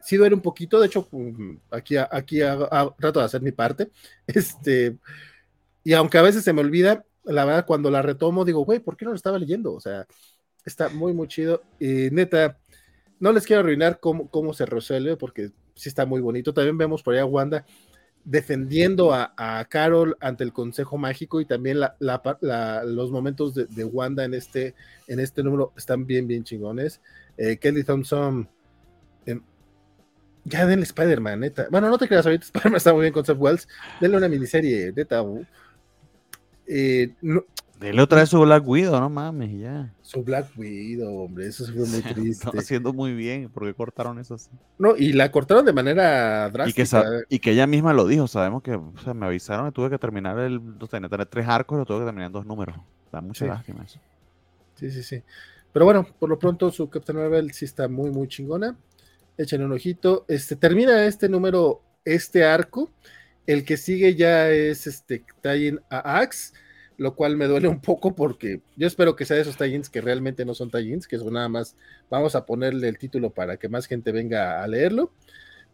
sí duele un poquito, de hecho, mm, aquí, aquí trato de hacer mi parte, este, y aunque a veces se me olvida, la verdad, cuando la retomo, digo, güey, ¿por qué no lo estaba leyendo? O sea, está muy, muy chido, y neta, no les quiero arruinar cómo, cómo se resuelve, porque sí está muy bonito, también vemos por allá a Wanda defendiendo a, Carol ante el Consejo Mágico y también los momentos de, Wanda en este, en este número están bien, bien chingones. Eh, Kelly Thompson. Em, ya denle Spider-Man, neta. Bueno, no te creas, ahorita Spider-Man está muy bien con Seth Wells. Denle una miniserie, neta. Eh, Denle otra vez su Black Widow, no mames, ya. Su Black Widow, hombre, eso fue muy triste. Está haciendo muy bien, porque cortaron eso así. No, y la cortaron de manera drástica. Y que, ella misma lo dijo, sabemos que me avisaron que tuve que terminar el, tenía tener tres arcos y lo tuve que terminar en dos números. Da mucha lástima eso. Sí, sí, sí. Pero bueno, por lo pronto su Captain Marvel sí está muy, muy chingona. Échenle un ojito. Este, termina este número, este arco. El que sigue ya es este a Axe, lo cual me duele un poco porque yo espero que sea de esos tie que realmente no son tie que son nada más, vamos a ponerle el título para que más gente venga a leerlo.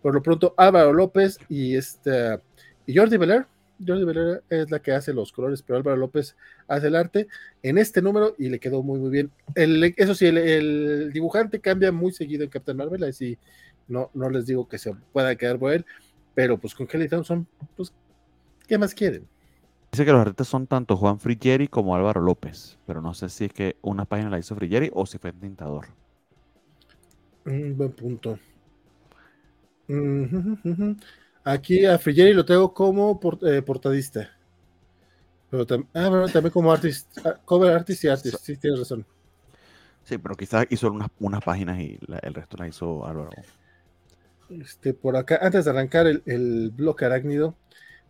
Por lo pronto, Álvaro López y, este, y Jordi Beler Jordi Valera es la que hace los colores, pero Álvaro López hace el arte en este número y le quedó muy, muy bien. eso sí, el, dibujante cambia muy seguido en Captain Marvel, así no, no les digo que se pueda quedar por él, pero pues con Kelly Thompson, pues, ¿qué más quieren? Dice que los artistas son tanto Juan Frigeri como Álvaro López, pero no sé si es que una página la hizo Frigeri o si fue el tintador. Un buen punto. Aquí a Frigeri lo tengo como eh, portadista. Pero ah, bueno, también como artist, ah, cover artist y artist, sí, tienes razón. Sí, pero quizás hizo unas, unas páginas y el resto la hizo Álvaro. Este, por acá, antes de arrancar el, el bloque arácnido,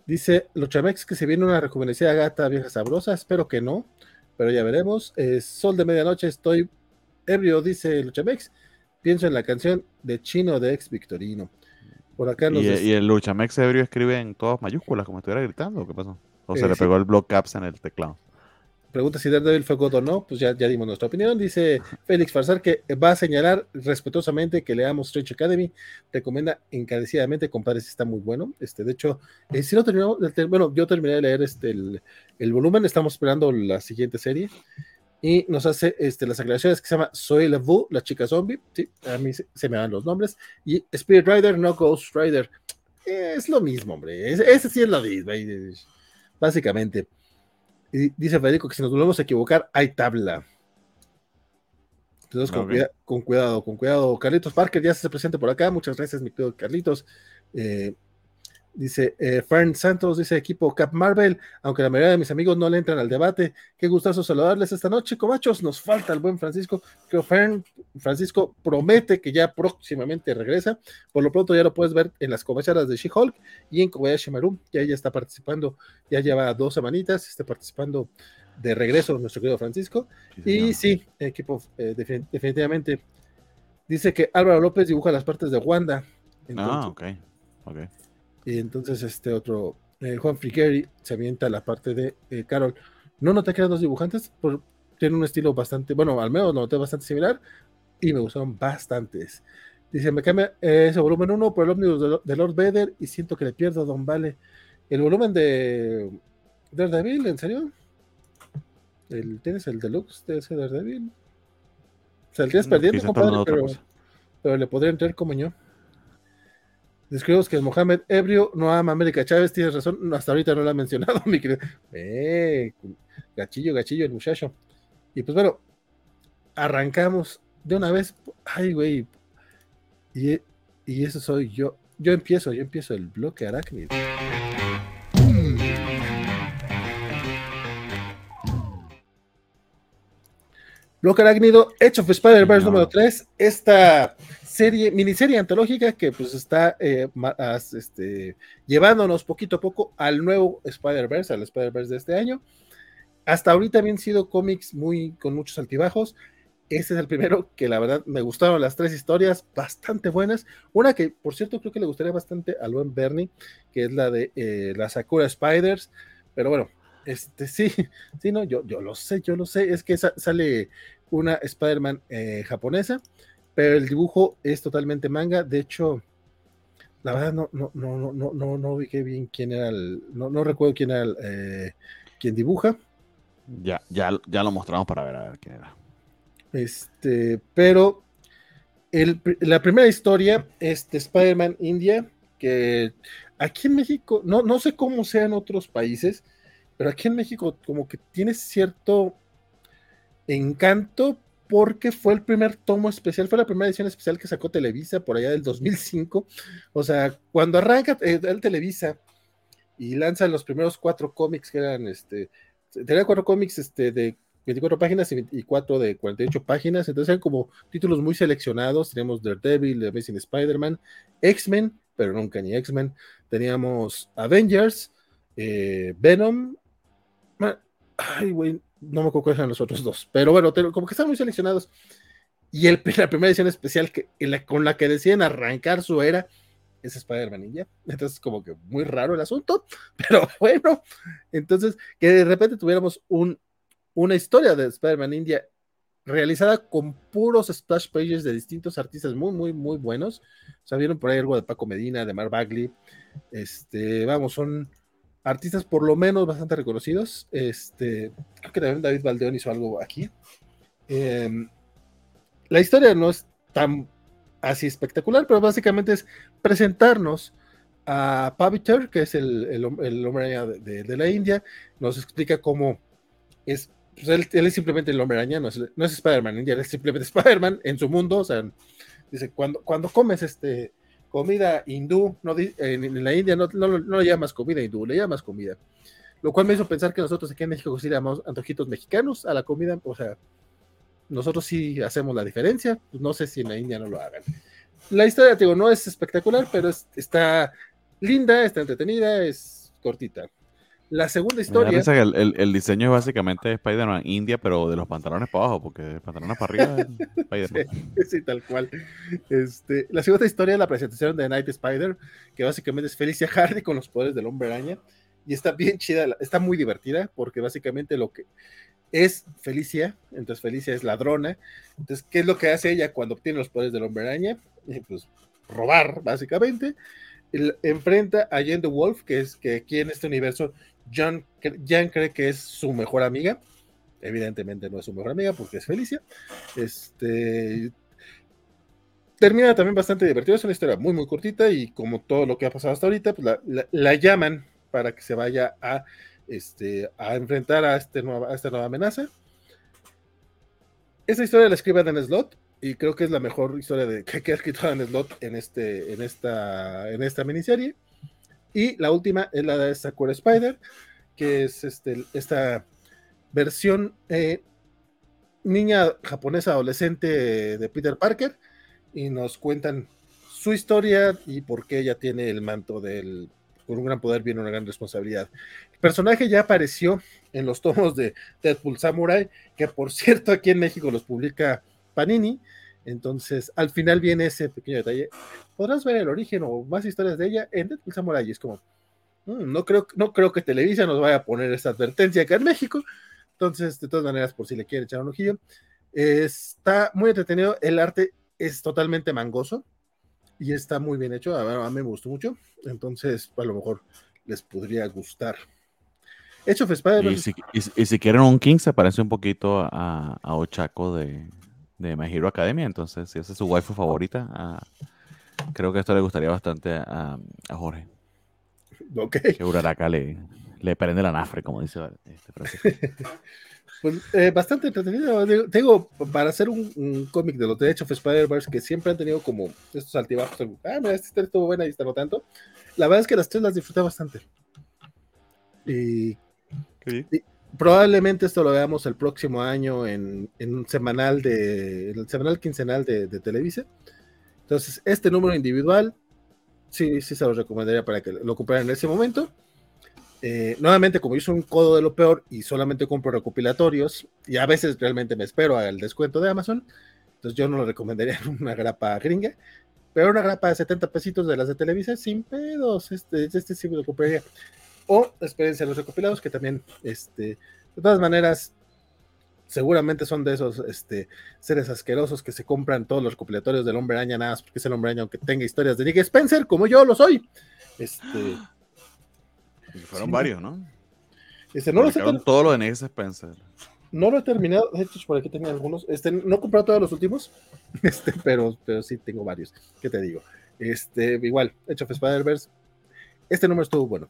dice Lochamex que se viene una rejuvenecida gata vieja sabrosa, espero que no, pero ya veremos. Sol de medianoche, estoy ebrio, dice Luchamex. Pienso en la canción de Chino de ex Victorino. Por acá ¿Y, ¿Y, el Luchamex ebrio escribe en todas mayúsculas, como estuviera gritando, ¿o qué pasó? ¿O se eh, le pegó el block caps en el teclado? Pregunta si Daredevil fue God o no, pues ya, ya dimos nuestra opinión. Dice Félix Farsar que va a señalar respetuosamente que leamos Stretch Academy. Recomienda encarecidamente, compadre, si está muy bueno. Este, de hecho, eh, si no terminamos, bueno, yo terminé de leer este, el, volumen, estamos esperando la siguiente serie. Y nos hace este, las aclaraciones que se llama Soy la Vu, la chica zombie. Sí, a mí se, me dan los nombres. Y Spirit Rider, no Ghost Rider. es lo mismo, hombre. Ese, sí es lo mismo. Básicamente. Y dice Federico que si nos volvemos a equivocar, hay tabla. Entonces, con, cuidado, con cuidado. Carlitos Parker ya se presente por acá. Muchas gracias, mi querido Carlitos. Eh, Dice eh, Fern Santos, dice equipo Cap Marvel, aunque la mayoría de mis amigos no le entran al debate. Qué gustazo saludarles esta noche, cobachos. Nos falta el buen Francisco. Que Fern Francisco promete que ya próximamente regresa. Por lo pronto ya lo puedes ver en las covacharas de She-Hulk y en Kobayashi Maru. Ya ella está participando, ya lleva dos semanitas, está participando de regreso nuestro querido Francisco. y sí, equipo, eh, definitivamente. Dice que Álvaro López dibuja las partes de Wanda. ah, ok. Ok. Y entonces este otro, eh, Juan Frigeri, se avienta la parte de eh, Carol. No noté que eran dos dibujantes, por, tienen un estilo bastante, bueno, al menos noté bastante similar y me gustaron bastantes. Dice, me cambia ese volumen 1 por el ómnibus de, Lord Vader y siento que le pierdo a Don Vale. El volumen de Daredevil, ¿en serio? El, ¿Tienes el deluxe de ese Daredevil? Saldrías perdiendo, compadre, pero, pero, le podría entrar como yo. Describimos que Mohamed Ebrio no ama a América Chávez, tienes razón, hasta ahorita no lo ha mencionado, mi querido. Eh, gachillo, gachillo el muchacho. Y pues bueno, arrancamos de una vez. Ay, güey. Y, y eso soy yo. Yo empiezo, yo empiezo el bloque arácnido. Bloque arácnido, Edge of Spider-Verse número 3. Esta serie, miniserie antológica que pues está eh, este, llevándonos poquito a poco al nuevo Spider-Verse, al Spider-Verse de este año. Hasta ahorita habían sido cómics muy con muchos altibajos. Este es el primero que la verdad me gustaron las tres historias, bastante buenas. Una que, por cierto, creo que le gustaría bastante al buen Bernie, que es la de eh, la Sakura Spiders. Pero bueno, este sí, sí, no, yo, yo lo sé, yo lo sé. Es que sale una Spider-Man eh, japonesa pero el dibujo es totalmente manga. De hecho, la verdad no, no, no, no, no, no, no vi bien quién era el, no, no recuerdo quién era el, eh, quién dibuja. Ya, ya, ya lo mostramos para ver a ver quién era. Este, pero el, la primera historia es de Spider-Man India, que aquí en México, no, no sé cómo sea en otros países, pero aquí en México como que tiene cierto encanto porque fue el primer tomo especial, fue la primera edición especial que sacó Televisa por allá del 2005. O sea, cuando arranca eh, el Televisa y lanza los primeros cuatro cómics que eran, este, tenía cuatro cómics este, de 24 páginas y cuatro de 48 páginas, entonces eran como títulos muy seleccionados, teníamos Daredevil, The Amazing Spider-Man, X-Men, pero nunca ni X-Men, teníamos Avengers, eh, Venom, ay, güey, no me acuerdo cuáles los otros dos, pero bueno, como que están muy seleccionados. Y el, la primera edición especial que, con la que deciden arrancar su era es Spider-Man Ninja. Entonces, como que muy raro el asunto, pero bueno. Entonces, que de repente tuviéramos un, una historia de Spider-Man India realizada con puros splash pages de distintos artistas muy, muy, muy buenos. O sea, vieron por ahí algo de Paco Medina, de Mar Bagley. Este, vamos, son artistas por lo menos bastante reconocidos. Este, creo que también David Baldeón hizo algo aquí. Em, la historia no es tan así espectacular, pero básicamente es presentarnos a Paviter, que es el, el, hombre araña de, la India, nos explica cómo es, pues él, es simplemente el hombre araña, no es, no es Spider-Man India, es simplemente Spider-Man en su mundo, o sea, dice, cuando, cuando comes este, comida hindú, no, en, la India no, no, no, le llamas comida hindú, le llamas comida, lo cual me hizo pensar que nosotros aquí en México sí llamamos antojitos mexicanos a la comida, o sea, nosotros sí hacemos la diferencia, pues no sé si en la India no lo hagan. La historia, digo, no es espectacular, pero está linda, está entretenida, es cortita. La segunda historia. Que el, el, diseño es básicamente Spider-Man India, pero de los pantalones para abajo, porque de pantalones para arriba es Spider-Man. Sí, tal cual. Este, la segunda historia es la presentación de Night Spider, que básicamente es Felicia Hardy con los poderes del hombre araña. Y está bien chida, está muy divertida, porque básicamente lo que es Felicia, entonces Felicia es ladrona. Entonces, ¿qué es lo que hace ella cuando obtiene los poderes del hombre araña? Eh, pues robar, básicamente enfrenta a Jen the Wolf, que es que aquí en este universo Jan, cree que es su mejor amiga. Evidentemente no es su mejor amiga porque es Felicia. Este termina también bastante divertido. Es una historia muy, muy cortita y como todo lo que ha pasado hasta ahorita, pues la, llaman para que se vaya a, este, a enfrentar a, este esta nueva amenaza. Esa historia la escribe Dan Slot y creo que es la mejor historia de, que, ha escrito Dan Slot en, este, en, esta, en esta miniserie. Y la última es la de Sakura Spider, que es este, esta versión eh, niña japonesa adolescente de Peter Parker. Y nos cuentan su historia y por qué ella tiene el manto del. Con un gran poder viene una gran responsabilidad. El personaje ya apareció en los tomos de Deadpool Samurai, que por cierto aquí en México los publica Panini. Entonces, al final viene ese pequeño detalle. Podrás ver el origen o más historias de ella en Deadpool Samurai. Es como, mm, no, creo, no creo que Televisa nos vaya a poner esta advertencia acá en México. Entonces, de todas maneras, por si le quiere echar un ojillo. Está muy entretenido. El arte es totalmente mangoso y está muy bien hecho. A, mí me gustó mucho. Entonces, a lo mejor les podría gustar. Hecho of Y si, quieren un King, se parece un poquito a, a Ochaco de, de My Hero Academia. Entonces, si esa es su waifu favorita, ah, creo que esto le gustaría bastante a, Jorge. Ok. Que Uraraka le, le prende la nafre, como dice este Pues eh, bastante entretenido. Tengo para hacer un, cómic de los de of Spider-Verse que siempre han tenido como estos altibajos. Ah, mira, esta historia estuvo buena y está no tanto. La verdad es que las tres las disfruté bastante. Y, probablemente esto lo veamos el próximo año en, un semanal de, el semanal quincenal de, Televisa. Entonces, este número individual, sí, sí se los recomendaría para que lo compraran en ese momento. Eh, nuevamente, como yo soy un codo de lo peor y solamente compro recopilatorios, y a veces realmente me espero al descuento de Amazon, entonces yo no lo recomendaría en una grapa gringa, pero una grapa de 70 pesitos de las de Televisa, sin pedos, este, este sí me lo compraría o experiencia los recopilados, que también, este, de todas maneras, seguramente son de esos este, seres asquerosos que se compran todos los recopilatorios del hombre araña, nada más porque es el hombre araña, aunque tenga historias de Nick Spencer, como yo lo soy. Este. fueron varios, ¿no? Este, no todo lo de Nick Spencer. No lo he terminado, de hecho, por aquí tenía algunos. Este, no he comprado todos los últimos, este, pero, pero sí tengo varios. ¿Qué te digo? Este, igual, hecho of Spider-Verse. Este número estuvo bueno.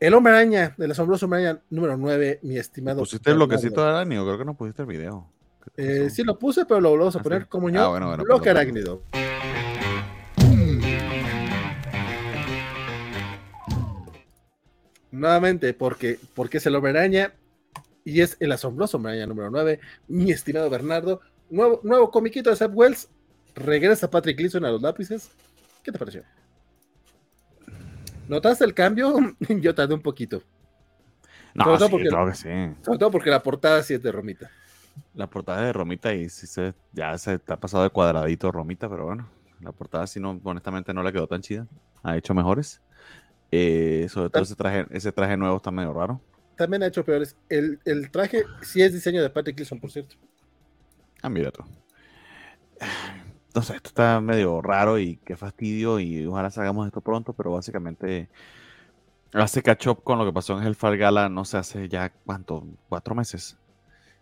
El hombre araña, el asombroso hombre araña número 9, mi estimado. ¿Pusiste el bloquecito de arácnido? Creo que no pusiste el video. Eh, sí, lo puse, pero lo volvemos a ah, poner como yo. Ah, bueno, bueno, bloque arácnido. Nuevamente, porque, porque es el hombre araña y es el asombroso hombre araña número 9, mi estimado Bernardo. Nuevo, nuevo comiquito de Seth Wells. Regresa Patrick Gleason a los lápices. ¿Qué te pareció? ¿Notaste el cambio? Yo tardé un poquito. No, sí, porque, que sí. Sobre todo porque la portada sí es de Romita. La portada es de Romita y sí se, ya se ha pasado de cuadradito Romita, pero bueno, la portada sí no, honestamente no le quedó tan chida. Ha hecho mejores. Eh, sobre todo ese traje, ese traje nuevo está medio raro. También ha hecho peores. El, el traje sí es diseño de Patrick Gleason, por cierto. Ah, mira tú no sé, esto está medio raro y qué fastidio y ojalá salgamos esto pronto, pero básicamente hace catch up con lo que pasó en Hellfire Gala, no sé, hace ya cuánto, cuatro meses.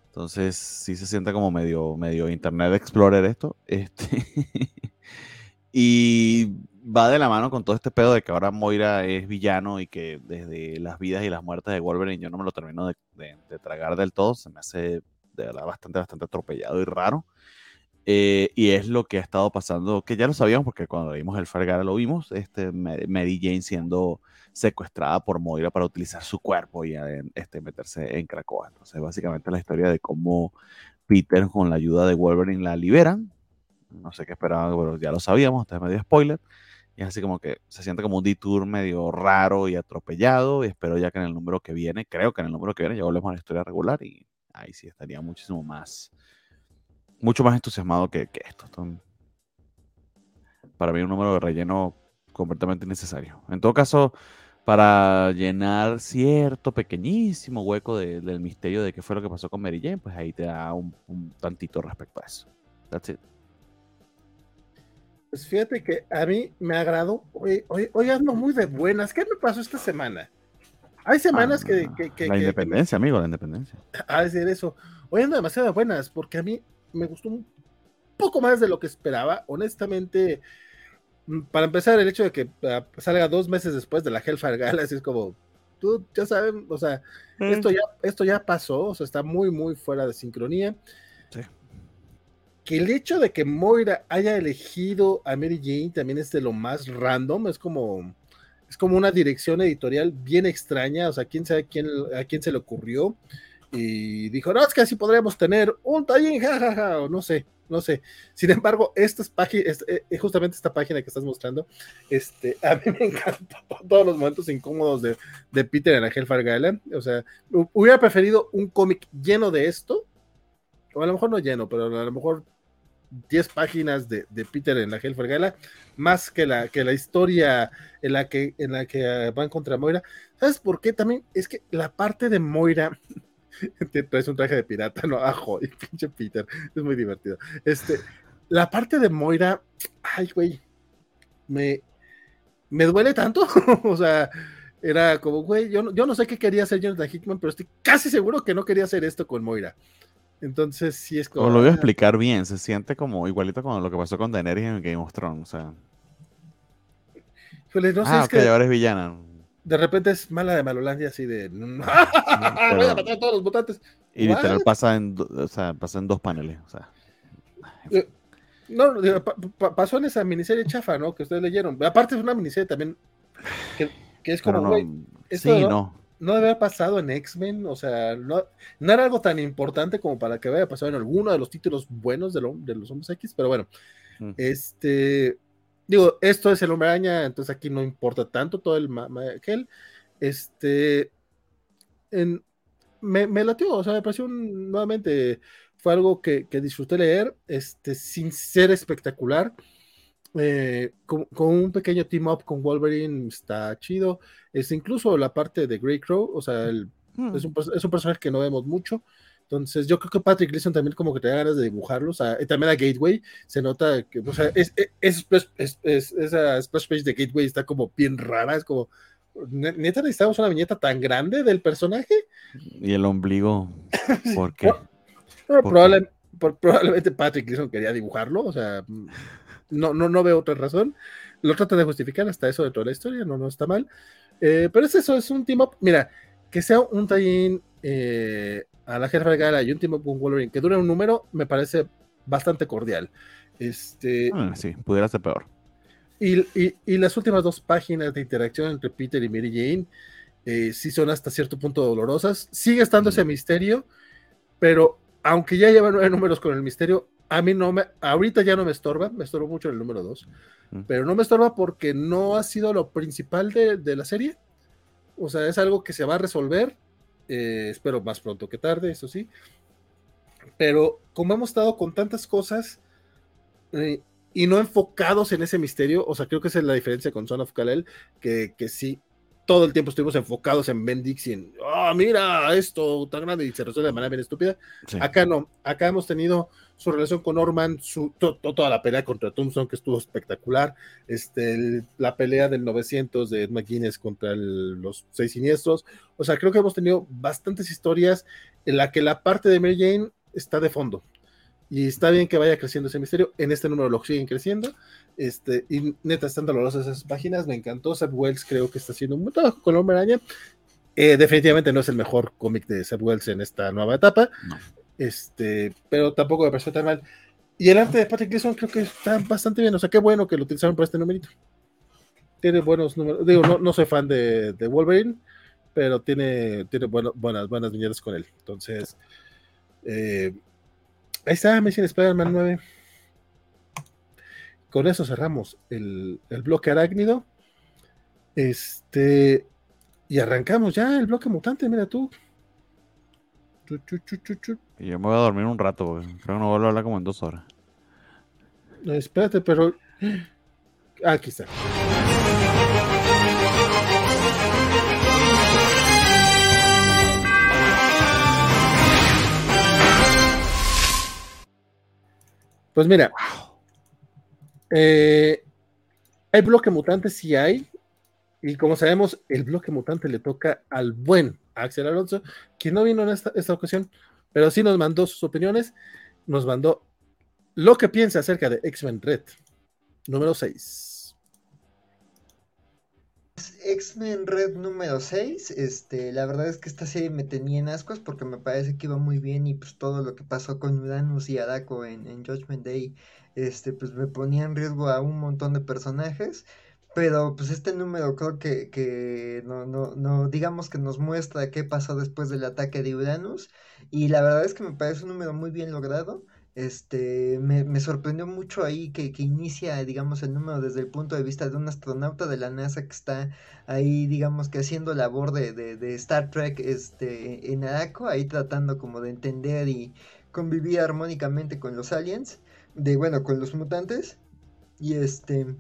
Entonces sí se siente como medio, medio Internet Explorer esto. Este y va de la mano con todo este pedo de que ahora Moira es villano y que desde las vidas y las muertes de Wolverine yo no me lo termino de, tragar del todo. Se me hace de verdad bastante, bastante atropellado y raro. Eh, y es lo que ha estado pasando, que ya lo sabíamos porque cuando vimos el Gala lo vimos, este, Mary Jane siendo secuestrada por Moira para utilizar su cuerpo y este, meterse en Krakoa. Entonces, básicamente la historia de cómo Peter, con la ayuda de Wolverine, la liberan. No sé qué esperaban, pero ya lo sabíamos, este es medio spoiler. Y es así como que se siente como un detour medio raro y atropellado. Y espero ya que en el número que viene, creo que en el número que viene ya volvemos a la historia regular y ahí sí estaría muchísimo más, mucho más entusiasmado que, que esto. Para mí un número de relleno completamente innecesario. En todo caso, para llenar cierto pequeñísimo hueco del misterio de qué fue lo que pasó con Mary Jane, pues ahí te da un, tantito respecto a eso. That's it. Pues fíjate que a mí me agradó. Hoy, hoy, ando muy de buenas. ¿Qué me pasó esta semana? Hay semanas que, ah, La independencia, amigo, la independencia. A decir eso. Hoy ando demasiado de buenas porque a mí me gustó un poco más de lo que esperaba. Honestamente, Mm, para empezar, el hecho de que ah, salga dos meses después de la Hellfire Galaxy es como, tú ya saben, o sea, esto, ya, esto ya pasó, o sea, está muy, muy fuera de sincronía. Sí. Que el hecho de que Moira haya elegido a Mary Jane también es de lo más random, es como, es como una dirección editorial bien extraña, o sea, quién sabe quién, a quién se le ocurrió y dijo, no, es que así podríamos tener un tallín, jajaja, o no sé no sé. Sin embargo, estas páginas, eh, eh, justamente esta página que estás mostrando, este, a mí me encantó todos los momentos incómodos de, Peter en la Hellfire Gala. O sea, hubiera preferido un cómic lleno de esto, o a lo mejor no lleno, pero a lo mejor 10 páginas de, Peter en la Hellfire Gala, más que la, que la historia en la que, en la que van contra Moira. ¿Sabes por qué? También es que la parte de Moira te traes un traje de pirata, no, ah, y pinche Peter, es muy divertido. Este, la parte de Moira, ay, güey, me, me duele tanto, o sea, era como, güey, yo no, yo no sé qué quería hacer Jonathan Hickman, pero estoy casi seguro que no quería hacer esto con Moira. Entonces, sí es como. O lo voy a ah. explicar bien, se siente como igualito con lo que pasó con Daenerys en Game of Thrones, o sea. no ah, es que ahora es villana de repente es mala de Malolandia, así de. Voy a matar a todos los votantes. Y literal pasa en, o sea, pasa en dos paneles. O sea. Eh, no, pasó en esa miniserie chafa, ¿no? Que ustedes leyeron. Aparte es una miniserie también que, es como, no, sí, no, no. debe haber pasado en X-Men, o sea, no, no, era algo tan importante como para que haya pasado en alguno de los títulos buenos de, de los Hombres X, pero bueno, mm. este, Digo, esto es el hombre araña, entonces aquí no importa tanto todo el aquel. Este. me, me latió, o sea, me pareció nuevamente. Fue algo que, disfruté leer, este, sin ser espectacular. Eh, con, un pequeño team up con Wolverine está chido. Es incluso la parte de Grey Crow, o sea, hmm. es, un, es, un, personaje que no vemos mucho. Entonces, yo creo que Patrick Gleason también como que te da ganas de dibujarlos. también a Gateway se nota que, o sea, es, es, es, esa splash page de Gateway está como bien rara. Es como, neta, necesitamos una viñeta tan grande del personaje. Y el ombligo, ¿por qué? probablemente Patrick Gleason quería dibujarlo, o sea, no, no, no veo otra razón. Lo trata de justificar hasta eso de toda la historia, no, no está mal. Eh, pero es eso, es un team up. Mira, que sea un tie eh, a la jefa Gala y un Team con Wolverine que dure un número, me parece bastante cordial. Este, ah, sí, pudiera ser peor. Y, y, las últimas dos páginas de interacción entre Peter y Mary Jane eh, sí son hasta cierto punto dolorosas. Sigue estando ese misterio, pero aunque ya llevan nueve números con el misterio, a mí no me, ahorita ya no me estorba, me estorba mucho el número dos, pero no me estorba porque no ha sido lo principal de, de la serie. O sea, es algo que se va a resolver eh, espero más pronto que tarde, eso sí. Pero como hemos estado con tantas cosas eh, y no enfocados en ese misterio, o sea, creo que esa es la diferencia con Son of Kalel, que, que sí, todo el tiempo estuvimos enfocados en Bendix y en, oh, mira esto tan grande y se resuelve de manera bien estúpida. Acá no, acá hemos tenido su relación con Norman, su, toda la pelea contra Thompson que estuvo espectacular, este, la pelea del 900 de Ed McGuinness contra los seis siniestros. O sea, creo que hemos tenido bastantes historias en la que la parte de Mary Jane está de fondo. Y está bien que vaya creciendo ese misterio. En este número lo siguen creciendo. Este, y neta, están dolorosas esas páginas. Me encantó. Seth Wells creo que está haciendo un buen trabajo con Hombre Araña. Eh, definitivamente no es el mejor cómic de Seth Wells en esta nueva etapa. Este, pero tampoco me pareció tan mal. Y el arte de Patrick Gleason creo que está bastante bien. O sea, qué bueno que lo utilizaron para este numerito. Tiene buenos números. Digo, no, no soy fan de, de Wolverine, pero tiene, tiene buenas, buenas viñetas con él. Entonces, eh, ahí está, Amazing Spider-Man 9. Con eso cerramos el, bloque arácnido. Este. Y arrancamos ya el bloque mutante, mira tú. y yo me voy a dormir un rato, porque creo que no vuelvo a hablar como en dos horas. espérate, pero. Aquí está. Pues mira, eh, hay bloque mutante, sí hay. Y como sabemos, el bloque mutante le toca al buen Axel Alonso, quien no vino en esta, ocasión, pero sí nos mandó sus opiniones. Nos mandó lo que piensa acerca de X-Men Red, número 6. X-Men Red número 6, este, la verdad es que esta serie me tenía en ascuas porque me parece que iba muy bien y pues todo lo que pasó con Uranus y Adako en, en Judgment Day, este, pues me ponía en riesgo a un montón de personajes, pero pues este número creo que, que no, no, no, digamos que nos muestra qué pasó después del ataque de Uranus y la verdad es que me parece un número muy bien logrado. Este, me, me sorprendió mucho ahí que, que, inicia, digamos, el número desde el punto de vista de un astronauta de la NASA que está ahí, digamos, que haciendo labor de, de, de Star Trek este, en Araco, ahí tratando como de entender y convivir armónicamente con los aliens, de, bueno, con los mutantes. Y este,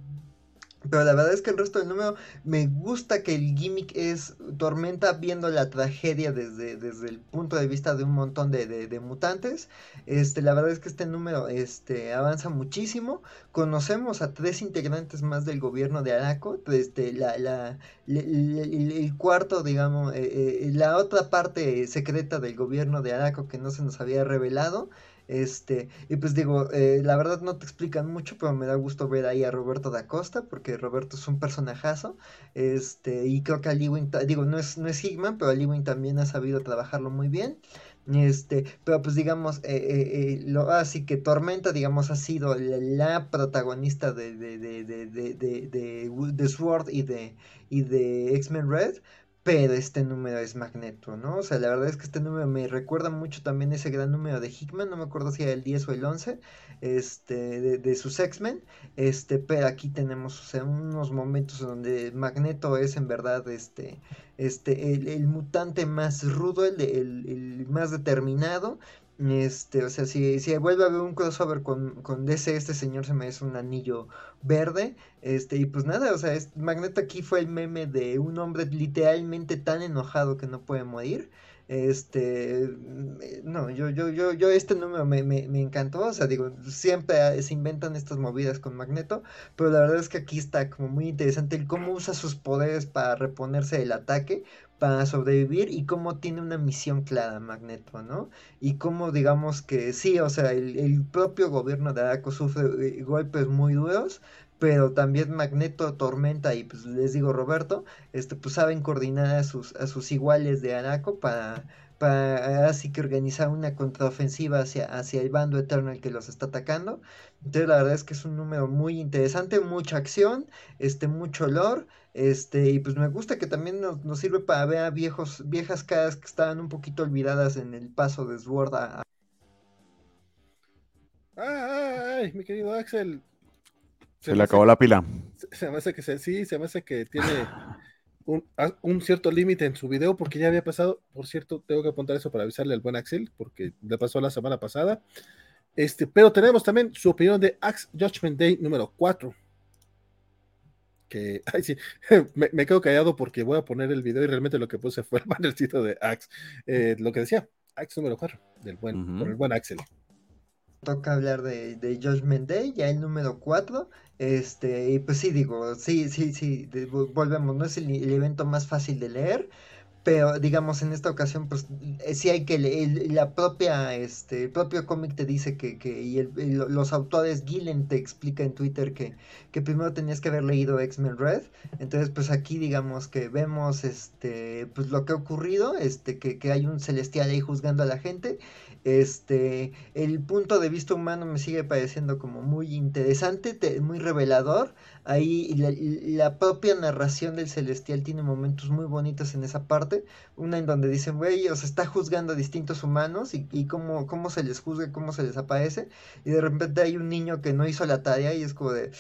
pero la verdad es que el resto del número me gusta que el gimmick es Tormenta viendo la tragedia desde, desde el punto de vista de un montón de, de, mutantes. Este, la verdad es que este número este, avanza muchísimo. Conocemos a tres integrantes más del gobierno de Araco. Este, la, la, el, cuarto, digamos, eh, eh, la otra parte secreta del gobierno de Araco que no se nos había revelado. Este, y pues digo, eh, la verdad no te explican mucho, pero me da gusto ver ahí a Roberto da Costa, porque Roberto es un personajazo. Este, y creo que Aliwin, digo, no es, no es Hickman, pero Aliwin también ha sabido trabajarlo muy bien. Este, pero pues digamos, eh, eh, lo, así que Tormenta, digamos, ha sido la, protagonista de, de, de, de, de, Sword y de, y de X-Men Red, pero este número es Magneto, ¿no? O sea, la verdad es que este número me recuerda mucho también ese gran número de Hickman, no me acuerdo si era el 10 o el 11, este, de, de sus X-Men, este, pero aquí tenemos, o sea, unos momentos donde Magneto es en verdad, este, este, el, mutante más rudo, el, el, el más determinado, este, o sea, si, si vuelve a haber un crossover con, con DC, este señor se me hace un anillo verde. Este, y pues nada, o sea, es, Magneto aquí fue el meme de un hombre literalmente tan enojado que no puede morir. Este, no, yo, yo, yo, yo este número me, me, me, encantó, o sea, digo, siempre se inventan estas movidas con Magneto, pero la verdad es que aquí está como muy interesante el cómo usa sus poderes para reponerse del ataque, para sobrevivir y cómo tiene una misión clara Magneto, ¿no? Y cómo digamos que sí, o sea, el, propio gobierno de Araco sufre eh, golpes muy duros, pero también Magneto, Tormenta y pues les digo Roberto, este pues saben coordinar a sus, a sus iguales de Araco para para así que organizar una contraofensiva hacia, hacia el bando eterno el que los está atacando. Entonces la verdad es que es un número muy interesante, mucha acción, este, mucho olor, este, y pues me gusta que también nos, sirve para ver a viejos, viejas caras que estaban un poquito olvidadas en el paso de Sword a... Ay, mi querido Axel. Se, le acabó la pila. Se, me hace que sí, se me hace que tiene un, cierto límite en su video porque ya había pasado, por cierto, tengo que apuntar eso para avisarle al buen Axel porque le pasó la semana pasada. Este, pero tenemos también su opinión de Axe Judgment Day número 4. Que, ay, sí, me, me, quedo callado porque voy a poner el video y realmente lo que puse fue el bannercito de Axe, eh, lo que decía, Axe número 4, del buen, uh -huh. el buen Axel. Toca hablar de, de Judgment Day, ya el número 4, este, y pues sí, digo, sí, sí, sí, de, volvemos, no es el, el evento más fácil de leer, pero digamos en esta ocasión pues sí hay que leer la propia este el propio cómic te dice que, que y el, el, los autores Gillen te explica en Twitter que, que primero tenías que haber leído X-Men Red. Entonces pues aquí digamos que vemos este pues lo que ha ocurrido este que, que hay un celestial ahí juzgando a la gente. Este el punto de vista humano me sigue pareciendo como muy interesante te, muy revelador ahí la, propia narración del celestial tiene momentos muy bonitos en esa parte una en donde dicen güey o está juzgando a distintos humanos y, y cómo, cómo se les juzga cómo se les aparece y de repente hay un niño que no hizo la tarea y es como de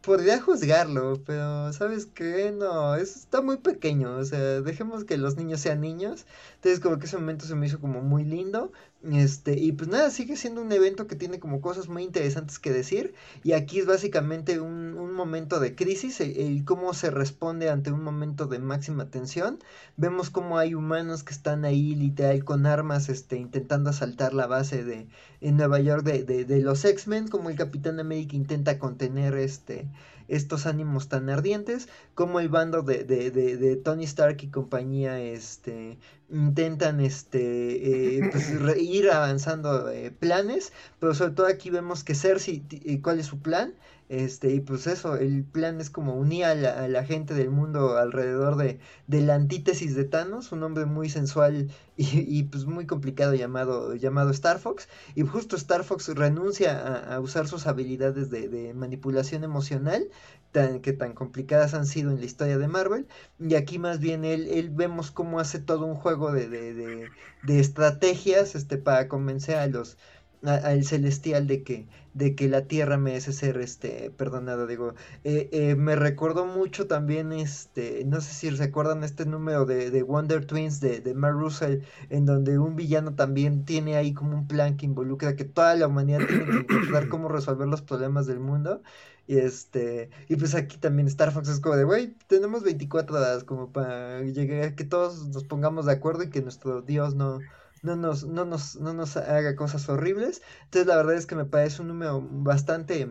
podría juzgarlo, pero ¿sabes qué? No, es, está muy pequeño, o sea, dejemos que los niños sean niños. Entonces como que ese momento se me hizo como muy lindo. Este, y pues nada, sigue siendo un evento que tiene como cosas muy interesantes que decir. Y aquí es básicamente un, un momento de crisis, el, el, cómo se responde ante un momento de máxima tensión. Vemos cómo hay humanos que están ahí literal con armas, este, intentando asaltar la base de en Nueva York de, de, de los X-Men, como el Capitán América intenta contener este estos ánimos tan ardientes, como el bando de, de, de, de Tony Stark y compañía este, intentan este, eh, pues, ir avanzando eh, planes, pero sobre todo aquí vemos que Cersei, ¿cuál es su plan? Este, y pues eso, el plan es como unir a la, a la gente del mundo alrededor de, de, la antítesis de Thanos, un hombre muy sensual y, y, pues muy complicado llamado, llamado Star Fox. Y justo Star Fox renuncia a, usar sus habilidades de, manipulación emocional tan, que tan complicadas han sido en la historia de Marvel. Y aquí más bien él, él vemos cómo hace todo un juego de, de estrategias este, para convencer a los al celestial de que de que la tierra merece ser este perdonada digo eh, eh, me recordó mucho también este no sé si recuerdan este número de, de Wonder Twins de, de Mar Russell en donde un villano también tiene ahí como un plan que involucra que toda la humanidad tiene que encontrar cómo resolver los problemas del mundo y este y pues aquí también Star Fox es como de güey tenemos 24 horas como para llegar a que todos nos pongamos de acuerdo y que nuestro dios no no nos, no nos, no nos haga cosas horribles. Entonces la verdad es que me parece un número bastante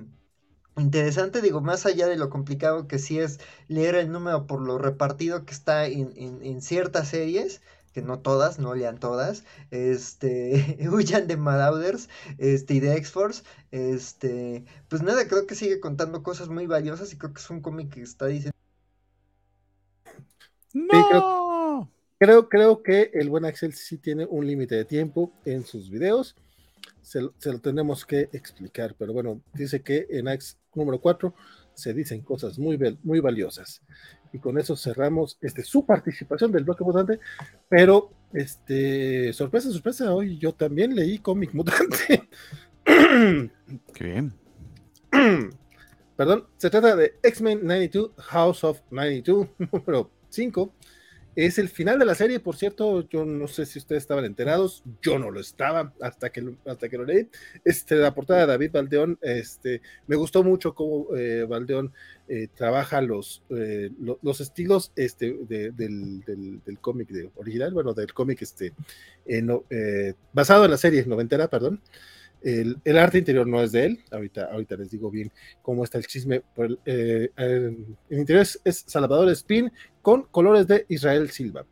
interesante, digo, más allá de lo complicado que sí es leer el número por lo repartido que está en, en, en ciertas series, que no todas, no lean todas, este, huyan de Marauders, este, y de X-Force, este, pues nada, creo que sigue contando cosas muy valiosas y creo que es un cómic que está diciendo... ¡No! Sí, creo... Creo, creo que el buen Axel sí tiene un límite de tiempo en sus videos. Se, se, lo tenemos que explicar, pero bueno, dice que en Axe número 4 se dicen cosas muy, muy valiosas. Y con eso cerramos este, su participación del bloque mutante. Pero, este, sorpresa, sorpresa, hoy yo también leí cómic mutante. Qué bien. Perdón, se trata de X-Men 92, House of 92, número 5 es el final de la serie, por cierto, yo no sé si ustedes estaban enterados, yo no lo estaba hasta que, hasta que lo leí. Este, la portada de David Valdeón, este, me gustó mucho cómo eh, Valdeón eh, trabaja los, eh, lo, los estilos este, de, del, del, del cómic original, bueno, del cómic este, no, basado en la serie noventera, perdón. El, arte interior no es de él, ahorita, ahorita les digo bien cómo está el chisme. El, eh, el, interior es, Salvador Spin con colores de Israel Silva.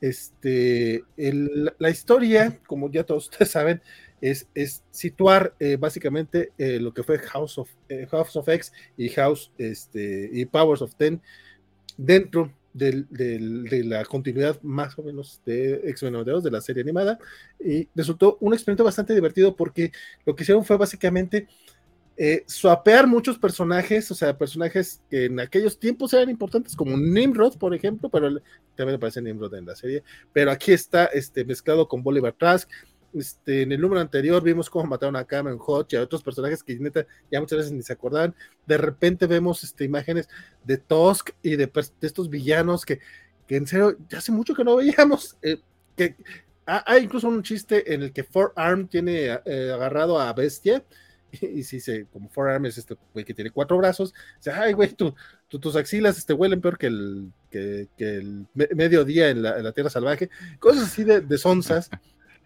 Este, la historia, como ya todos ustedes saben, es, situar eh, básicamente eh, lo que fue House of, House of X y House este, y Powers of Ten dentro de la continuidad más o menos de X-Men 92 de la serie animada y resultó un experimento bastante divertido porque lo que hicieron fue básicamente eh, swapear muchos personajes, o sea, personajes que en aquellos tiempos eran importantes, como Nimrod, por ejemplo, pero también aparece Nimrod en la serie, pero aquí está este, mezclado con Bolivar Trask, este, en el número anterior vimos cómo mataron a Cameron Hodge y a otros personajes que neta ya muchas veces ni se acordaban. De repente vemos este, imágenes de Tusk y de, estos villanos que, que, en serio ya hace mucho que no veíamos. Eh, que hay incluso un chiste en el que Forearm tiene eh, agarrado a Bestia. Y, y si se, como Forearm es este güey que tiene cuatro brazos, dice, ay, güey, tu, tus axilas este, huelen peor que el, que, el mediodía en la, Tierra Salvaje, cosas así de, de sonzas,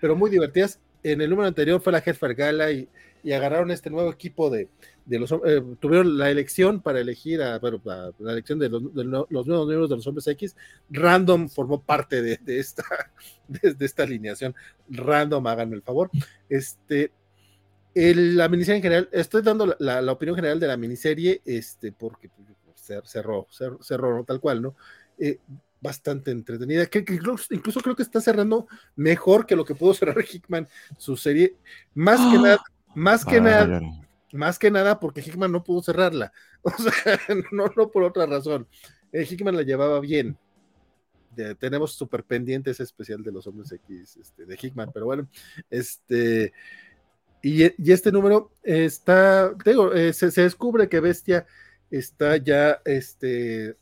pero muy divertidas. En el número anterior fue la Hellfire Gala y, y agarraron este nuevo equipo de, de los eh, tuvieron la elección para elegir a, bueno, la, elección de los, nuevos miembros de los hombres X. Random formó parte de, esta, de, esta alineación. Random, hagan el favor. Este, la miniserie en general, estoy dando la, opinión general de la miniserie, este, porque pues, cerró, cerró, tal cual, ¿no? Eh, bastante entretenida, que, incluso, creo que está cerrando mejor que lo que pudo cerrar Hickman su serie, más que ¡Ah! nada, más que nada, más que nada porque Hickman no pudo cerrarla. O sea, no, no por otra razón. Eh, Hickman la llevaba bien. tenemos súper pendientes especial de los hombres X este, de Hickman, pero bueno, este. Y, este número está, digo, eh, se, descubre que Bestia está ya este,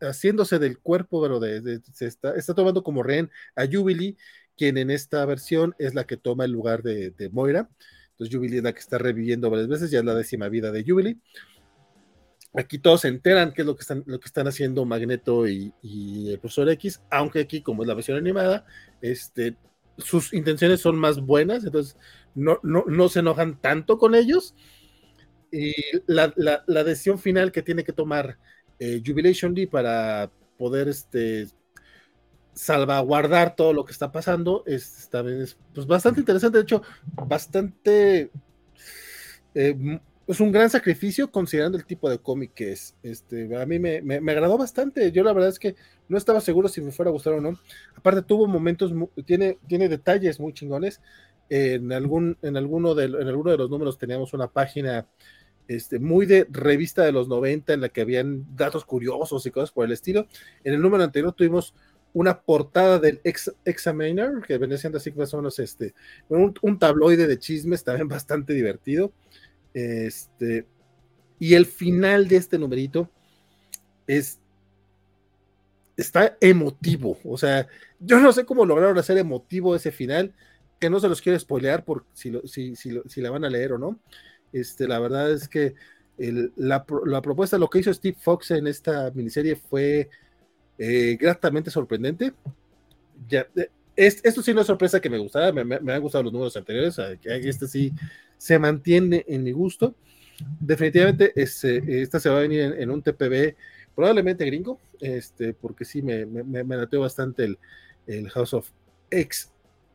haciéndose del cuerpo, pero de, se está, tomando como rehén a Jubilee, quien en esta versión es la que toma el lugar de, de Moira. Entonces Jubilee es la que está reviviendo varias veces, ya es la décima vida de Jubilee. Aquí todos se enteran qué es lo que están, lo que están haciendo Magneto y, el profesor X, aunque aquí, como es la versión animada, este, sus intenciones son más buenas, entonces no, no, se enojan tanto con ellos. Y la, decisión final que tiene que tomar eh, Jubilation D para poder este, salvaguardar todo lo que está pasando es también es pues, bastante interesante, de hecho, bastante eh, es un gran sacrificio considerando el tipo de cómic que es. Este, a mí me, agradó bastante. Yo la verdad es que no estaba seguro si me fuera a gustar o no. Aparte tuvo momentos, tiene, tiene detalles muy chingones. En algún, en alguno de, en alguno de los números teníamos una página este, muy de revista de los 90 en la que habían datos curiosos y cosas por el estilo. En el número anterior tuvimos una portada del Examiner, que venía siendo así más o menos este, un, tabloide de chismes, también bastante divertido. Este, y el final de este numerito es está emotivo. O sea, yo no sé cómo lograron hacer emotivo ese final, que no se los quiero spoilear por si, si, si, la van a leer o no. Este, la verdad es que la, la, propuesta, lo que hizo Steve Fox en esta miniserie fue eh, gratamente sorprendente. Ya, eh, esto sí no es sorpresa que me gustara, me, me, han gustado los números anteriores, este sí se mantiene en mi gusto. Definitivamente este, esta se va a venir en, un TPB probablemente gringo, este, porque sí me, me, me bastante el, el, House of X,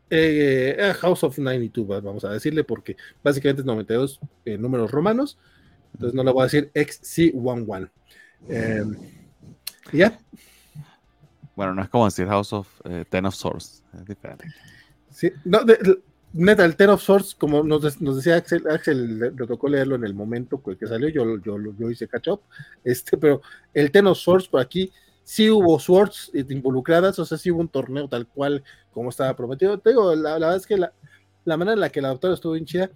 eh, House of 92, vamos a decirle, porque básicamente es 92 números romanos, entonces no le voy a decir XC11. ya. Bueno, no es como decir House of eh, Ten of Swords, es diferente. Sí, no, neta, el Ten of Swords, como nos, decía Axel, Axel le, tocó leerlo en el momento que salió, yo, yo, yo hice catch up, este, pero el Ten of Swords por aquí sí hubo Swords involucradas, o sea, sí hubo un torneo tal cual como estaba prometido. Te digo, la, verdad es que la, manera en la que la doctora estuvo bien chida,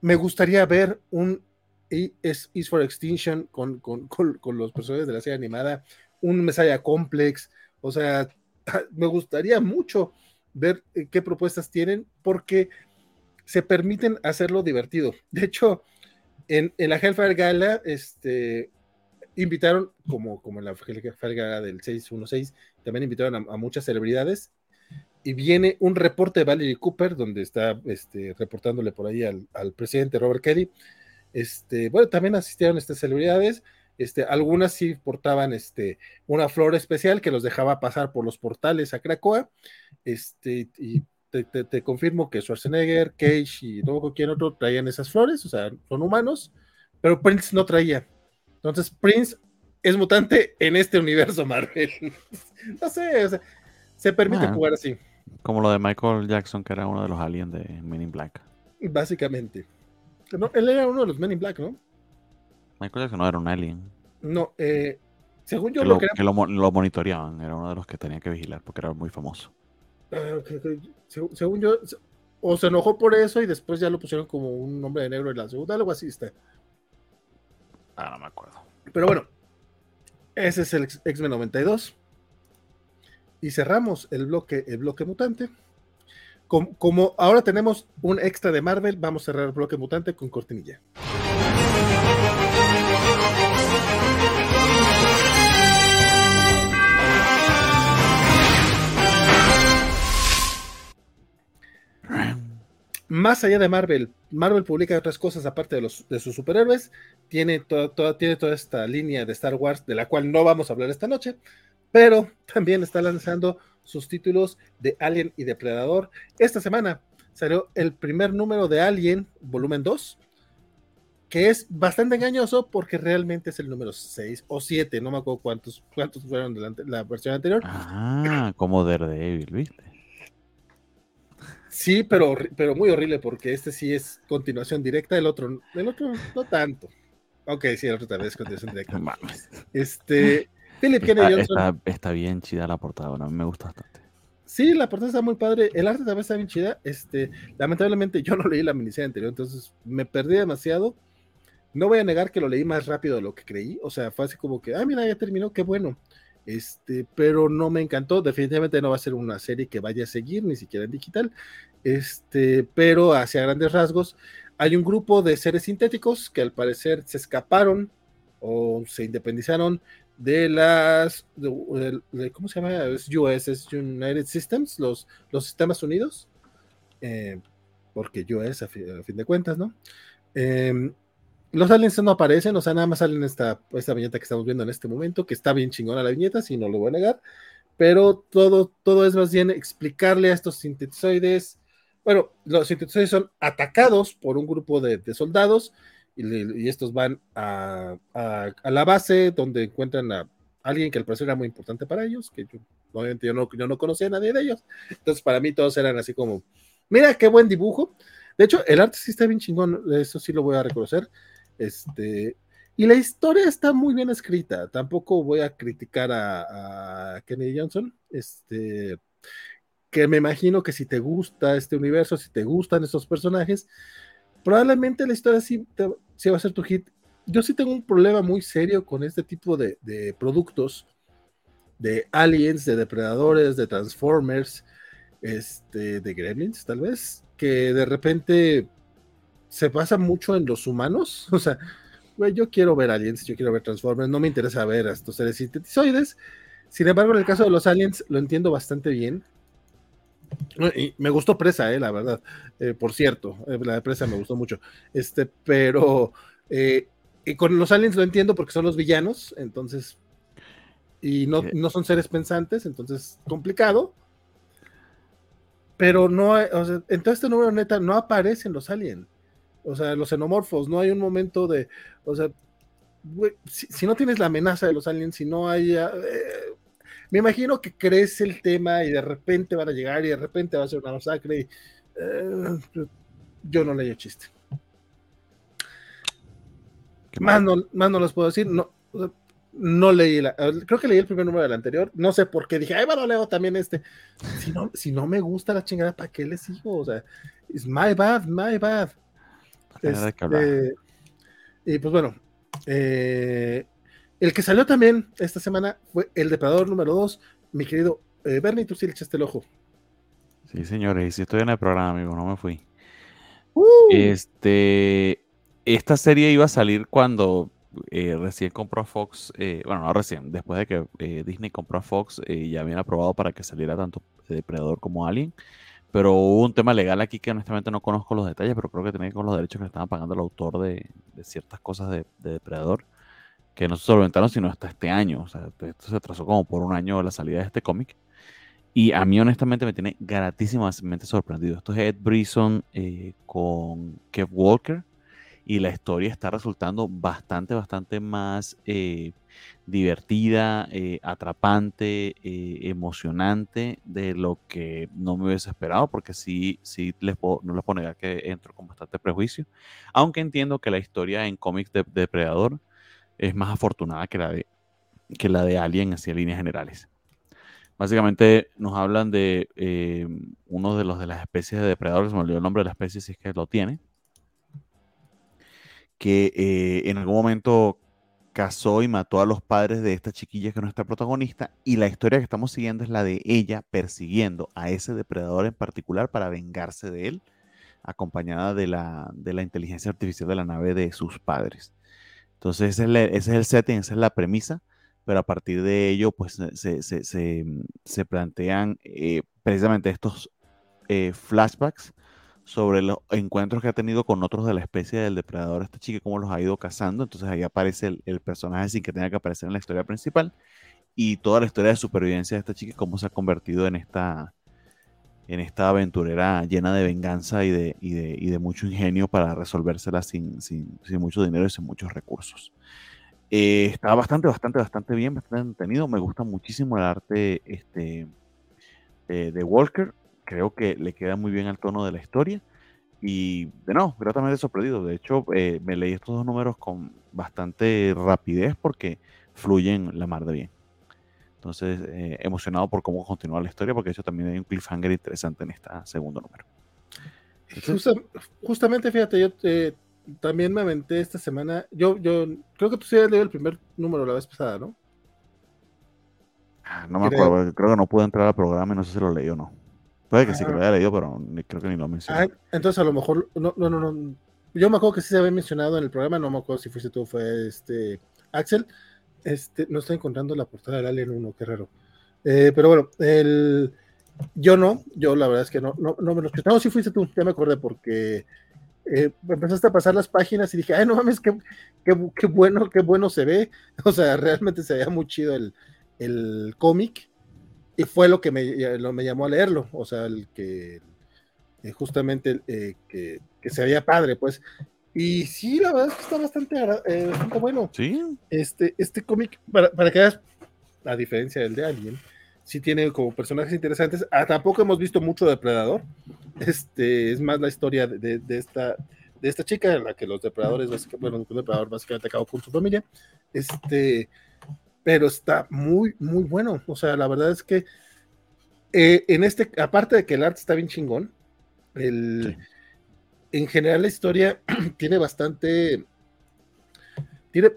me gustaría ver un Is, for Extinction con, con, con los personajes de la serie animada, un Messiah Complex, o sea, me gustaría mucho ver eh, qué propuestas tienen porque se permiten hacerlo divertido. De hecho, en, la Hellfire Gala, este, invitaron, como, como en la Gala del 616, también invitaron a, muchas celebridades. Y viene un reporte de Valerie Cooper, donde está este, reportándole por ahí al, presidente Robert Kelly. Este, bueno, también asistieron estas celebridades este, algunas sí portaban este, una flor especial que los dejaba pasar por los portales a Cracoa. Este, y te, confirmo que Schwarzenegger, Cage y no quién otro traían esas flores, o sea, son humanos, pero Prince no traía. Entonces, Prince es mutante en este universo Marvel. no sé, o sea, se permite ah. jugar así. Como lo de Michael Jackson, que era uno de los aliens de Men in Black. Básicamente. él era uno de los Men in Black, ¿no? Michael Jackson no era un alien. No, eh, según yo que lo, que, lo, monitoreaban, era uno de los que tenía que vigilar porque era muy famoso. Ah, según yo, o se enojó por eso y después ya lo pusieron como un hombre de negro en la segunda, algo así está. Ah, no me acuerdo. Pero bueno, ese es el X-Men 92. Y cerramos el bloque, el bloque mutante. Como, como ahora tenemos un extra de Marvel, vamos a cerrar el bloque mutante con cortinilla. Más allá de Marvel, Marvel publica otras cosas aparte de, los, de sus superhéroes, tiene, tiene toda esta línea de Star Wars de la cual no vamos a hablar esta noche, pero también está lanzando sus títulos de Alien y Depredador. Esta semana salió el primer número de Alien, volumen 2, que es bastante engañoso porque realmente es el número 6 o 7, no me acuerdo cuántos, cuántos fueron de la, versión anterior. Ah, como Daredevil, ¿viste? Sí, pero, pero muy horrible porque este sí es continuación directa, el otro, el otro no tanto. Ok, sí, el otro también es continuación directa. Este, Philip Kennedy Johnson. Está, bien chida la portada, a mí me gusta bastante. Sí, la portada está muy padre. El arte también está bien chida. Este, lamentablemente yo no leí la miniserie anterior, entonces me perdí demasiado. No voy a negar que lo leí más rápido de lo que creí. O sea, fue así como que, ah, mira, ya terminó, qué bueno. Este, pero no me encantó. Definitivamente no va a ser una serie que vaya a seguir, ni siquiera en digital. Este, pero hacia grandes rasgos, hay un grupo de seres sintéticos que al parecer se escaparon o se independizaron de las, ¿cómo se llama? Es US, United Systems, los, los Sistemas Unidos, eh, porque US a, fin de cuentas, ¿no? Em, los aliens no aparecen, o sea, nada más salen esta, esta viñeta que estamos viendo en este momento, que está bien chingona la viñeta, si no lo voy a negar, pero todo, todo es más bien explicarle a estos sintetizoides, bueno, los sintetizoides son atacados por un grupo de, de soldados, y, estos van a, la base donde encuentran a alguien que al parecer era muy importante para ellos, que yo, obviamente yo no, yo no conocía a nadie de ellos. Entonces, para mí todos eran así como, mira qué buen dibujo. De hecho, el arte sí está bien chingón, eso sí lo voy a reconocer. Este, y la historia está muy bien escrita. Tampoco voy a criticar a, a Kennedy Johnson. Este, que me imagino que si te gusta este universo, si te gustan estos personajes, probablemente la historia sí, va a ser tu hit. Yo sí tengo un problema muy serio con este tipo de, productos, de aliens, de depredadores, de transformers, este, de gremlins, tal vez, que de repente se basa mucho en los humanos. O sea, güey, yo quiero ver aliens, yo quiero ver transformers, no me interesa ver a estos seres sintetizoides. Sin embargo, en el caso de los aliens, lo entiendo bastante bien. Y me gustó Presa, eh, la verdad. Eh, por cierto, eh, la de Presa me gustó mucho. Este, pero eh, y con los aliens lo entiendo porque son los villanos, entonces. Y no, no son seres pensantes, entonces complicado. Pero no, o sea, en todo este número neta no aparecen los aliens. O sea, los xenomorfos, no hay un momento de. O sea, si, no tienes la amenaza de los aliens, si no hay. Me imagino que crece el tema y de repente van a llegar y de repente va a ser una masacre. Y, eh, yo no leí el chiste. Más no, más no les puedo decir. No, no leí la, creo que leí el primer número del anterior. No sé por qué dije, ay, bueno, leo también este. Si no, si no me gusta la chingada, ¿para qué les sigo? O sea, es my bad, my bad. Este, y pues bueno, eh, el que salió también esta semana fue El Depredador número 2. Mi querido eh, Bernie, tú sí le echaste el ojo. Sí, señores, y si estoy en el programa, amigo, no me fui. Uh. Este, esta serie iba a salir cuando eh, recién compró Fox, eh, bueno, no recién, después de que Disney compró a Fox, ya habían aprobado para que saliera tanto Depredador como Alien, pero hubo un tema legal aquí que honestamente no conozco los detalles, pero creo que tenía que ver con los derechos que le estaban pagando el autor de, ciertas cosas de, de Depredador que no se solventaron sino hasta este año. O sea, esto se atrasó como por un año la salida de este cómic. Y a mí honestamente me tiene gratísimamente sorprendido. Esto es Ed Brisson eh, con Kev Walker y la historia está resultando bastante, bastante más eh, divertida, eh, atrapante, emocionante de lo que no me hubiese esperado, porque sí, sí les puedo, no les puedo negar que entro con bastante prejuicio, aunque entiendo que la historia en cómics de Depredador es más afortunada que la de, que la de Alien, hacia líneas generales. Básicamente nos hablan de eh, uno de los de las especies de depredadores, me olvidó el nombre de la especie si es que lo tiene, que eh, en algún momento casó y mató a los padres de esta chiquilla que es nuestra protagonista y la historia que estamos siguiendo es la de ella persiguiendo a ese depredador en particular para vengarse de él, acompañada de la, de la inteligencia artificial de la nave de sus padres. Entonces ese es, el, setting, esa es la premisa, pero a partir de ello pues se, plantean eh, precisamente estos eh, flashbacks sobre los encuentros que ha tenido con otros de la especie del depredador, esta chica, cómo los ha ido cazando. Entonces ahí aparece el, personaje sin que tenga que aparecer en la historia principal. Y toda la historia de supervivencia de esta chica, cómo se ha convertido en esta, en esta aventurera llena de venganza y de, y de, y de mucho ingenio para resolvérsela sin, sin, sin, mucho dinero y sin muchos recursos. Eh, está bastante, bastante, bastante bien, bastante entretenido. Me gusta muchísimo el arte este, de Walker creo que le queda muy bien al tono de la historia. Y de no, gratamente sorprendido. De hecho, eh, me leí estos dos números con bastante rapidez porque fluyen la mar de bien. Entonces, eh, emocionado por cómo continúa la historia, porque de hecho también hay un cliffhanger interesante en este segundo número. justamente, fíjate, yo eh, también me aventé esta semana. Yo, yo creo que tú sí habías leído el primer número la vez pasada, ¿no? Ah, no me acuerdo, creo que no pude entrar al programa y no sé si lo leí o no. Puede que sí que lo haya leído, pero creo que ni lo mencioné. Ah, entonces a lo mejor, no, no, no, Yo me acuerdo que sí se había mencionado en el programa, no me acuerdo si fuiste tú, fue este Axel. Este, no estoy encontrando la portada del Alien 1, qué raro. Eh, pero bueno, el, yo no, yo la verdad es que no, no, no me lo. No, sí fuiste tú, ya me acordé porque eh, empezaste a pasar las páginas y dije, ay, no mames, qué, qué, qué, bueno, qué bueno se ve. O sea, realmente se veía muy chido el, el cómic y fue lo que me, lo, me llamó a leerlo, o sea, el que eh, justamente eh, que, que, se veía padre, pues. Y sí, la verdad es que está bastante, eh, bastante bueno. Sí. Este, este cómic, para, para, que veas, a diferencia del de Alien, sí tiene como personajes interesantes. Ah, tampoco hemos visto mucho Depredador. Este, es más la historia de, de, esta, de esta chica, en la que los depredadores, bueno, un depredador básicamente acabó con su familia. Este, pero está muy, muy bueno. O sea, la verdad es que eh, en este, aparte de que el arte está bien chingón, el, en general la historia tiene bastante, tiene,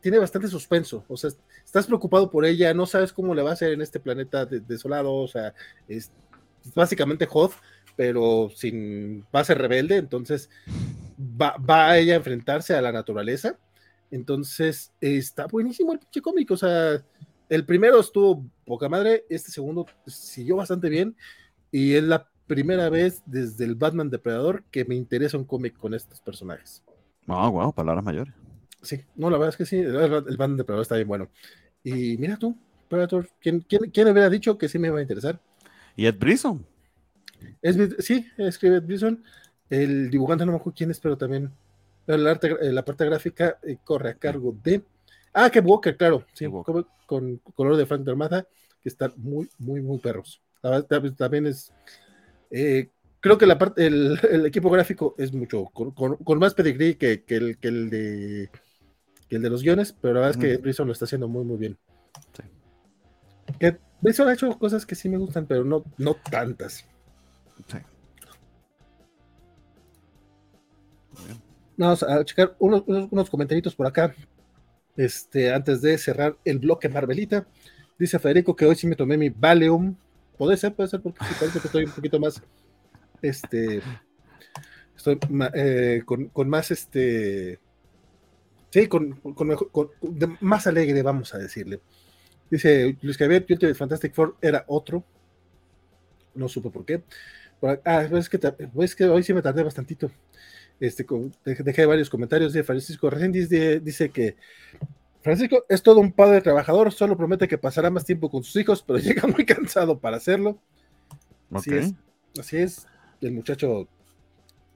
tiene, bastante suspenso. O sea, estás preocupado por ella, no sabes cómo le va a hacer en este planeta desolado. O sea, es, básicamente Hoth, pero sin base rebelde. Entonces va, va a ella a enfrentarse a la naturaleza entonces, está buenísimo el pinche cómic. O sea, el primero estuvo poca madre, este segundo siguió bastante bien. Y es la primera vez desde el Batman Depredador que me interesa un cómic con estos personajes. Ah, wow, palabras mayores. Sí, no, la verdad es que sí, el, Batman Depredador está bien bueno. Y mira tú, Predator, ¿quién, quién, hubiera dicho que sí me va a interesar? Y Ed Brisson. Es, sí, escribe Ed Brisson. El dibujante no me acuerdo quién es, pero también arte, eh, la parte gráfica eh, corre a cargo de. Ah, que Walker, claro. Sí, Con, color de Frank Dermata, que están muy, muy, muy perros. También es. Eh, creo que la parte, el, equipo gráfico es mucho, con, más pedigrí que, que, el, que, el de, que el de los guiones, pero la verdad es que Brisson lo está haciendo muy, muy bien. Sí. Que Brisson ha hecho cosas que sí me gustan, pero no, no tantas. Sí. Vamos a checar unos, unos, comentarios por acá. Este, antes de cerrar el bloque Marvelita. Dice Federico que hoy sí me tomé mi Valium. Puede ser, puede ser, porque parece que estoy un poquito más. Este. Estoy eh, con, más este. Sí, con, más alegre, vamos a decirle. Dice Luis Javier, yo de Fantastic Four era otro. No supe por qué. ah, es que, es que hoy sí me tardé bastantito este, dejé varios comentarios de Francisco Reséndiz, dice que Francisco es todo un padre trabajador, solo promete que pasará más tiempo con sus hijos, pero llega muy cansado para hacerlo. Así es, así es, el muchacho,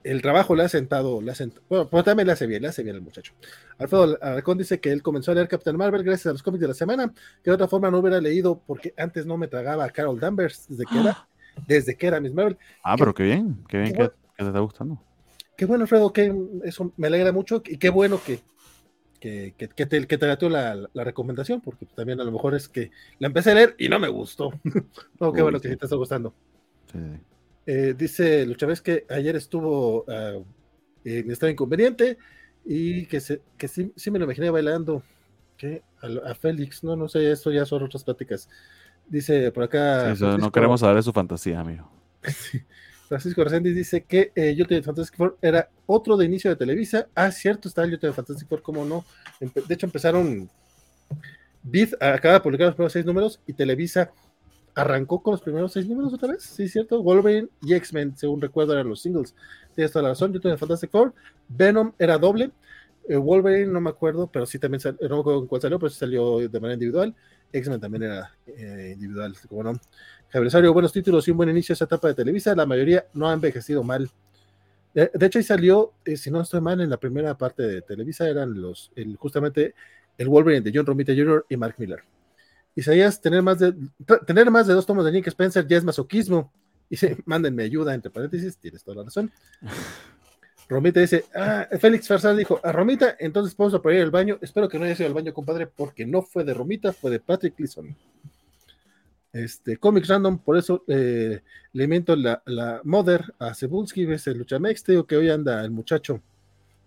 el trabajo le ha sentado, le ha sentado, bueno, pero también le hace bien, le hace bien el muchacho. Alfredo Alarcón dice que él comenzó a leer Captain Marvel gracias a los cómics de la semana, que de otra forma no hubiera leído porque antes no me tragaba a Carol Danvers desde que era, desde que era Miss Marvel. Ah, pero qué bien, qué bien que te está gustando qué bueno, Alfredo, que eso me alegra mucho y qué bueno que, que, que, te, que te la, la, recomendación, porque también a lo mejor es que la empecé a leer y no me gustó. no, qué bueno que sí te está gustando. Eh, dice Luchavez que ayer estuvo uh, en estado inconveniente y que, se, que sí, sí, me lo imaginé bailando que a, Félix, no, no sé, esto ya son otras pláticas. Dice por acá. no queremos saber de su fantasía, amigo. Francisco Reséndiz dice que eh, de Fantastic Four era otro de inicio de Televisa. Ah, cierto, está el Yo de Fantastic Four, cómo no. de hecho, empezaron. Bid acaba de publicar los primeros seis números y Televisa arrancó con los primeros seis números otra vez, sí, cierto. Wolverine y X-Men, según recuerdo, eran los singles. Tienes toda la razón. Yo tuve Fantastic Four. Venom era doble. Eh, Wolverine no me acuerdo, pero sí también salió, no me acuerdo cuál salió, pero sí salió de manera individual. X-Men también era eh, individual, como no. Javier buenos títulos y un buen inicio a esa etapa de Televisa. La mayoría no ha envejecido mal. De, hecho, ahí salió, eh, si no estoy mal, en la primera parte de Televisa eran los, el, justamente el Wolverine de John Romita Jr. y Mark Miller. Isaías, tener más de, tener más de dos tomos de Nick Spencer ya es masoquismo. Dice, mándenme ayuda, entre paréntesis, tienes toda la razón. Romita dice, ah, Félix Farsal dijo, a Romita, entonces vamos a ir al baño. Espero que no haya sido al baño, compadre, porque no fue de Romita, fue de Patrick Gleason. Este, Comics Random, por eso eh, le miento la, la Mother a Cebulski, ves el Luchamex, te digo que hoy anda el muchacho.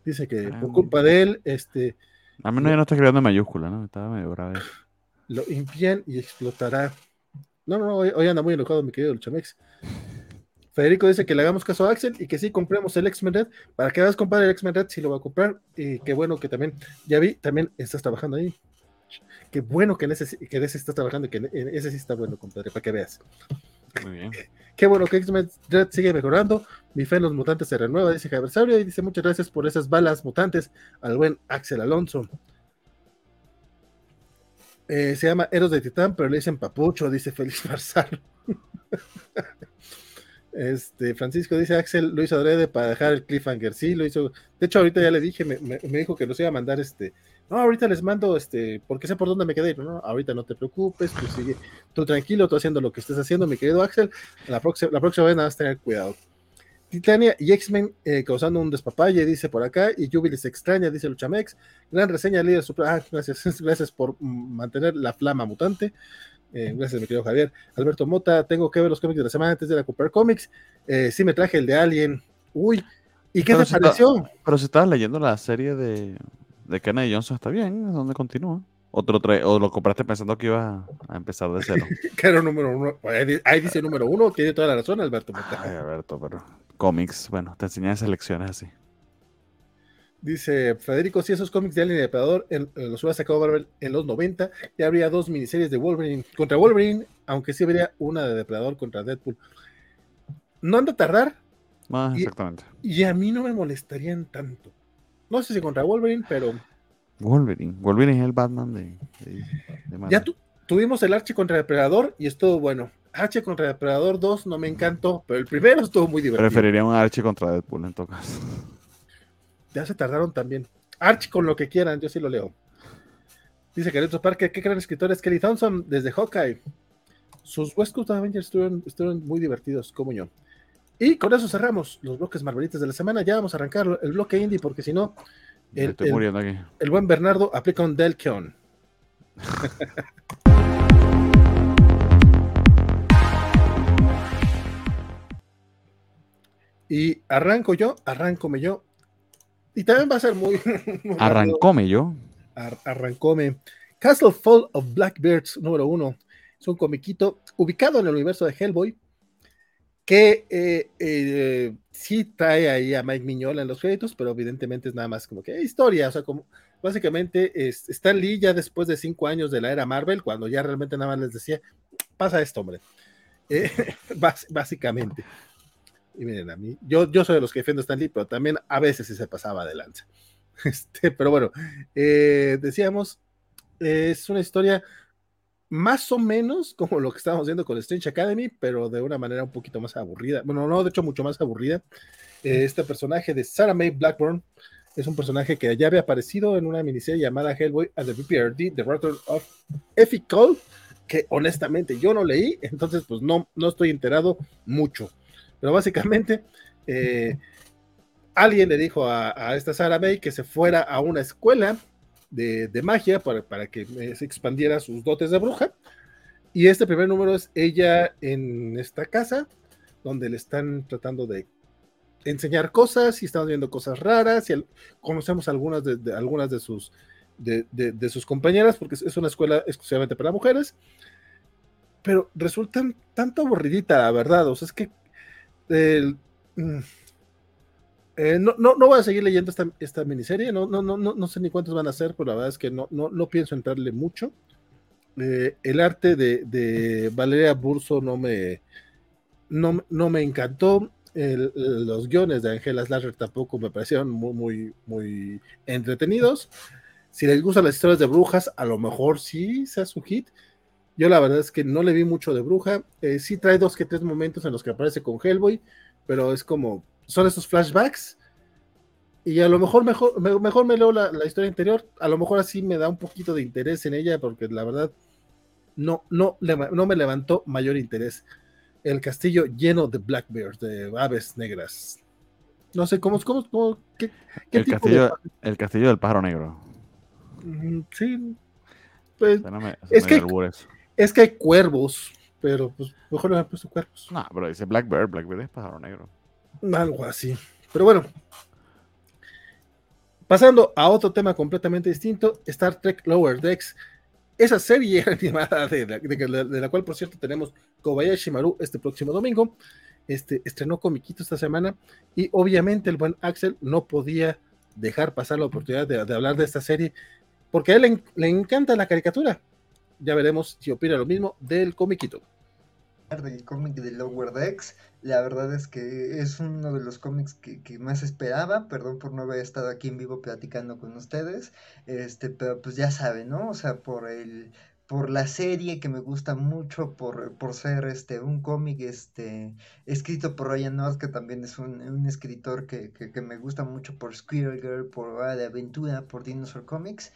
Dice que por ah, culpa de él, este. A menos ya no está escribiendo en mayúscula, ¿no? Estaba medio bravo. Lo impían y explotará. No, no, hoy, anda muy enojado mi querido Luchamex. Federico dice que le hagamos caso a Axel y que sí compremos el X-Men Red. Para que hagas comprar el X-Men Red, sí lo va a comprar. Y qué bueno que también, ya vi, también estás trabajando ahí. Qué bueno que en ese, que ese estás trabajando y que en ese sí está bueno, compadre, para que veas. Muy bien. Qué bueno que X-Men Red sigue mejorando. Mi fe en los mutantes se renueva, dice Javier Sabrio. Y dice muchas gracias por esas balas mutantes al buen Axel Alonso. Eh, se llama Eros de Titán, pero le dicen Papucho, dice Félix Marzal. Este, Francisco dice, Axel lo hizo adrede para dejar el cliffhanger. Sí, lo hizo. De hecho, ahorita ya le dije, me, dijo que nos iba a mandar este. No, ahorita les mando, este, porque sé por dónde me quedé. No, ahorita no te preocupes, tú sigue, tú tranquilo, tú haciendo lo que estés haciendo, mi querido Axel. La próxima, la próxima vez nada más tener cuidado. Titania y X-Men eh, causando un despapalle, dice por acá, y Jubilee extraña, dice Luchamex. Gran reseña, líder. Ah, gracias, gracias por mantener la flama mutante. Eh, gracias, mi querido Javier. Alberto Mota, tengo que ver los cómics de la semana antes de la Cooper Comics. Eh, sí, me traje el de Alien. Uy, ¿y qué te pareció? pero si estabas leyendo la serie de, de Kennedy Johnson, está bien, ¿dónde continúa? Otro o lo compraste pensando que iba a empezar de cero. que era número uno. Ahí dice número uno, tiene toda la razón, Alberto Mota. Ay, Alberto, pero cómics, bueno, te enseñé esas lecciones así. Dice Federico, si esos cómics de Alien y Depredador en, los hubiera sacado Marvel en los 90, ya habría dos miniseries de Wolverine contra Wolverine, aunque sí habría una de Depredador contra Deadpool. No anda a tardar. Ah, exactamente. Y a mí no me molestarían tanto. No sé si contra Wolverine, pero. Wolverine. Wolverine es el Batman de. ya tuvimos el Archie contra Depredador y estuvo bueno. Archie contra Depredador 2 no me encantó, pero el primero estuvo muy divertido. Preferiría un Archie contra Deadpool en todo caso. Ya se tardaron también. Arch con lo que quieran, yo sí lo leo. Dice Carlitos Parque, qué gran escritor es Kelly Thompson desde Hawkeye. Sus West Coast Avengers estuvieron, muy divertidos, como yo. Y con eso cerramos los bloques marvelitas de la semana. Ya vamos a arrancar el bloque indie, porque si no, el, el, buen Bernardo aplica un Delkeon. y arranco yo, arrancome yo, y también va a ser muy. Arrancóme yo. arrancóme. Castle Fall of Blackbirds, número uno. Es un comiquito ubicado en el universo de Hellboy. Que eh, eh, sí trae ahí a Mike Miñola en los créditos, pero evidentemente es nada más como que historia. O sea, como básicamente es, Stan Lee ya después de cinco años de la era Marvel, cuando ya realmente nada más les decía, pasa esto, hombre. Eh, básicamente. Y miren, a mí, yo, yo soy de los que defiendo a Stan Lee, pero también a veces se pasaba de lanza. Este, pero bueno, eh, decíamos, es una historia más o menos como lo que estábamos viendo con Strange Academy, pero de una manera un poquito más aburrida. Bueno, no, de hecho, mucho más aburrida. Eh, este personaje de Sarah May Blackburn es un personaje que ya había aparecido en una miniserie llamada Hellboy and the BPRD, The Return of Effie Cole, que honestamente yo no leí, entonces pues no, no estoy enterado mucho. Pero básicamente, eh, alguien le dijo a, esta Sarah May que se fuera a una escuela de, magia para, que eh, se expandiera sus dotes de bruja. Y este primer número es ella en esta casa, donde le están tratando de enseñar cosas y estamos viendo cosas raras. Y conocemos algunas de, algunas de sus de, sus compañeras porque es una escuela exclusivamente para mujeres. Pero resultan tanto aburridita la verdad. O sea es que Mm, eh, no, no, no, voy a seguir leyendo esta, miniserie, no, no, no, no, sé ni cuántos van a ser, pero la verdad es que no, no, no pienso entrarle mucho. Eh, el arte de, Valeria Burso no me, no, no me encantó. los guiones de Angela Slasher tampoco me parecieron muy, muy, muy entretenidos. Si les gustan las historias de brujas, a lo mejor sí sea su hit. Yo la verdad es que no le vi mucho de bruja. Eh, sí trae dos que tres momentos en los que aparece con Hellboy, pero es como, son esos flashbacks. Y a lo mejor mejor, mejor me leo la, historia interior. A lo mejor así me da un poquito de interés en ella, porque la verdad no, no, no me levantó mayor interés. El castillo lleno de blackbears, de aves negras. No sé, ¿cómo, cómo, cómo qué, el, castillo, el castillo del pájaro negro. Sí. Pues, es, que, es que hay cuervos, pero pues mejor le han puesto cuervos. No, pero dice Blackbird, Blackbird es pájaro negro. Algo así. Pero bueno. Pasando a otro tema completamente distinto, Star Trek Lower Decks. Esa serie animada de la, de la cual, por cierto, tenemos Kobayashi Maru este próximo domingo. Este, estrenó comiquito esta semana y obviamente el buen Axel no podía dejar pasar la oportunidad de, hablar de esta serie porque a él le, encanta la caricatura. Ya veremos si opina lo mismo del comiquito. Del cómic de Lower Decks, la verdad es que es uno de los cómics que, más esperaba, perdón por no haber estado aquí en vivo platicando con ustedes, este, pero pues ya saben, ¿no? O sea, por el, por la serie que me gusta mucho, por, por ser este un cómic este escrito por Ryan North, que también es un, escritor que, que, me gusta mucho por Squirrel Girl, por Hora de Aventura, por Dinosaur Comics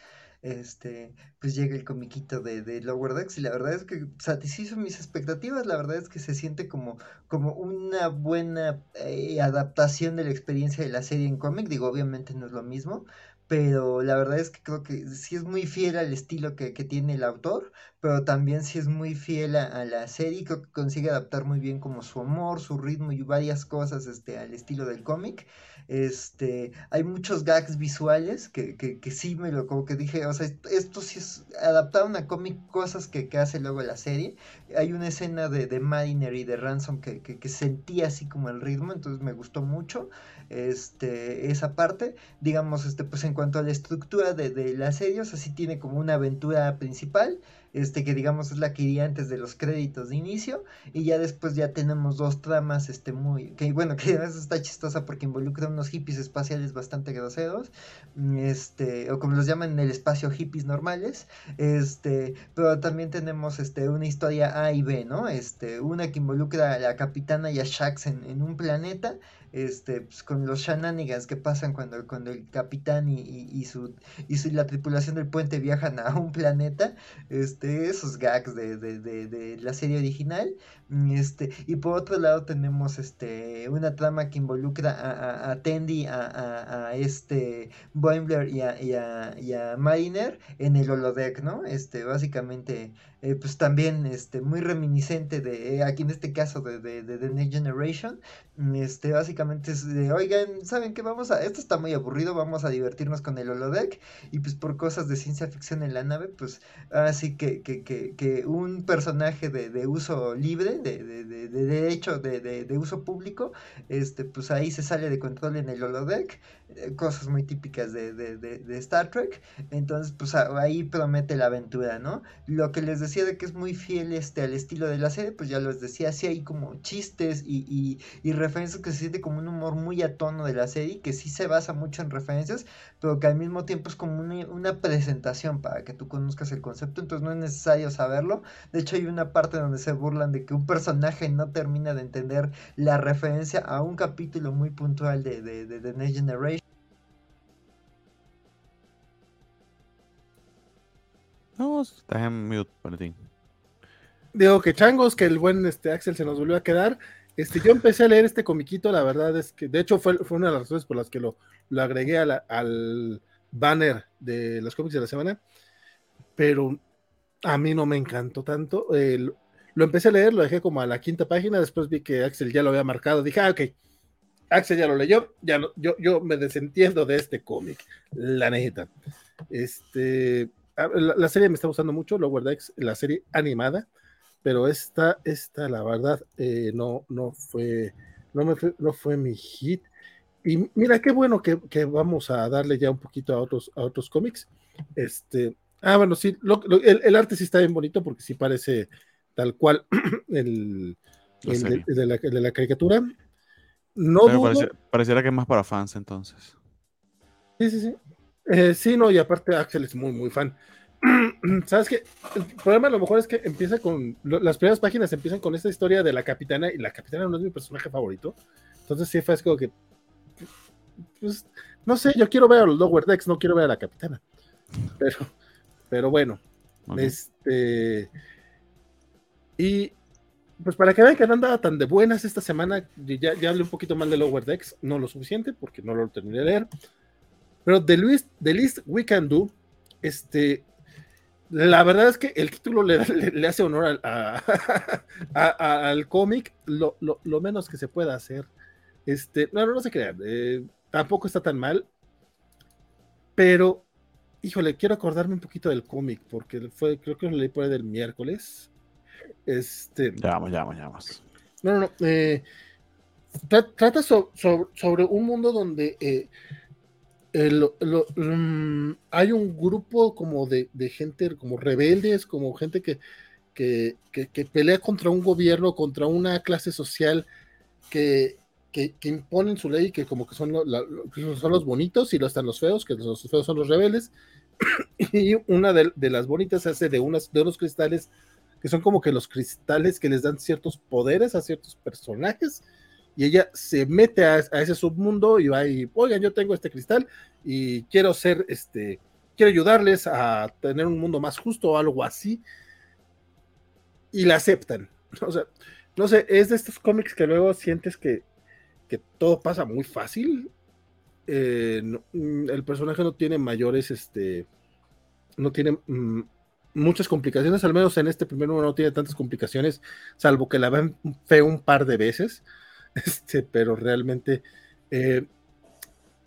este, pues llega el comiquito de, de, Lower Decks y la verdad es que satisfizo mis expectativas, la verdad es que se siente como, como una buena eh, adaptación de la experiencia de la serie en cómic, digo, obviamente no es lo mismo, pero la verdad es que creo que sí es muy fiel al estilo que, que tiene el autor, pero también sí es muy fiel a, la serie, creo que consigue adaptar muy bien como su humor, su ritmo y varias cosas este, al estilo del cómic. Este, hay muchos gags visuales que, que, que, sí me lo, como que dije, o sea, esto sí es adaptado a cómic, cosas que, que, hace luego la serie. Hay una escena de, de Mariner y de Ransom que, que, sentía así como el ritmo, entonces me gustó mucho este, esa parte. Digamos, este, pues en cuanto a la estructura de, de la serie, o tiene como una aventura principal este que digamos es la que iría antes de los créditos de inicio y ya después ya tenemos dos tramas este muy que bueno que además está chistosa porque involucra unos hippies espaciales bastante groseros este o como los llaman en el espacio hippies normales este pero también tenemos este una historia A y B no este una que involucra a la capitana y a Shax en un planeta este, pues, con los shenanigans que pasan cuando, cuando el capitán y, y, su, y su, la tripulación del puente viajan a un planeta, este, esos gags de, de, de, de la serie original, este, y por otro lado tenemos este, una trama que involucra a, a, Tendy, a, a, este Boimler y a, y, y a, Mariner en el holodeck, ¿no? Este, básicamente, eh, pues también este, muy reminiscente de, eh, aquí en este caso de, de, de, The Next Generation, este, básicamente es de, oigan, ¿saben qué? Vamos a, esto está muy aburrido, vamos a divertirnos con el holodeck, y pues por cosas de ciencia ficción en la nave, pues así que, que, que, que un personaje de, de uso libre, de, de, de, de derecho de, uso público, este, pues ahí se sale de control en el holodeck, eh, cosas muy típicas de, Star Trek, entonces pues ahí promete la aventura, ¿no? Lo que les decía de que es muy fiel este, al estilo de la serie, pues ya les decía, sí hay como chistes y, y, y referencias que se siente como un humor muy a tono de la serie, que sí se basa mucho en referencias, pero que al mismo tiempo es como una, una presentación para que tú conozcas el concepto, entonces no es necesario saberlo, de hecho hay una parte donde se burlan de que un personaje no termina de entender la referencia a un capítulo muy puntual de, de, The Next Generation. No, estás en mute, ti. Digo que changos, que el buen este, Axel se nos volvió a quedar. Este, yo empecé a leer este comiquito, la verdad es que, de hecho, fue, fue una de las razones por las que lo, lo agregué al banner de los cómics de la semana, pero a mí no me encantó tanto. Lo empecé a leer, lo dejé como a la quinta página, después vi que Axel ya lo había marcado, dije, ah, ok, Axel ya lo leyó, ya no, yo, yo me desentiendo de este cómic, la neta. Este, la, serie me está gustando mucho, Lower Decks, la serie animada, pero esta, esta, la verdad, eh, no, no fue, no me fue, no fue mi hit. Y mira, qué bueno que, que, vamos a darle ya un poquito a otros, a otros cómics. Este, Ah, bueno, sí, el, arte sí está bien bonito porque sí parece tal cual el, de, la, caricatura. No pareciera, que es más para fans entonces. Sí, sí, sí. Eh, sí, no, y aparte Axel es muy, muy fan. ¿Sabes qué? El problema a lo mejor es que empieza con. las primeras páginas empiezan con esta historia de la capitana, y la capitana no es mi personaje favorito. Entonces sí fue es como que. Pues, no sé, yo quiero ver a los Lower Decks, no quiero ver a la capitana. Pero, pero bueno. Este. Y pues para que vean que no andaba tan de buenas esta semana, ya, ya hablé un poquito mal de Lower Decks, no lo suficiente porque no lo terminé de leer. Pero The Least, The Least We Can Do, este, la verdad es que el título le, le, hace honor al cómic, lo, menos que se pueda hacer. Este, no, no, no se crean, eh, tampoco está tan mal, pero, híjole, quiero acordarme un poquito del cómic, porque fue, creo que lo leí por ahí del miércoles. Este, ya vamos, ya vamos, ya vamos. No, no, no. Eh, trata sobre un mundo donde eh, Mm, hay un grupo como de, gente, como rebeldes, como gente que, que, pelea contra un gobierno, contra una clase social que, imponen su ley, que como que son, son los bonitos y los están los feos, que los feos son los rebeldes. y una de, las bonitas se hace de, unas, de unos cristales que son como que los cristales que les dan ciertos poderes a ciertos personajes y ella se mete a, ese submundo y va y, oigan, yo tengo este cristal y quiero ser, este, quiero ayudarles a tener un mundo más justo o algo así. Y la aceptan. O sea, no sé, es de estos cómics que luego sientes que, todo pasa muy fácil. Eh, mm, el personaje no tiene mayores, este, no tiene mm, muchas complicaciones, al menos en este primer número no tiene tantas complicaciones, salvo que la ven feo un par de veces. este, pero realmente, eh,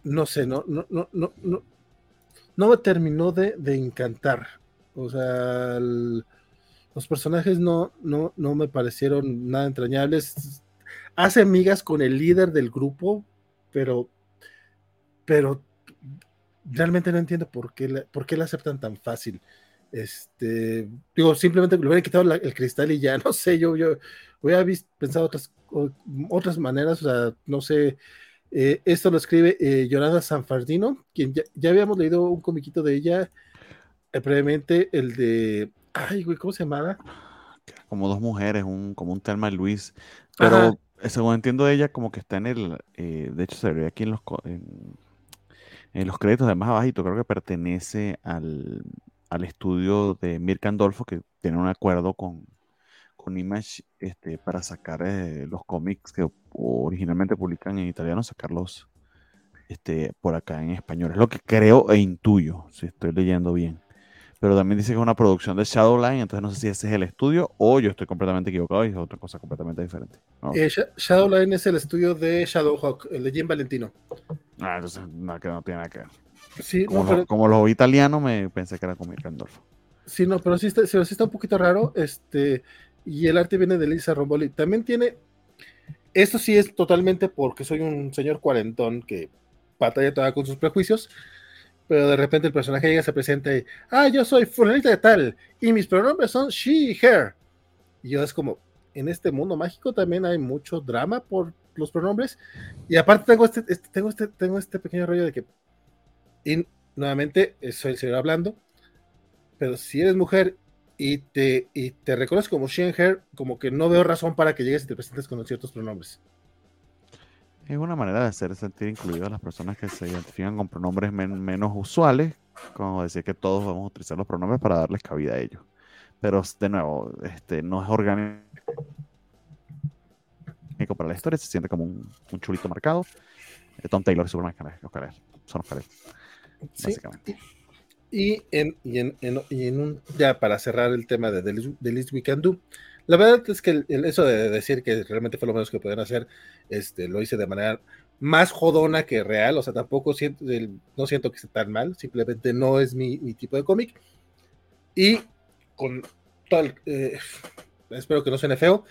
no sé, no, no, no, no, no, no me terminó de, encantar. O sea, los personajes no, no, no me parecieron nada entrañables. Hace amigas con el líder del grupo, pero, pero realmente no entiendo por qué, por qué la aceptan tan fácil. Este, digo, simplemente le hubiera quitado el cristal y ya, no sé, yo, yo hubiera visto, pensado otras otras maneras, o sea, no sé, eh, esto lo escribe eh, Yolanda Sanfardino, quien ya, habíamos leído un comiquito de ella eh, previamente, el de, ay, güey, ¿cómo se llamaba? Como dos mujeres, un, como un Telma Luis, pero según entiendo de ella, como que está en el, de hecho se ve aquí en los, en, los créditos de más abajito, creo que pertenece al, al estudio de Mirka Andolfo, que tiene un acuerdo con, con Image este, para sacar eh, los cómics que originalmente publican en italiano, sacarlos este, por acá en español. Es lo que creo e intuyo, si estoy leyendo bien. Pero también dice que es una producción de Shadowline, entonces no sé si ese es el estudio o yo estoy completamente equivocado y es otra cosa completamente diferente. Eh, Shadowline es el estudio de Shadowhawk, el de Jim Valentino. Ah, entonces no, que no tiene nada que ver. Sí, como, los italianos me pensé que era con Mirkandolfo. Sí, no, pero sí está, sí está un poquito raro. Este, y el arte viene de Lisa Romboli. También tiene, esto sí es totalmente porque soy un señor cuarentón que batalla toda con sus prejuicios, pero de repente el personaje llega, se presenta y, ah, yo soy fulanita de tal, y mis pronombres son she, her. Y yo es como, en este mundo mágico también hay mucho drama por los pronombres, y aparte tengo este, este tengo este, tengo este pequeño rollo de que, y nuevamente, soy el señor hablando, pero si eres mujer y te, y te reconoces como Shenher, como que no veo razón para que llegues y te presentes con ciertos pronombres. Es una manera de hacer sentir incluidas a las personas que se identifican con pronombres menos usuales, como decir que todos vamos a utilizar los pronombres para darles cabida a ellos. Pero de nuevo, este no es orgánico para la historia, se siente como un, chulito marcado. Eh, Tom Taylor y Superman son los básicamente. Y en, y en, y en un, ya para cerrar el tema de The Least, We Can Do, la verdad es que el, eso de decir que realmente fue lo menos que podían hacer, este, lo hice de manera más jodona que real, o sea, tampoco siento, no siento que esté tan mal, simplemente no es mi, mi tipo de cómic. Y con tal, eh, espero que no suene feo,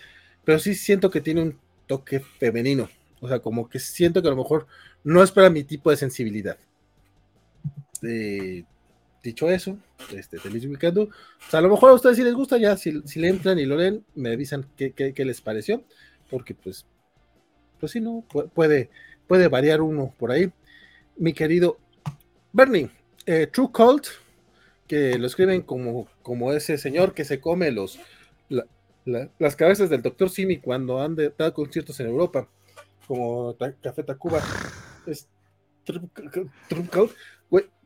pero sí siento que tiene un toque femenino, o sea, como que siento que a lo mejor no es para mi tipo de sensibilidad. Eh, dicho eso, este, de Weekend. A lo mejor a ustedes si les gusta, ya si, le entran y lo leen, me avisan qué, qué, les pareció, porque pues, pues sí, no, puede, puede variar uno por ahí. Mi querido Bernie, eh, True Cult, que lo escriben como, como ese señor que se come los, las cabezas del doctor Simi cuando han de, dado conciertos en Europa, como Café Tacuba. Es,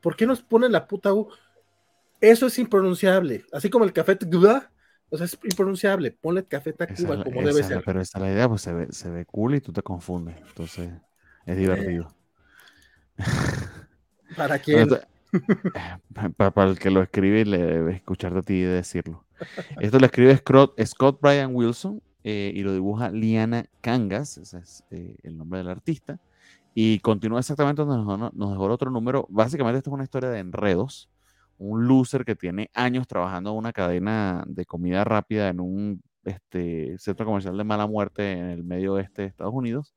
¿por qué nos ponen la puta U? Eso es impronunciable, así como el Café Tacuba. O sea, es impronunciable. Ponle Café Tacuba como debe ser. Pero esa es la idea, pues se ve, se ve cool y tú te confundes. Entonces, es divertido. ¿Para quién? para, el que lo escribe y le debe escuchar de ti y decirlo. Esto lo escribe Scott, Scott Brian Wilson eh, y lo dibuja Liana Kangas, ese es eh, el nombre del artista. Y continúa exactamente donde nos, nos, dejó el otro número. Básicamente, esto es una historia de enredos. Un loser que tiene años trabajando en una cadena de comida rápida en un este, centro comercial de mala muerte en el medio oeste de Estados Unidos.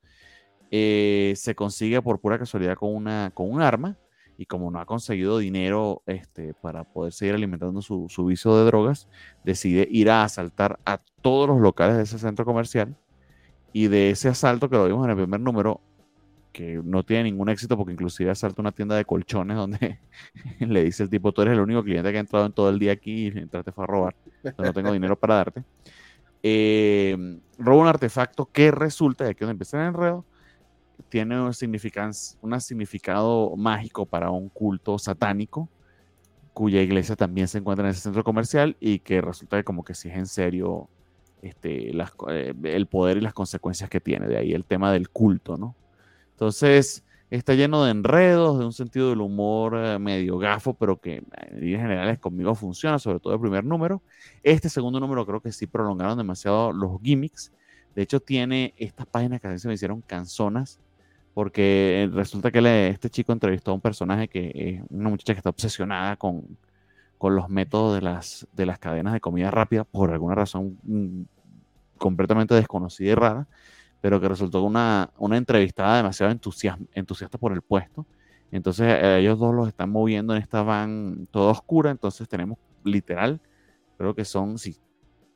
Eh, se consigue por pura casualidad con, una, con un arma y como no ha conseguido dinero este, para poder seguir alimentando su, su, vicio de drogas, decide ir a asaltar a todos los locales de ese centro comercial y de ese asalto que lo vimos en el primer número, que no tiene ningún éxito porque inclusive asalta una tienda de colchones donde le dice el tipo, tú eres el único cliente que ha entrado en todo el día aquí y entraste fue a robar, no tengo dinero para darte. Eh, roba un artefacto que resulta, de aquí donde empieza el enredo, tiene un, un significado mágico para un culto satánico, cuya iglesia también se encuentra en ese centro comercial y que resulta que como que sí es en serio este, eh, el poder y las consecuencias que tiene. De ahí el tema del culto, ¿no? Entonces, está lleno de enredos, de un sentido del humor eh, medio gafo, pero que en líneas generales conmigo funciona, sobre todo el primer número. Este segundo número creo que sí prolongaron demasiado los gimmicks. De hecho, tiene estas páginas que a veces me hicieron canzonas porque eh, resulta que este chico entrevistó a un personaje que es una muchacha que está obsesionada con, los métodos de las, de las cadenas de comida rápida por alguna razón mm, completamente desconocida y rara, pero que resultó una, una entrevistada demasiado entusiasta por el puesto. Entonces eh, ellos dos los están moviendo en esta van toda oscura, entonces tenemos literal, creo que son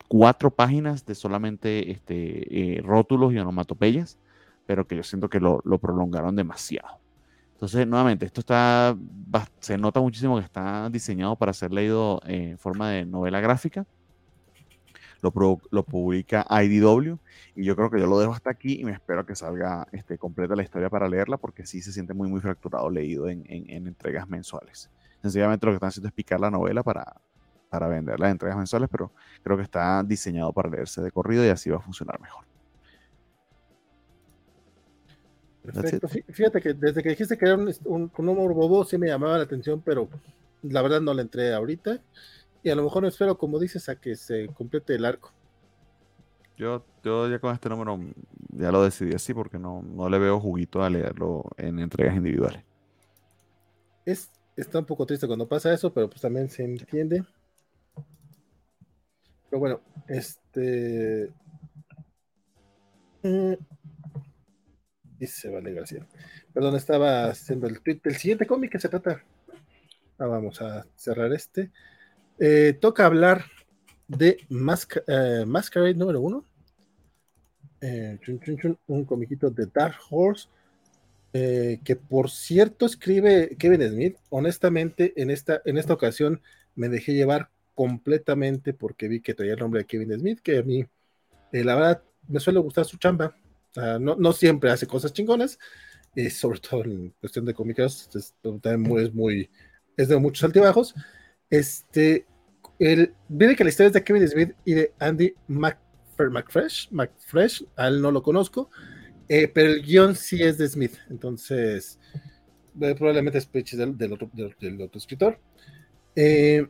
cuatro páginas de solamente este, eh, rótulos y onomatopeyas pero que yo siento que lo, prolongaron demasiado. Entonces, nuevamente, esto está, se nota muchísimo que está diseñado para ser leído en forma de novela gráfica. Lo, lo, publica IDW y yo creo que yo lo dejo hasta aquí y me espero que salga este, completa la historia para leerla porque sí se siente muy, muy fracturado leído en, en, entregas mensuales. Sencillamente lo que están haciendo es picar la novela para, para vender las entregas mensuales, pero creo que está diseñado para leerse de corrido y así va a funcionar mejor. Perfecto. Fíjate que desde que dijiste que era un, número bobo, sí me llamaba la atención, pero la verdad no le entré ahorita. Y a lo mejor espero, como dices, a que se complete el arco. Yo, yo ya con este número ya lo decidí así porque no, no le veo juguito a leerlo en entregas individuales. Es, está un poco triste cuando pasa eso, pero pues también se entiende. Pero bueno, este. Mm, Dice Vale García. Perdón, estaba haciendo el tweet del siguiente cómic que se trata. Ah, vamos a cerrar este. Eh, toca hablar de eh, Masquerade número uno. Eh, un comiquito de Dark Horse. que por cierto escribe Kevin Smith. Honestamente, en esta, en esta ocasión me dejé llevar completamente porque vi que traía el nombre de Kevin Smith, que a mí, la verdad, me suele gustar su chamba no, siempre hace cosas chingonas, y sobre todo en cuestión de cómicas, es, muy, es de muchos altibajos. Este, el, viene que la historia es de Kevin Smith y de Andy McFresh, McFresh, a él no lo conozco, eh, pero el guion sí es de Smith, entonces eh, probablemente es del, del, otro, del, otro escritor. Eh,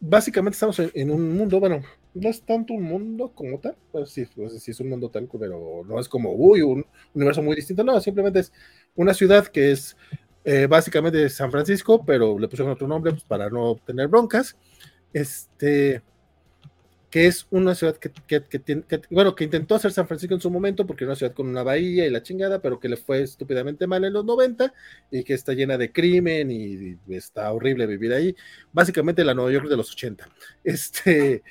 básicamente estamos en, un mundo, bueno, no es tanto un mundo como tal, pues sí, pues sí es un mundo tal, pero no es como, uy, un universo muy distinto, no, simplemente es una ciudad que es eh, básicamente San Francisco, pero le pusieron otro nombre pues, para no tener broncas, este, que es una ciudad que, bueno, que intentó hacer San Francisco en su momento, porque era una ciudad con una bahía y la chingada, pero que le fue estúpidamente mal en los 90 y que está llena de crimen y, está horrible vivir ahí. Básicamente la Nueva York de los 80. Este,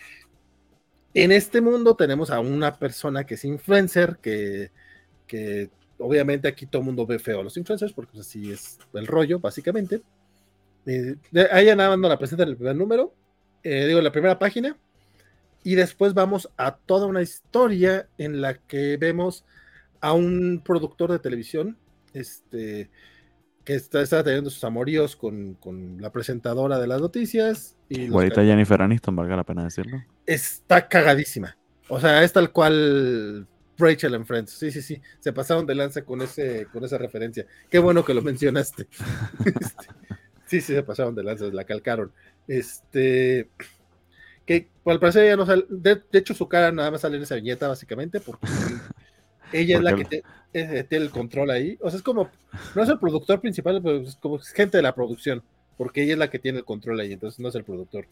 en este mundo tenemos a una persona que es influencer, que, que obviamente aquí todo el mundo ve feo a los influencers, porque así es el rollo, básicamente. Eh, ahí nada más nos la presenta en el primer número, eh, digo, en la primera página, y después vamos a toda una historia en la que vemos a un productor de televisión, este, que está, está teniendo sus amoríos con, con, la presentadora de las noticias. Y Jennifer Aniston, valga la pena decirlo. Está cagadísima. O sea, es tal cual Rachel en Friends. Sí, sí, sí. Se pasaron de lanza con, ese, con esa referencia. Qué bueno que lo mencionaste. Este, sí, sí, se pasaron de lanza, la calcaron. Este que al parecer ya no sale, de, hecho su cara nada más sale en esa viñeta básicamente porque ella es la que tiene el control ahí, o sea, es como, no es el productor principal, pero es como gente de la producción, porque ella es la que tiene el control ahí, entonces no es el productor.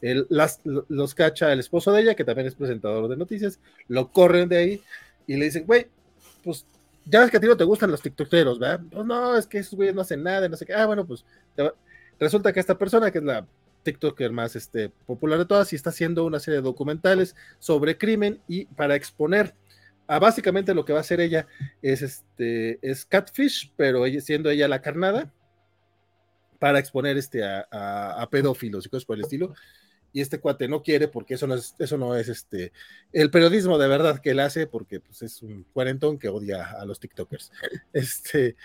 las, los cacha el esposo de ella, que también es presentador de noticias, lo corren de ahí y le dicen, güey, pues ya ves que a ti no te gustan los tiktokeros, ¿verdad? Pues no, es que esos güeyes no hacen nada, no sé qué. Ah, bueno, pues resulta que esta persona, que es la TikToker más este, popular de todas y está haciendo una serie de documentales sobre crimen y para exponer a básicamente lo que va a hacer ella es este es catfish, pero ella, siendo ella la carnada para exponer este a, pedófilos y cosas por el estilo. Y este cuate no quiere porque eso no es, eso no es este el periodismo de verdad que él hace, porque pues, es un cuarentón que odia a los TikTokers. Este,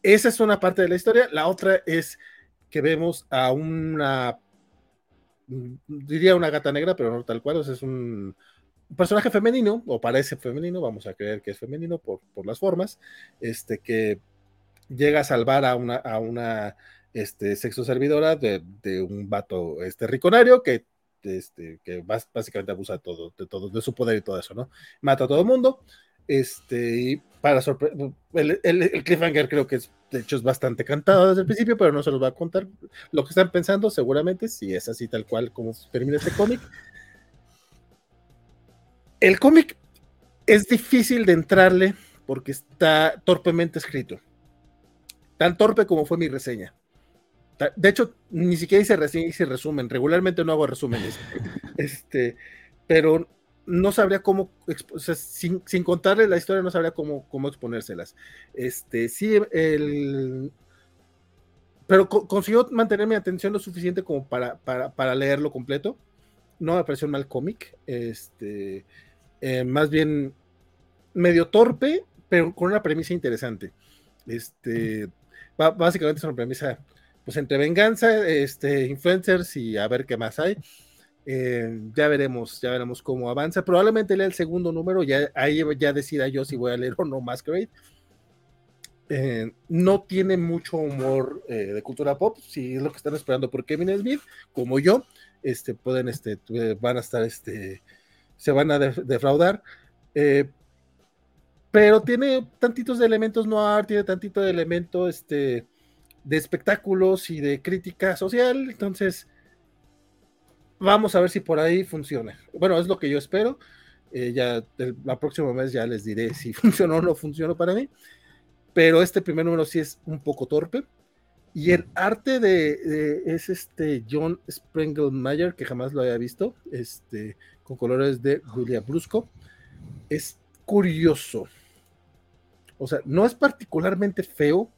esa es una parte de la historia. La otra es que vemos a una diría una gata negra, pero no tal cual, es un personaje femenino, o parece femenino, vamos a creer que es femenino por, por las formas, este, que llega a salvar a una, a una este, sexo servidora de, de un vato este, riconario que, este, que básicamente abusa de todo, de todo, de su poder y todo eso, ¿no? Mata a todo el mundo, este, y para sorprender, el, el, cliffhanger creo que es, de hecho es bastante cantado desde el principio, pero no se los va a contar lo que están pensando seguramente, si es así tal cual como termina este cómic. El cómic es difícil de entrarle porque está torpemente escrito. Tan torpe como fue mi reseña. De hecho, ni siquiera hice reseña, hice resumen. Regularmente no hago resúmenes. Este, pero no sabría cómo, sin, sin, contarle la historia, no sabría cómo, cómo exponérselas. Este, sí, el, pero consiguió mantener mi atención lo suficiente como para, para, leerlo completo. No me pareció un mal cómic, este, eh, más bien medio torpe, pero con una premisa interesante. Este, básicamente es una premisa, pues entre venganza, este, influencers y a ver qué más hay. Eh, ya veremos, ya veremos cómo avanza. Probablemente lea el segundo número, ya ahí ya decida yo si voy a leer o no Masquerade. Eh, no tiene mucho humor eh, de cultura pop, si es lo que están esperando por Kevin Smith, como yo, este, pueden, este, van a estar, este, se van a defraudar. pero tiene tantitos de elementos noir, tiene tantito de elemento este, de espectáculos y de crítica social, entonces Vamos a ver si por ahí funciona. Bueno, es lo que yo espero. Eh, ya la próxima mes ya les diré si funcionó o no funcionó para mí. Pero este primer número sí es un poco torpe. Y el arte de, es este John Sprengelmayer, que jamás lo había visto, este, con colores de Julia Brusco. Es curioso. O sea, no es particularmente feo,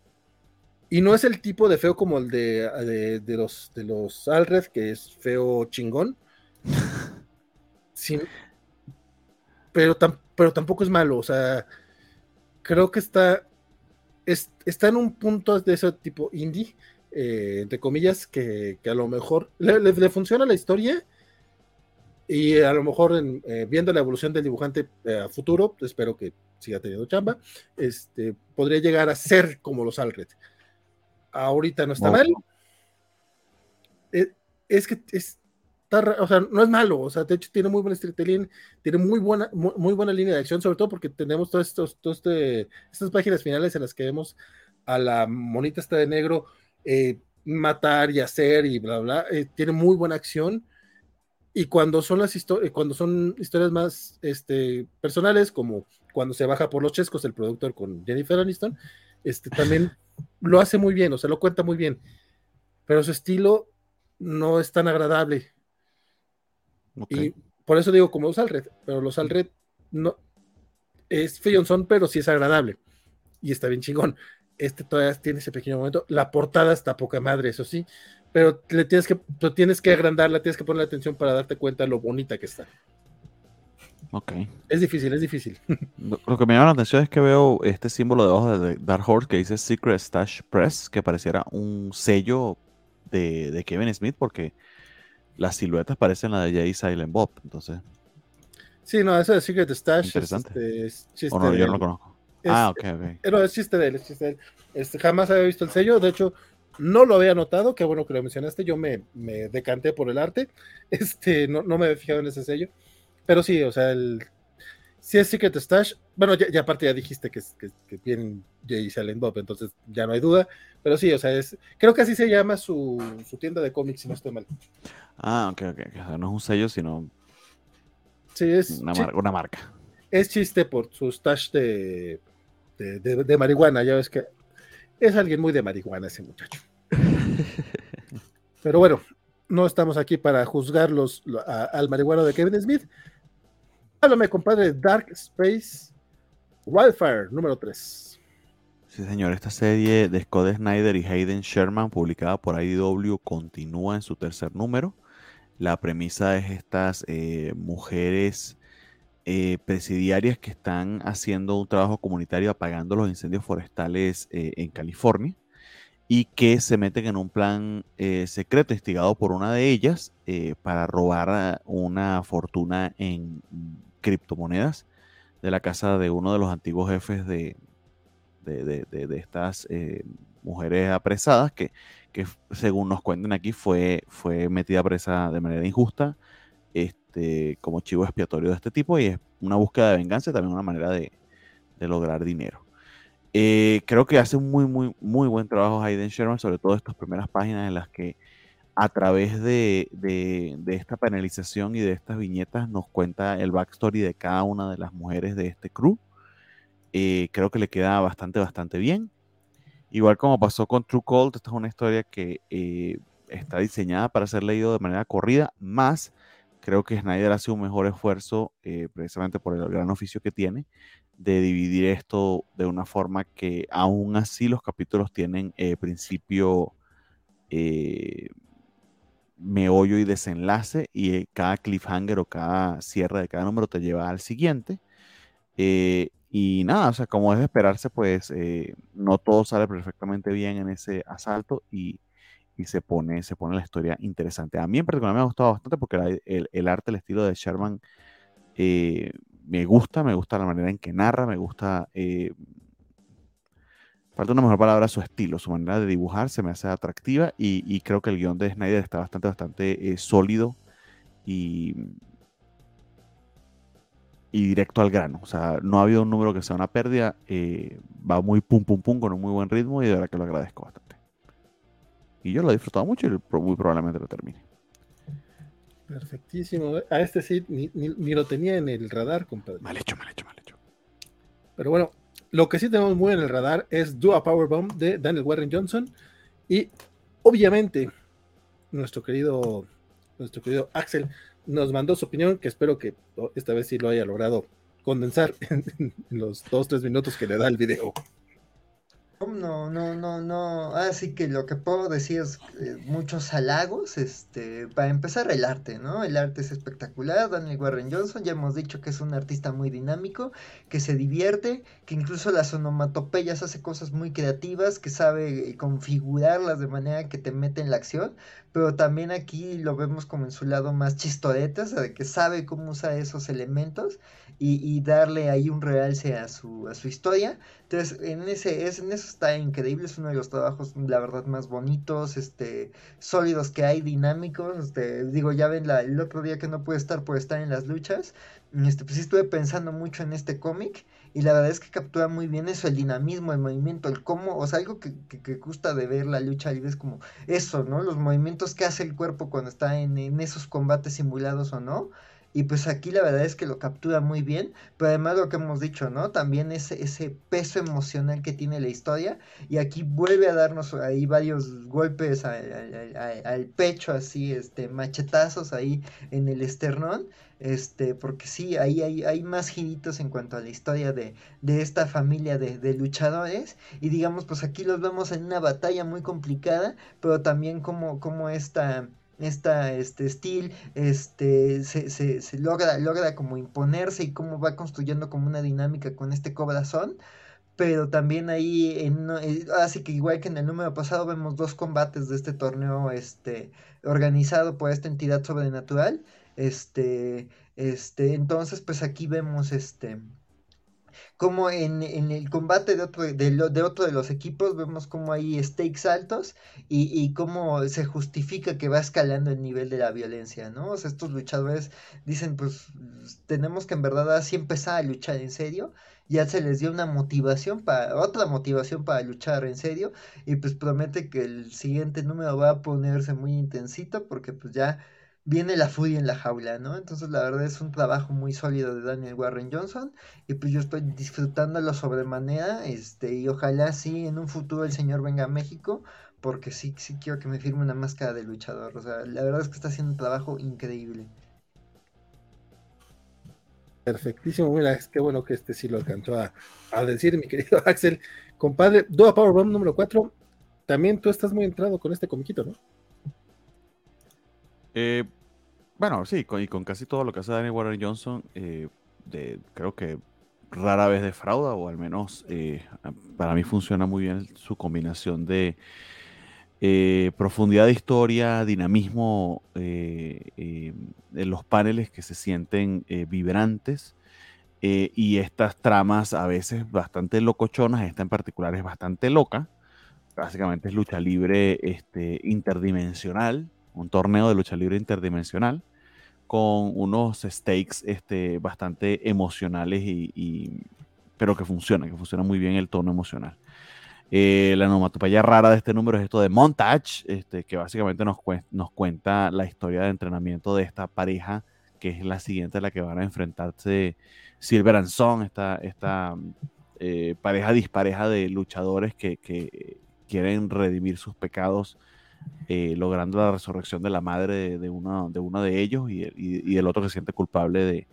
y no es el tipo de feo como el de, los, de los Alred, que es feo chingón. pero, pero tampoco es malo. O sea, creo que está, está en un punto de ese tipo indie, eh, entre comillas, que, a lo mejor le, funciona la historia. Y a lo mejor eh, viendo la evolución del dibujante eh, a futuro, espero que siga teniendo chamba, este, podría llegar a ser como los Alred ahorita no está mal. Eh, es, que está, o sea, no es malo, o sea, de hecho tiene muy buen storytelling, tiene muy buena, muy, buena línea de acción, sobre todo porque tenemos todas estos, este, estas páginas finales en las que vemos a la monita esta de negro eh, matar y hacer y bla, bla, eh, tiene muy buena acción Y cuando son las historias, cuando son historias más este, personales, como cuando se baja por los chescos el productor con Jennifer Aniston, este, también lo hace muy bien, o sea, lo cuenta muy bien. Pero su estilo no es tan agradable. Y por eso digo como los Alred, pero los Alred no es son pero sí es agradable. Y está bien chingón. Este todavía tiene ese pequeño momento. La portada está poca madre, eso sí, pero le tienes que, tienes que agrandarla, tienes que poner atención para darte cuenta de lo bonita que está. Ok. Es difícil, es difícil. Lo, que me llama la atención es que veo este símbolo debajo de Dark Horse que dice Secret Stash Press, que pareciera un sello de, Kevin Smith, porque las siluetas parecen la de Jay Silent Bob, entonces. Sí, no, eso de Secret Stash Interesante. Es, este, no, yo no lo conozco. ah, ok, ok. Eh, no, es chiste de él, es chiste de él. Este, jamás había visto el sello, de hecho, no lo había notado, qué bueno que lo mencionaste, yo me, me decanté por el arte, este, no, no me había fijado en ese sello, pero sí, o sea, el, si es Secret Stash, bueno, ya, aparte ya dijiste que, que, que tienen Jay Silent Bob, entonces ya no hay duda, pero sí, o sea, es, creo que así se llama su, su tienda de cómics, si no estoy mal. Ah, ok, ok, no es un sello, sino sí, es una, una marca. Es chiste por su stash de, de, de marihuana, ya ves que es alguien muy de marihuana ese muchacho. Pero bueno, no estamos aquí para juzgar al marihuano de Kevin Smith. Háblame, compadre, Dark Space Wildfire, número 3. Sí, señor, esta serie de Scott Snyder y Hayden Sherman, publicada por IDW, continúa en su tercer número. La premisa es estas eh, mujeres eh, presidiarias que están haciendo un trabajo comunitario apagando los incendios forestales eh, en California y que se meten en un plan eh, secreto instigado por una de ellas para robar una fortuna en criptomonedas de la casa de uno de los antiguos jefes de, de, estas mujeres apresadas que, que, según nos cuentan aquí fue, fue metida presa de manera injusta este, como chivo expiatorio de este tipo y es una búsqueda de venganza y también una manera de, lograr dinero. Eh, creo que hace un muy, muy, muy buen trabajo Hayden Sherman, sobre todo estas primeras páginas en las que a través de, esta penalización y de estas viñetas nos cuenta el backstory de cada una de las mujeres de este crew. Eh, creo que le queda bastante, bastante bien. Igual como pasó con True Cold, esta es una historia que eh, está diseñada para ser leído de manera corrida, más Creo que Snyder hace un mejor esfuerzo, eh, precisamente por el gran oficio que tiene, de dividir esto de una forma que aún así los capítulos tienen eh, principio, meollo y desenlace, y cada cliffhanger o cada cierre de cada número te lleva al siguiente. y nada, o sea, como es de esperarse, pues no todo sale perfectamente bien en ese asalto y y se pone, se pone la historia interesante. A mí en particular me ha gustado bastante porque el, arte, el estilo de Sherman eh, me gusta, me gusta la manera en que narra, me gusta, eh, falta una mejor palabra, su estilo, su manera de dibujar se me hace atractiva y, creo que el guion de Snyder está bastante, bastante eh, sólido y, y directo al grano. O sea, no ha habido un número que sea una pérdida, va muy pum pum pum con un muy buen ritmo y de verdad que lo agradezco bastante. Y yo lo he disfrutado mucho y muy probablemente lo termine. Perfectísimo. A este sí ni, lo tenía en el radar, compadre. Mal hecho, mal hecho, mal hecho. Pero bueno, lo que sí tenemos muy en el radar es Do a Powerbomb de Daniel Warren Johnson. Y obviamente, nuestro querido, nuestro querido Axel nos mandó su opinión, que espero que esta vez sí lo haya logrado condensar en, en los dos, tres minutos que le da el video. No, no, no, no. Así que lo que puedo decir es eh, muchos halagos. Este, para empezar, el arte, ¿no? El arte es espectacular. Daniel Warren Johnson, ya hemos dicho que es un artista muy dinámico, que se divierte, que incluso las onomatopeyas hace cosas muy creativas, que sabe eh, configurarlas de manera que te mete en la acción. Pero también aquí lo vemos como en su lado más chistoreta, de que sabe cómo usar esos elementos y, darle ahí un realce a su, a su historia. Entonces, en ese, es, en eso está increíble, es uno de los trabajos, la verdad, más bonitos, este, sólidos que hay, dinámicos. Este, digo, ya ven la, el otro día que no pude estar por estar en las luchas. Este, pues sí estuve pensando mucho en este cómic y la verdad es que captura muy bien eso, el dinamismo, el movimiento, el cómo, o sea, algo que, que, gusta de ver la lucha libre es como eso, ¿no? Los movimientos que hace el cuerpo cuando está en, en esos combates simulados o no. Y pues aquí la verdad es que lo captura muy bien, pero además lo que hemos dicho, ¿no? También ese, ese peso emocional que tiene la historia. Y aquí vuelve a darnos ahí varios golpes al, pecho, así, este, machetazos ahí en el esternón. Este, porque sí, ahí hay, hay más giritos en cuanto a la historia de, de esta familia de, de, luchadores. Y digamos, pues aquí los vemos en una batalla muy complicada, pero también como, como esta esta este Steel este se, logra logra como imponerse y cómo va construyendo como una dinámica con este corazón pero también ahí eh, así que igual que en el número pasado vemos dos combates de este torneo este organizado por esta entidad sobrenatural este este entonces pues aquí vemos este como en, el combate de otro de, de, otro de los equipos vemos como hay stakes altos y, y cómo se justifica que va escalando el nivel de la violencia, ¿no? O sea, estos luchadores dicen, pues tenemos que en verdad así empezar a luchar en serio ya se les dio una motivación para, otra motivación para luchar en serio, y pues promete que el siguiente número va a ponerse muy intensito, porque pues ya viene la furia en la jaula, ¿no? Entonces la verdad es un trabajo muy sólido de Daniel Warren Johnson y pues yo estoy disfrutándolo sobremanera, este, y ojalá sí en un futuro el señor venga a México, porque sí, sí quiero que me firme una máscara de luchador, o sea, la verdad es que está haciendo un trabajo increíble. Perfectísimo, mira, es que bueno que este sí lo alcanzó a, decir, mi querido Axel. Compadre, Power Powerbomb número 4, también tú estás muy entrado con este comiquito, ¿no? Eh, bueno, sí, y con casi todo lo que hace Daniel Warren Johnson, eh, creo que rara vez defrauda, o al menos eh, para mí funciona muy bien su combinación de profundidad de historia, dinamismo en los paneles que se sienten vibrantes. y estas tramas a veces bastante locochonas, esta en particular es bastante loca, básicamente es lucha libre este, interdimensional, un torneo de lucha libre interdimensional con unos stakes este, bastante emocionales y, pero que funcionan, que funciona muy bien el tono emocional. Eh, la onomatopeya rara de este número es esto de Montage, este, que básicamente nos, nos cuenta la historia de entrenamiento de esta pareja, que es la siguiente a la que van a enfrentarse Silver and Son, esta, esta eh, pareja dispareja de luchadores que, quieren redimir sus pecados eh, logrando la resurrección de la madre de, uno, de uno de ellos y, y, el otro se siente culpable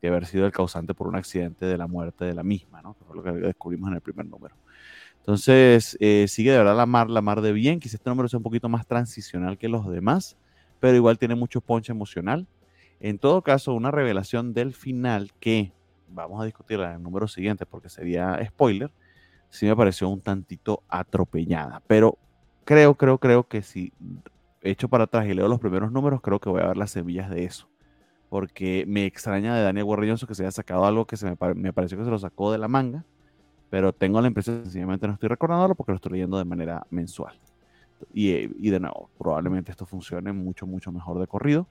de, haber sido el causante por un accidente de la muerte de la misma, ¿no? Que fue lo que descubrimos en el primer número. Entonces, eh, sigue de verdad la mar, la mar de bien. Quizás este número sea un poquito más transicional que los demás, pero igual tiene mucho ponche emocional. En todo caso, una revelación del final que vamos a discutir en el número siguiente porque sería spoiler, sí me pareció un tantito atropellada, pero creo, creo, creo que si echo para atrás y leo los primeros números, creo que voy a ver las semillas de eso. Porque me extraña de Daniel Guarrilloso que se haya sacado algo que se me, me, pareció que se lo sacó de la manga, pero tengo la impresión sencillamente no estoy recordándolo porque lo estoy leyendo de manera mensual. Y, y, de nuevo, probablemente esto funcione mucho, mucho mejor de corrido.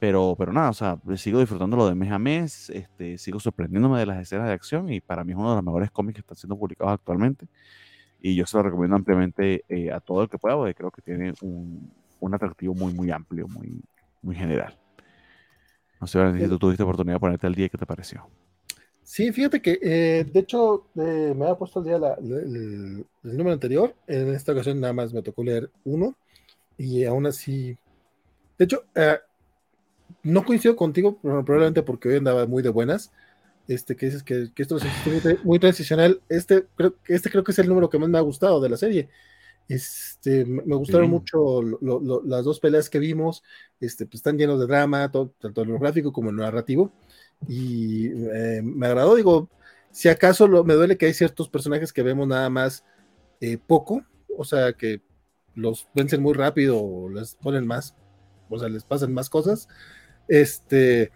Pero, pero nada, o sea, sigo disfrutándolo de mes a mes, este, sigo sorprendiéndome de las escenas de acción y para mí es uno de los mejores cómics que están siendo publicados actualmente y yo se lo recomiendo ampliamente eh, a todo el que pueda, porque creo que tiene un, un atractivo muy, muy amplio, muy, muy general. No sé, si tú tuviste oportunidad de ponerte al día, ¿qué te pareció? Sí, fíjate que, eh, de hecho, eh, me había puesto al día el, número anterior. En esta ocasión nada más me tocó leer uno. Y aún así. De hecho, no coincido contigo, probablemente porque hoy andaba muy de buenas este, que dices que, esto es muy, transicional. Este creo, este creo que es el número que más me ha gustado de la serie. Este, me gustaron mucho las dos peleas que vimos, este, pues están llenos de drama, tanto en lo gráfico como en lo narrativo, y eh, me agradó, digo, si acaso me duele que hay ciertos personajes que vemos nada más eh, poco, o sea, que los vencen muy rápido o les ponen más, o sea, les pasan más cosas, este,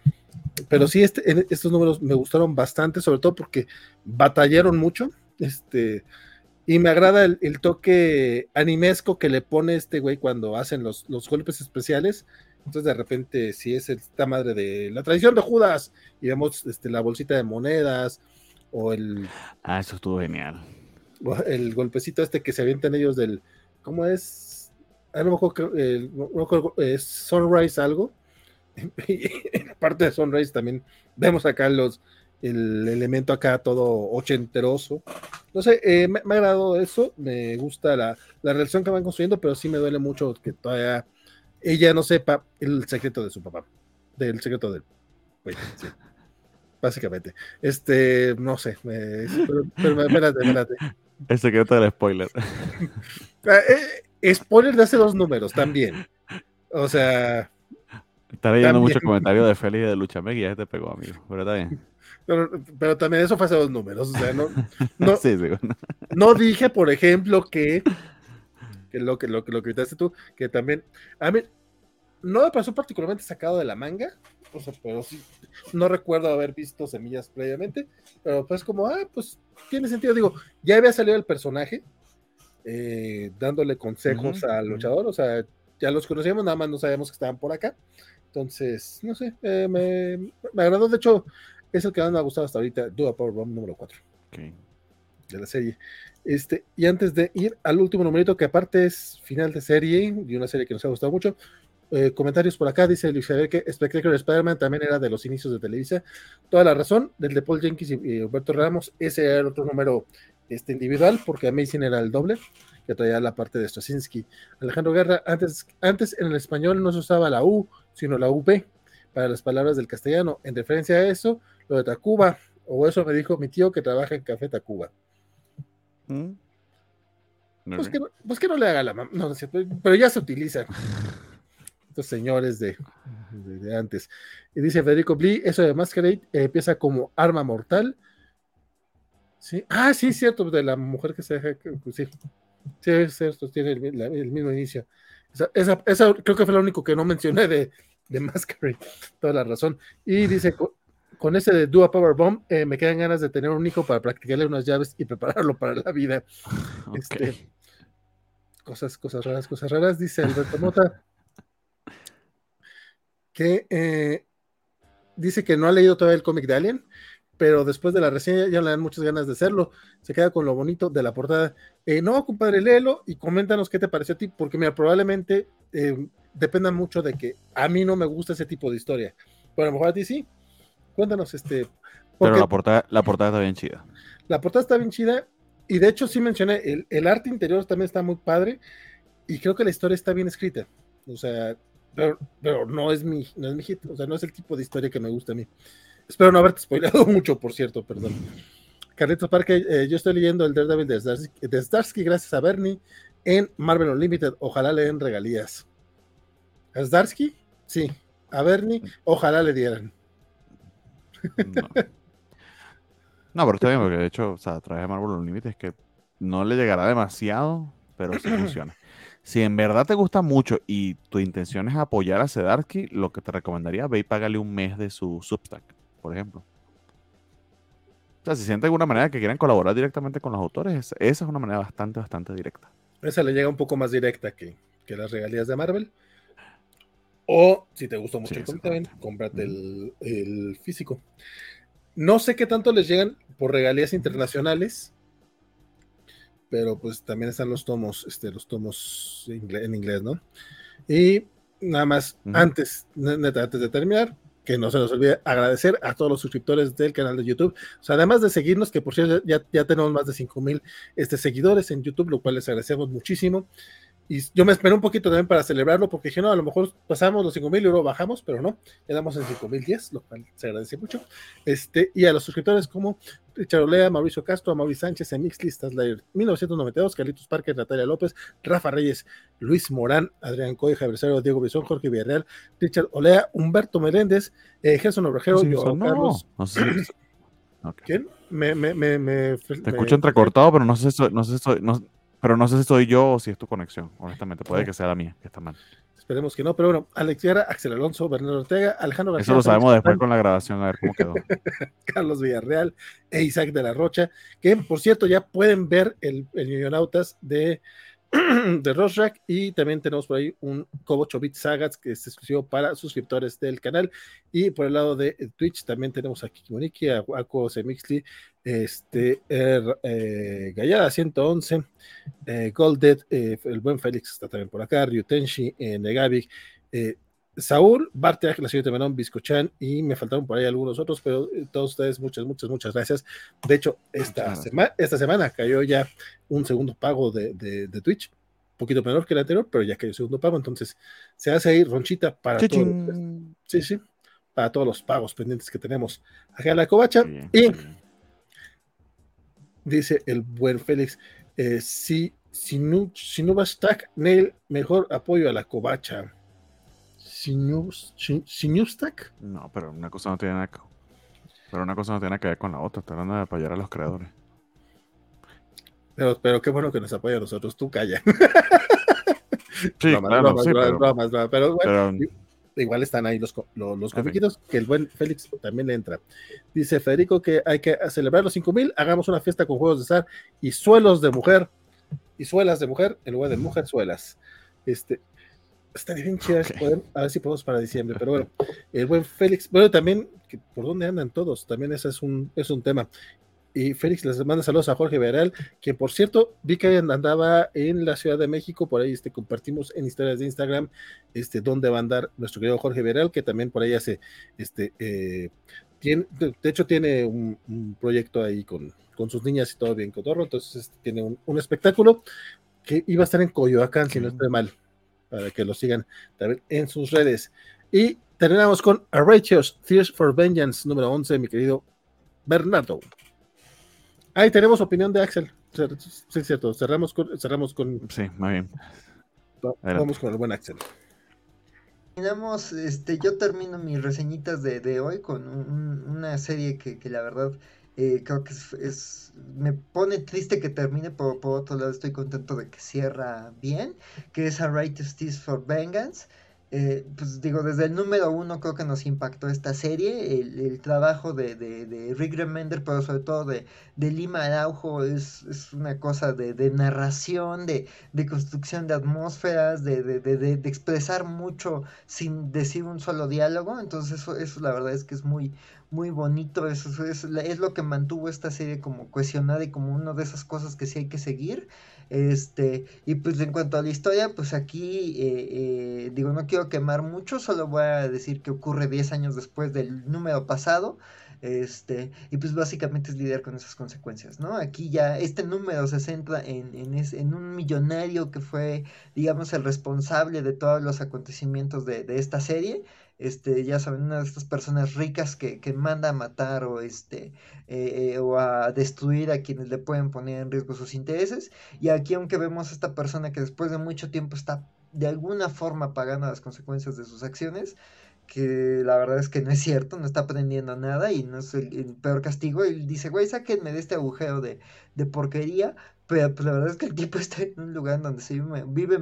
pero sí, este, estos números me gustaron bastante, sobre todo porque batallaron mucho. Este, y me agrada el, toque animesco que le pone este güey cuando hacen los, los, golpes especiales. Entonces, de repente, si es esta madre de la tradición de Judas, y vemos este, la bolsita de monedas, o el... Ah, eso estuvo genial. El golpecito este que se avientan ellos del... ¿Cómo es? Ah, no me es Sunrise algo. parte de Sunrise también vemos acá los el elemento acá todo ochenteroso. No sé, eh, me, ha agradado eso, me gusta la, la, relación que van construyendo, pero sí me duele mucho que todavía ella no sepa el secreto de su papá, del secreto del... Básicamente. Este, no sé, pero, espérate, espérate. El secreto del spoiler. Ah, eh, spoiler de hace dos números también. O sea. Está leyendo mucho comentario de Félix y de Lucha y ya te pegó, amigo. Pero está bien. Pero, también eso fue hace dos números. O sea, no, no, no dije, por ejemplo, que, que lo que lo, lo que gritaste tú, que también. A mí, no me pasó particularmente sacado de la manga. O sea, pero sí, no recuerdo haber visto semillas previamente, pero pues como, ah, pues tiene sentido. Digo, ya había salido el personaje eh, dándole consejos al luchador, o sea, ya los conocíamos, nada más no sabíamos que estaban por acá. Entonces, no sé, eh, me, me, agradó. De hecho, es el que más me ha gustado hasta ahorita, Dua Power Bomb número 4 de la serie. Este, y antes de ir al último numerito, que aparte es final de serie, y una serie que nos ha gustado mucho, eh, comentarios por acá, dice Luis Javier que Spectacular Spider-Man también era de los inicios de Televisa. Toda la razón, del de Paul Jenkins y, Humberto Ramos, ese era el otro número este, individual, porque Amazing era el doble, que traía la parte de Straczynski. Alejandro Guerra, antes, antes en el español no se usaba la U, sino la UP para las palabras del castellano. En referencia a eso, lo de Tacuba, o eso me dijo mi tío que trabaja en Café Tacuba. ¿Mm? Pues, que no, pues, que no, le haga la no, no pero ya se utiliza señores de, antes. Y dice Federico Blee, eso de Masquerade eh, empieza como arma mortal. Sí, ah, sí, cierto, de la mujer que se deja, pues sí, sí, es cierto, tiene el, mismo inicio. Esa, esa, creo que fue lo único que no mencioné de, de Masquerade, toda la razón. Y dice, con, ese de Dua Power Bomb, eh, me quedan ganas de tener un hijo para practicarle unas llaves y prepararlo para la vida. Este, cosas, cosas raras, cosas raras, dice Alberto Mota que eh, dice que no ha leído todavía el cómic de Alien, pero después de la reseña ya le dan muchas ganas de hacerlo. Se queda con lo bonito de la portada. Eh, no, compadre, léelo y coméntanos qué te pareció a ti, porque mira, probablemente eh, dependa mucho de que a mí no me gusta ese tipo de historia. Pero a lo mejor a ti sí. Cuéntanos, este. Pero la portada, la portada está bien chida. La portada está bien chida. Y de hecho, sí mencioné, el, el arte interior también está muy padre. Y creo que la historia está bien escrita. O sea, pero, no es mi, no es mi hit, o sea, no es el tipo de historia que me gusta a mí. Espero no haberte spoilado mucho, por cierto, perdón. Carlitos Parque, eh, yo estoy leyendo el Daredevil de Starsky, gracias a Bernie en Marvel Unlimited. Ojalá le den regalías. ¿A Starsky? Sí. A Bernie, ojalá le dieran. No. no, pero está bien, porque de hecho, o sea, a través de Marvel Unlimited es que no le llegará demasiado, pero sí funciona. Si en verdad te gusta mucho y tu intención es apoyar a Sedarsky, lo que te recomendaría, ve y págale un mes de su Substack, por ejemplo. O sea, si siente de alguna manera que quieren colaborar directamente con los autores, esa es una manera bastante, bastante directa. Esa le llega un poco más directa que, las regalías de Marvel. O, si te gustó mucho el cómic cómprate el, el físico. No sé qué tanto les llegan por regalías internacionales pero pues también están los tomos, este, los tomos en inglés, ¿no? Y nada más, antes, neta, antes de terminar, que no se nos olvide agradecer a todos los suscriptores del canal de YouTube. O sea, además de seguirnos, que por cierto ya, tenemos más de 5 mil este, seguidores en YouTube, lo cual les agradecemos muchísimo. Y yo me esperé un poquito también para celebrarlo, porque dije, no, a lo mejor pasamos los 5000 y luego bajamos, pero no, quedamos en 5010, lo cual se agradece mucho. Este, y a los suscriptores como Richard Olea, Mauricio Castro, Mauricio Sánchez, Emix Listas, 1992, Carlitos Parker, Natalia López, Rafa Reyes, Luis Morán, Adrián Coy, Javier Cero, Diego Brizón, Jorge Villarreal, Richard Olea, Humberto Meléndez, eh, Gerson Obrejero, yo, Carlos. ¿Quién? Me, me, me, Te escucho entrecortado, pero no sé, no sé, no, pero no sé si soy yo o si es tu conexión, honestamente. Puede que sea la mía, que está mal. Esperemos que no, pero bueno, Alex Guerra, Axel Alonso, Bernardo Ortega, Alejandro García. Eso lo sabemos después con la grabación, a ver cómo quedó. Carlos Villarreal e Isaac de la Rocha, que por cierto ya pueden ver el, el Millonautas de de Rosrak y también tenemos por ahí un Chobit Sagas que es exclusivo para suscriptores del canal y por el lado de Twitch también tenemos a Kimoniki, a Ako Semixli, este, er, eh, Gallada 111, eh, Golded, eh, el buen Félix está también por acá, Ryutenshi, eh, Negavi, eh, Saúl, Bartek, la señorita Menón, Biscochan y me faltaron por ahí algunos otros, pero eh, todos ustedes, muchas, muchas, muchas gracias. De hecho, esta, semana esta semana cayó ya un segundo pago de, de, de, Twitch, un poquito menor que el anterior, pero ya cayó el segundo pago, entonces se hace ahí ronchita para todos. Sí, sí, para todos los pagos pendientes que tenemos acá en la covacha. Bien, y bien. Dice el buen Félix, eh, si, si, no, si no va stack, Neil, mejor apoyo a la covacha. ¿Sinustak? No, pero una cosa no tiene nada que, pero una cosa no tiene que ver con la otra. Está hablando de apoyar a los creadores. Pero, pero qué bueno que nos apoya a nosotros. Tú calla. Sí, claro, pero bueno, pero- igual están ahí los, los, comiquitos, que el buen Félix también le entra. Dice Federico que hay que celebrar los 5000, hagamos una fiesta con juegos de azar y suelos de mujer y suelas de mujer en lugar de mujerzuelas. Este, estaría bien poder- a ver si podemos para diciembre, pero bueno, el buen Félix, bueno, también, ¿por dónde andan todos? También ese es un, es un tema. Y Félix les manda saludos a Jorge Veral, que por cierto, vi que andaba en la Ciudad de México, por ahí este, compartimos en historias de Instagram este, dónde va a andar nuestro querido Jorge Veral, que también por ahí hace, este, eh, tiene, de hecho tiene un, un proyecto ahí con, con sus niñas y todo bien cotorro, entonces este, tiene un, un espectáculo que iba a estar en Coyoacán, si no estoy mal, para que lo sigan también en sus redes. Y terminamos con Arratios, Tears for Vengeance, número 11, mi querido Bernardo. Ahí tenemos opinión de Axel. Sí, es cierto. Cerramos con, cerramos con, sí, muy bien. Adelante. vamos con el buen Axel. Terminamos, este, yo termino mis reseñitas de, de hoy con un- un- una serie que, que la verdad eh, creo que es, es- me pone triste que termine, pero por otro lado estoy contento de que cierra bien, que es A Righteous Tears for Vengeance. Eh, pues digo, desde el número uno creo que nos impactó esta serie, el, el trabajo de, de, de Rick Remender, pero sobre todo de, de Lima Araujo es, es una cosa de, narración, de, construcción de atmósferas, de, expresar mucho sin decir un solo diálogo. Entonces eso, eso la verdad es que es muy, muy bonito. Eso, es, es lo que mantuvo esta serie como cohesionada y como una de esas cosas que sí hay que seguir. Este, y pues en cuanto a la historia, pues aquí, eh, eh, digo, no quiero quemar mucho, solo voy a decir que ocurre 10 años después del número pasado. Este, y pues básicamente es lidiar con esas consecuencias, ¿no? Aquí ya este número se centra en, en, es- en un millonario que fue, digamos, el responsable de todos los acontecimientos de, de esta serie. Este, ya saben, una de estas personas ricas que, que manda a matar o este, eh, eh, o a destruir a quienes le pueden poner en riesgo sus intereses. Y aquí, aunque vemos a esta persona que después de mucho tiempo está de alguna forma pagando las consecuencias de sus acciones, que la verdad es que no es cierto, no está aprendiendo nada y no es el, peor castigo. Y dice, güey, sáquenme de este agujero de, de porquería. Pero pues la verdad es que el tipo está en un lugar donde se vive, vive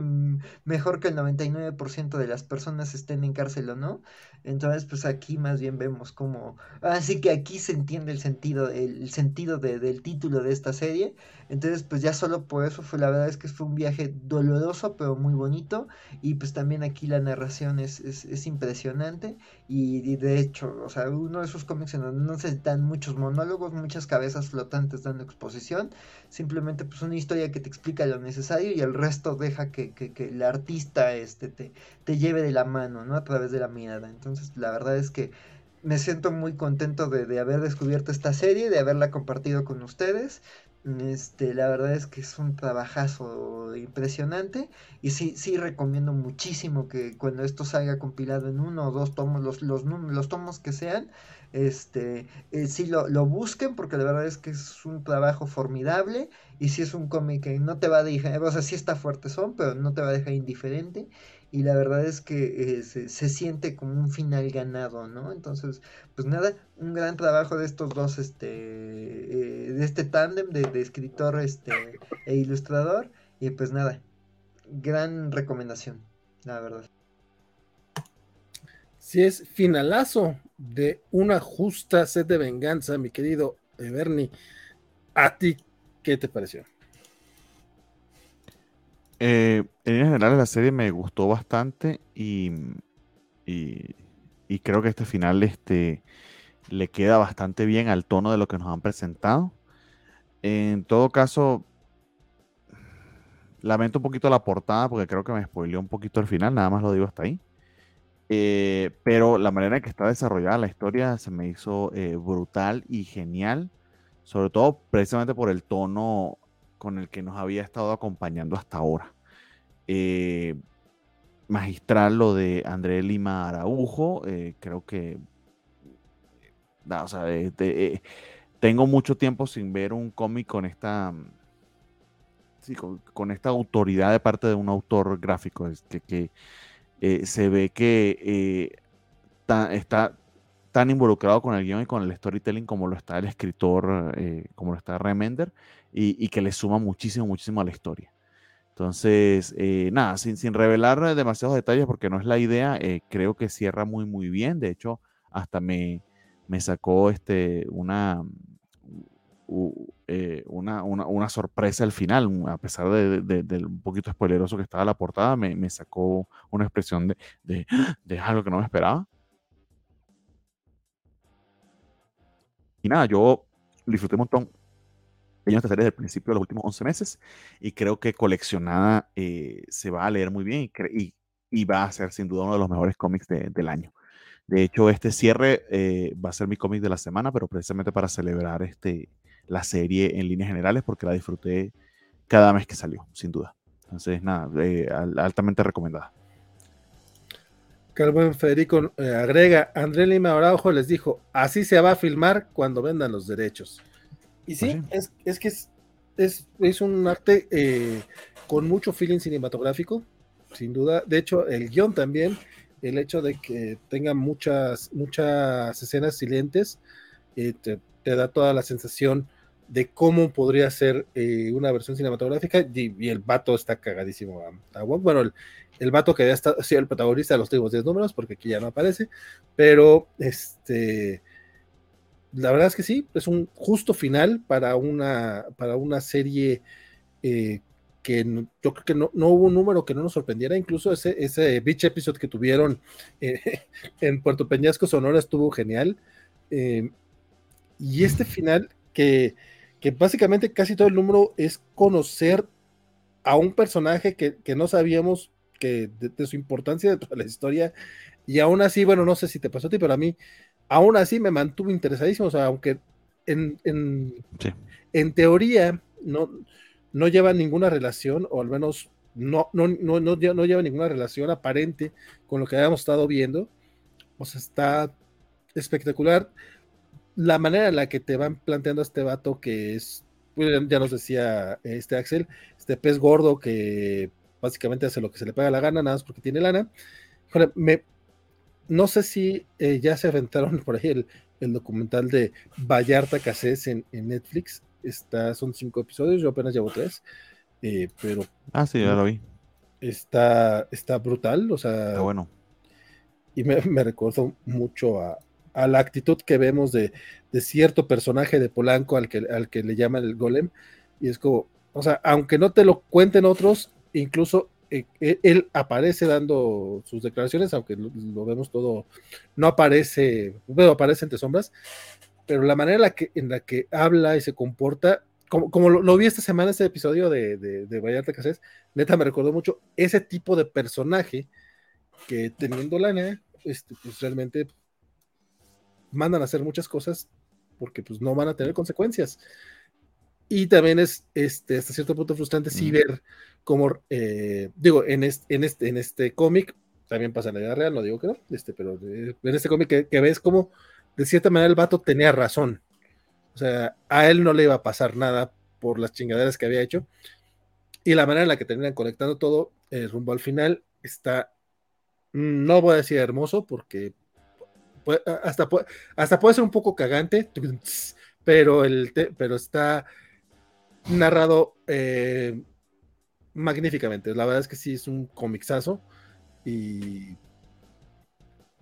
mejor que el 99% de las personas estén en cárcel o no. Entonces, pues aquí más bien vemos como... Así que aquí se entiende el sentido, el sentido de- del título de esta serie. Entonces, pues ya solo por eso fue, la verdad es que fue un viaje doloroso, pero muy bonito. Y pues también aquí la narración es, es, es impresionante. Y, de hecho, o sea, uno de esos cómics en donde no se dan muchos monólogos, muchas cabezas flotantes dando exposición. Simplemente pues una historia que te explica lo necesario y el resto deja que, que, que el artista este, te, te lleve de la mano, ¿no? A través de la mirada. Entonces, la verdad es que me siento muy contento de, de haber descubierto esta serie, de haberla compartido con ustedes. Este, la verdad es que es un trabajazo impresionante y sí, sí recomiendo muchísimo que cuando esto salga compilado en uno o dos tomos, los, los, los tomos que sean, este, eh, sí lo, lo busquen porque la verdad es que es un trabajo formidable y sí es un cómic que no te va a dejar, o sea, sí está fuerte son, pero no te va a dejar indiferente y la verdad es que eh, se, se siente como un final ganado, ¿no? Entonces, pues nada, un gran trabajo de estos dos, este, eh, de este tándem de, escritor este, e ilustrador. Y pues nada, gran recomendación, la verdad. Si es finalazo de una justa sed de venganza, mi querido Bernie, ¿a ti qué te pareció? Eh, en general la serie me gustó bastante y, creo que este final este, le queda bastante bien al tono de lo que nos han presentado. En todo caso, lamento un poquito la portada porque creo que me spoileó un poquito el final, nada más lo digo hasta ahí. Eh, pero la manera en que está desarrollada la historia se me hizo eh, brutal y genial, sobre todo precisamente por el tono con el que nos había estado acompañando hasta ahora. Eh, magistral lo de André Lima Araujo, creo que, o sea, tengo mucho tiempo sin ver un cómic con esta, con, esta autoridad de parte de un autor gráfico, que, que eh, se ve que eh, está tan involucrado con el guion y con el storytelling como lo está el escritor, eh, como lo está Remender, y, que le suma muchísimo, muchísimo a la historia. Entonces, nada, sin, sin, revelar demasiados detalles porque no es la idea, creo que cierra muy, muy bien. De hecho, hasta me, me sacó este, una, eh, una, una, sorpresa al final, a pesar de, un poquito spoileroso que estaba la portada, me, sacó una expresión de, de, algo que no me esperaba. Y nada, yo disfruté un montón de serie desde el principio de los últimos 11 meses y creo que coleccionada eh, se va a leer muy bien y, y, va a ser sin duda uno de los mejores cómics del año. De hecho, este cierre eh, va a ser mi cómic de la semana, pero precisamente para celebrar este, la serie en líneas generales porque la disfruté cada mes que salió, sin duda. Entonces, nada, eh, altamente recomendada. Carmen Federico eh, agrega, André Lima Araujo les dijo, así se va a filmar cuando vendan los derechos. Y sí, pues Es, que es, es, un arte eh, con mucho feeling cinematográfico, sin duda. De hecho, el guion también, el hecho de que tenga muchas, muchas escenas silentes, te, te, da toda la sensación de cómo podría ser eh, una versión cinematográfica. Y, el vato está cagadísimo Bueno, el, el, vato que había estado, sí, el protagonista de los últimos 10 números, porque aquí ya no aparece, pero este, la verdad es que sí, es un justo final para una, para una serie eh, que yo creo que no, hubo un número que no nos sorprendiera, incluso ese, ese Beach Episode que tuvieron eh, en Puerto Peñasco, Sonora, estuvo genial. y este final que que básicamente casi todo el número es conocer a un personaje que, no sabíamos que de, su importancia de toda la historia, y aún así, bueno, no sé si te pasó a ti, pero a mí, aún así me mantuvo interesadísimo, o sea, aunque en, en, teoría no, no lleva ninguna relación, o al menos no, no, no, no, no lleva ninguna relación aparente con lo que habíamos estado viendo, o sea, está espectacular la manera en la que te van planteando a este vato que es, pues, ya nos decía este Axel, este pez gordo que básicamente hace lo que se le paga la gana, nada más porque tiene lana. me, no sé si eh, ya se aventaron por ahí el, documental de Vallarta Casés en, Netflix. Está, son cinco episodios, yo apenas llevo tres. Eh, pero. Ah, sí, ya lo vi. Está, está brutal, o sea. Está bueno. Y me, me recuerdo mucho a, a la actitud que vemos de, cierto personaje de Polanco al que, al que le llaman el golem. Y es como, o sea, aunque no te lo cuenten otros, incluso eh, eh, él aparece dando sus declaraciones, aunque lo, vemos todo, no aparece, bueno, aparece entre sombras, pero la manera en la que, en la que habla y se comporta, como, como lo, vi esta semana, este episodio de, de, de Vallarta Casés, neta me recordó mucho ese tipo de personaje que teniendo lana, este, pues realmente mandan a hacer muchas cosas porque pues no van a tener consecuencias. Y también es este, hasta cierto punto frustrante sí ver cómo, eh, digo, en este, en este, en este cómic, también pasa en la vida real, no digo que no, este, pero en este cómic que, ves como de cierta manera el vato tenía razón. O sea, a él no le iba a pasar nada por las chingaderas que había hecho. Y la manera en la que terminan conectando todo eh, rumbo al final está, no voy a decir hermoso, porque hasta, hasta puede ser un poco cagante, pero, el pero está narrado eh, magníficamente. La verdad es que sí es un comixazo y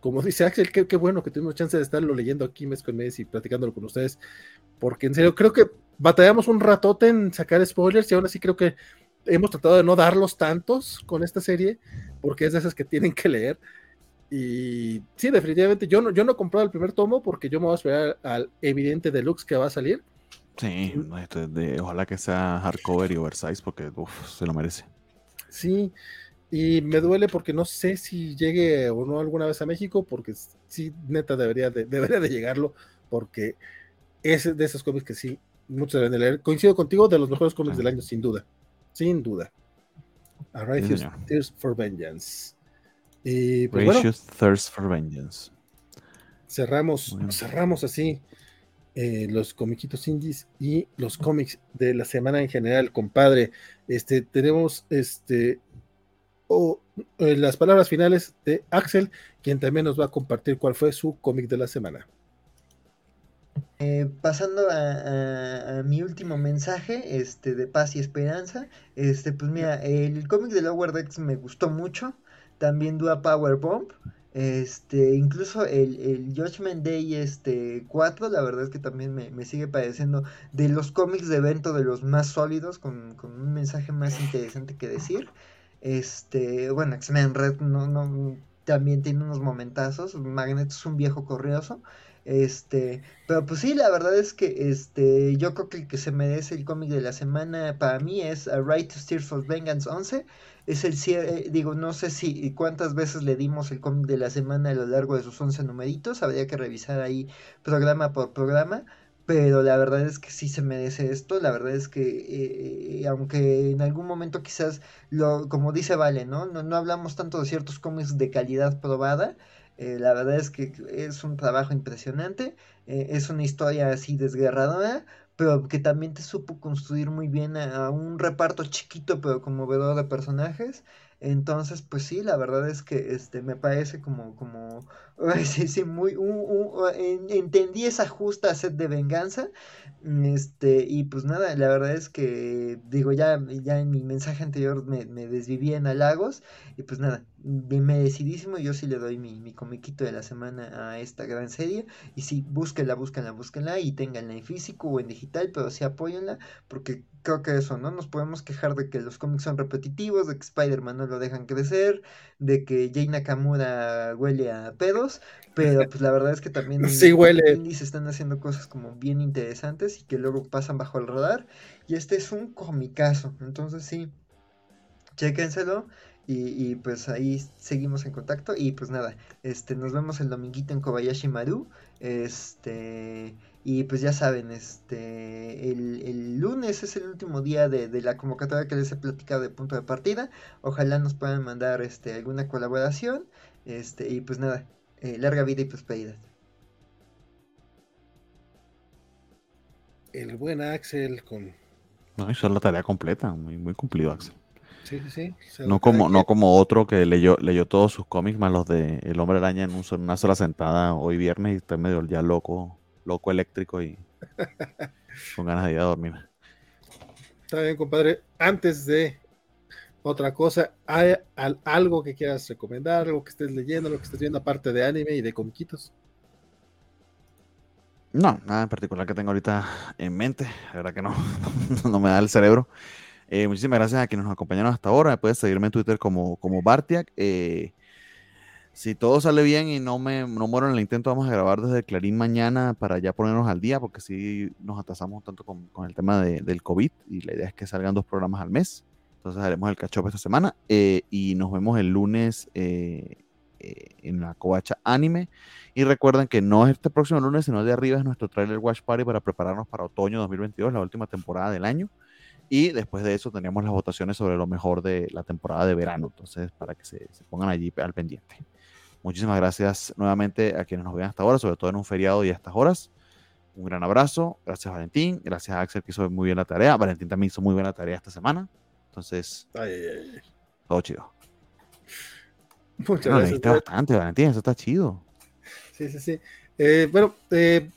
como dice Axel, qué, bueno que tuvimos chance de estarlo leyendo aquí mes con mes y platicándolo con ustedes, porque en serio creo que batallamos un ratote en sacar spoilers y aún así creo que hemos tratado de no darlos tantos con esta serie, porque es de esas que tienen que leer. Y sí, definitivamente, yo no, yo no he comprado el primer tomo porque yo me voy a esperar al evidente deluxe que va a salir. Sí, este, de, ojalá que sea hardcover y oversize porque se lo merece. Sí, y me duele porque no sé si llegue o no alguna vez a México, porque sí, neta, debería de, debería de llegarlo, porque es de esos cómics que sí, muchos deben de leer. Coincido contigo, de los mejores cómics del año, sin duda. Sin duda. A Tears for Vengeance. Y pues, Thirst for Vengeance. Cerramos, cerramos así eh, los comiquitos indies y los cómics de la semana en general, compadre. Este, tenemos este o eh, las palabras finales de Axel, quien también nos va a compartir cuál fue su cómic de la semana. Eh, pasando a, mi último mensaje este, de paz y esperanza, este, pues mira, el cómic de Lower Decks me gustó mucho, también Dua Power Bomb, este, incluso el, el Judgment Day este, 4, la verdad es que también me, sigue pareciendo de los cómics de evento de los más sólidos, con, un mensaje más interesante que decir. Este, bueno, X-Men Red no, no, también tiene unos momentazos. Magneto es un viejo corrioso. Este, pero pues sí, la verdad es que este, yo creo que el que se merece el cómic de la semana para mí es A Right to Steer for Vengeance 11 es el cierre, digo, no sé si cuántas veces le dimos el cómic de la semana a lo largo de sus 11 numeritos, habría que revisar ahí programa por programa, pero la verdad es que sí se merece esto, la verdad es que eh, eh, aunque en algún momento quizás, lo, como dice Vale, ¿no? No, no hablamos tanto de ciertos cómics de calidad probada, eh, la verdad es que es un trabajo impresionante, es una historia así desgarradora, pero que también te supo construir muy bien a, un reparto chiquito pero conmovedor de personajes. Entonces, pues sí, la verdad es que este me parece como, como, sí, sí, muy, entendí esa justa sed de venganza, este, y pues nada, la verdad es que, digo, ya, ya en mi mensaje anterior me, me desviví en halagos, y pues nada, merecidísimo, yo sí le doy mi, mi comiquito de la semana a esta gran serie, y sí, búsquenla, búsquenla, búsquenla, y tenganla en físico o en digital, pero sí apóyenla, porque creo que eso, ¿no? Nos podemos quejar de que los cómics son repetitivos, de que Spider-Man no lo dejan crecer, de que Jay Nakamura huele a pero pues la verdad es que también sí huele. se están haciendo cosas como bien interesantes y que luego pasan bajo el radar. Y este es un comicazo, entonces sí, chéquenselo. Y, y, pues ahí seguimos en contacto. Y pues nada, este, nos vemos el dominguito en Kobayashi Maru. Este, y pues ya saben, este, el, lunes es el último día de, la convocatoria que les he platicado de punto de partida. Ojalá nos puedan mandar este, alguna colaboración. Este, y pues nada, eh, larga vida y prosperidad. El buen Axel con. No, eso es la tarea completa, muy, muy cumplido, Axel. Sí, sí, sí. No como, no como otro que leyó, leyó todos sus cómics, más los de El Hombre Araña en una sola sentada hoy viernes y está medio ya loco loco eléctrico y con ganas de ir a dormir. Está bien, compadre. Antes de otra cosa, ¿hay algo que quieras recomendar, algo que estés leyendo, lo que estés viendo aparte de anime y de comiquitos? No, nada en particular que tengo ahorita en mente. La verdad que no, no me da el cerebro. Eh, muchísimas gracias a quienes nos acompañaron hasta ahora. Puedes seguirme en Twitter como, como Bartiak. Eh, si todo sale bien y no me no muero en el intento, vamos a grabar desde Clarín mañana para ya ponernos al día, porque si nos atrasamos tanto con, el tema del COVID y la idea es que salgan dos programas al mes. Entonces haremos el catch esta semana eh, y nos vemos el lunes eh, eh, en la Covacha Anime. Y recuerden que no es este próximo lunes, sino de arriba es nuestro trailer Watch Party para prepararnos para otoño 2022, la última temporada del año. Y después de eso tendríamos las votaciones sobre lo mejor de la temporada de verano. Entonces, para que se, pongan allí al pendiente. Muchísimas gracias nuevamente a quienes nos ven hasta ahora, sobre todo en un feriado y a estas horas. Un gran abrazo. Gracias, Valentín. Gracias a Axel, que hizo muy bien la tarea. Valentín también hizo muy buena tarea esta semana. Entonces, todo chido. Muchas gracias. bastante, Valentín. Eso está chido. Sí, sí, sí. Eh, bueno, eh,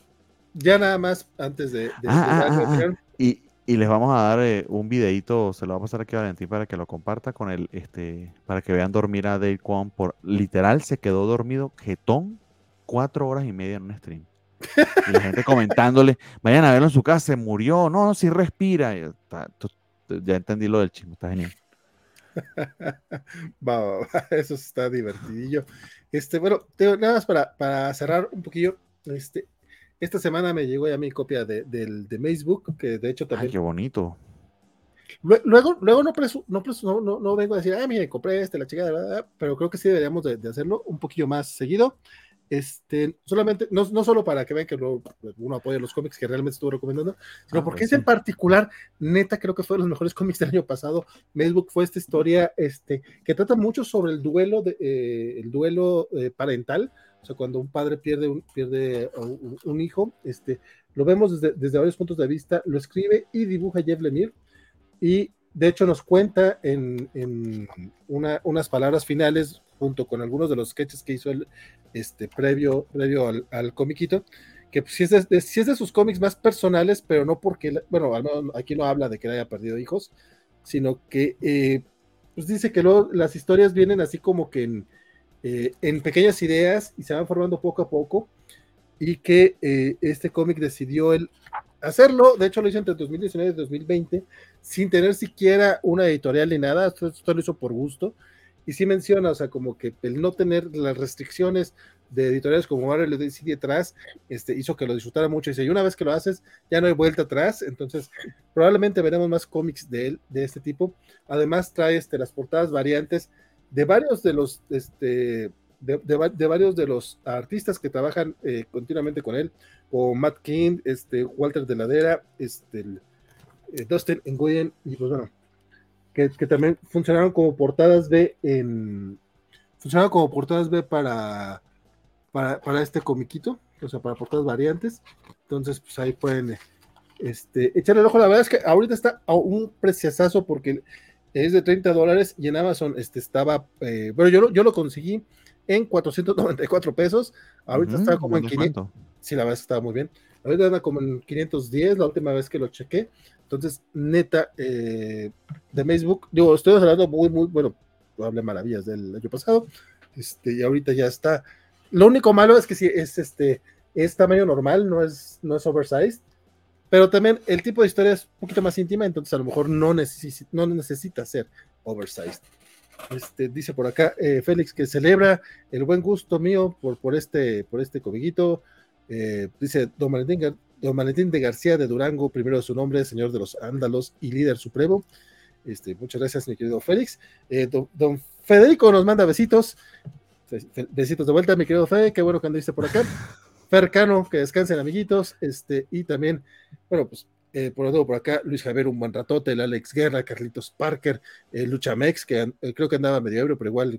ya nada más antes de. Ah, ah, ah, y, y les vamos a dar eh, un videito, se lo va a pasar aquí a Valentín para que lo comparta con el, este, para que vean dormir a Dave Kwan por, literal se quedó dormido jetón cuatro horas y media en un stream. Y la gente comentándole, vayan a verlo en su casa, se murió, no, si respira. Ya entendí lo del chisme, está genial. eso está divertidillo. Este, bueno, nada más para, para cerrar un poquillo, este, esta semana me llegó ya mi copia de, del de Facebook, que de hecho también. Ay, qué bonito. Luego, luego no, no, no, no, vengo a decir, ah, mire, compré este, la chica, pero creo que sí deberíamos de, hacerlo un poquillo más seguido. Este, solamente, no, no solo para que vean que uno apoya los cómics que realmente estuvo recomendando, sino ah, porque pues es en particular, neta, creo que fue de los mejores cómics del año pasado. Facebook fue esta historia este, que trata mucho sobre el duelo, de, eh, el duelo eh, parental, o sea, cuando un padre pierde un, pierde un, hijo, este, lo vemos desde, desde, varios puntos de vista, lo escribe y dibuja Jeff Lemire, y de hecho nos cuenta en, en unas palabras finales, junto con algunos de los sketches que hizo él este, previo, previo al, comiquito, que si es, de, es de sus cómics más personales, pero no porque, bueno, aquí no habla de que haya perdido hijos, sino que eh, pues dice que luego las historias vienen así como que en, eh, en pequeñas ideas y se van formando poco a poco, y que eh, este cómic decidió él hacerlo, de hecho lo hizo entre 2019 y 2020, sin tener siquiera una editorial ni nada, esto, esto lo hizo por gusto, y sí menciona, o sea, como que el no tener las restricciones de editoriales como Marvel DC detrás, este, hizo que lo disfrutara mucho. Y una vez que lo haces, ya no hay vuelta atrás. Entonces, probablemente veremos más cómics de él, de este tipo. Además, trae este, las portadas variantes de varios de los, este, de, varios de los artistas que trabajan eh, continuamente con él, como Matt King, este, Walter de Ladera, este, eh, Dustin Nguyen, y pues bueno, que, también funcionaron como portadas B en. Funcionaron como portadas B para, para, este comiquito, o sea, para portadas variantes. Entonces, pues ahí pueden este, echarle el ojo. La verdad es que ahorita está a un preciazazo porque es de 30 dólares y en Amazon este, estaba. Eh, bueno, yo, yo lo conseguí en 494 pesos. Ahorita está como en 500. Sí, la verdad es que estaba muy bien. Ahorita anda como en 510 la última vez que lo chequé. Entonces, neta, eh, de Facebook, digo, estoy hablando muy, muy, bueno, hablé maravillas del año pasado, este, y ahorita ya está. Lo único malo es que si es este, es tamaño normal, no es, no es oversized, pero también el tipo de historia es un poquito más íntima, entonces a lo mejor no, necesita, no necesita ser oversized. Este, dice por acá eh, Félix que celebra el buen gusto mío por, por este, por este comiguito. Eh, dice Don Valentín, don Valentín de García de Durango, primero de su nombre, señor de los Ándalos y líder supremo. Este, muchas gracias, mi querido Félix. Eh, don, Federico nos manda besitos. Besitos de vuelta, mi querido Fede, qué bueno que andiste por acá. Fercano, que descansen, amiguitos. Este, y también, bueno, pues eh, por todo por acá, Luis Javier, un buen ratote, el Alex Guerra, Carlitos Parker, el Luchamex, que creo que andaba medio ebrio, pero igual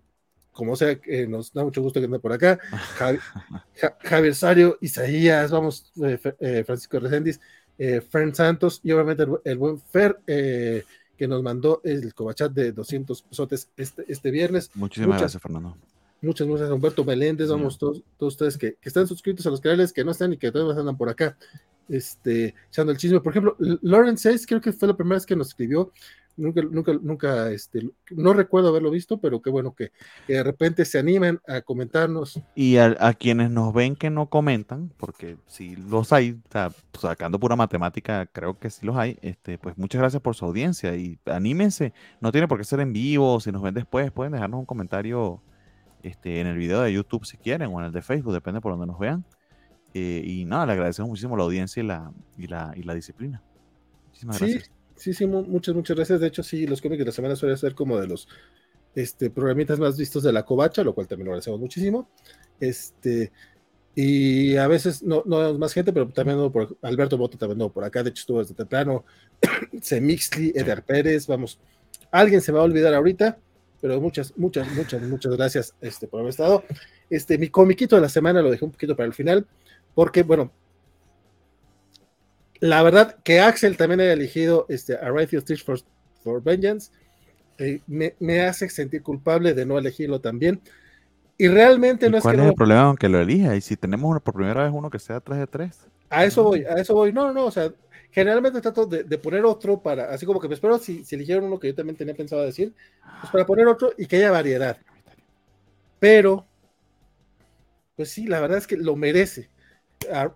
como sea, nos da mucho gusto que ande por acá. Javier Sario, Isaías, vamos, eh, eh, Francisco Reséndiz, eh, Fern Santos y obviamente el, buen Fer que nos mandó el cobachat de 200 pesotes este, este viernes. Muchísimas gracias, Fernando. Muchas gracias, Humberto Meléndez, vamos, todos, todos ustedes que, que, están suscritos a los canales, que no están y que todavía andan por acá, este, echando el chisme. Por ejemplo, Lauren Says, creo que fue la primera vez que nos escribió, nunca, nunca, nunca, este, no recuerdo haberlo visto, pero qué bueno que, de repente se animen a comentarnos. Y a, quienes nos ven que no comentan, porque si los hay, sacando pura matemática, creo que sí los hay, este, pues muchas gracias por su audiencia y anímense, no tiene por qué ser en vivo, si nos ven después, pueden dejarnos un comentario este, en el video de YouTube si quieren, o en el de Facebook, depende por donde nos vean. Eh, y nada, le agradecemos muchísimo la audiencia y la, y la, y la disciplina. Muchísimas gracias. Sí, sí, muchas, muchas gracias. De hecho, sí, los cómics de la semana suelen ser como de los este, programitas más vistos de la covacha, lo cual también lo agradecemos muchísimo. Este, y a veces no, no más gente, pero también por Alberto Boto también por acá, de hecho estuvo desde temprano, Semixli, Eder Pérez, vamos, alguien se va a olvidar ahorita, pero muchas, muchas, muchas, muchas gracias este, por haber estado. Este, mi comiquito de la semana lo dejé un poquito para el final, porque, bueno, la verdad que Axel también haya elegido este, a Righteous Stitch for, for Vengeance eh, me, hace sentir culpable de no elegirlo también. Y realmente no es ¿Cuál es el problema aunque lo elija? Y si tenemos por primera vez uno que sea 3 de 3. A eso voy, a eso voy. No, no, o sea, generalmente trato de, poner otro para, así como que me espero si, si eligieron uno que yo también tenía pensado decir, pues para poner otro y que haya variedad. Pero, pues sí, la verdad es que lo merece.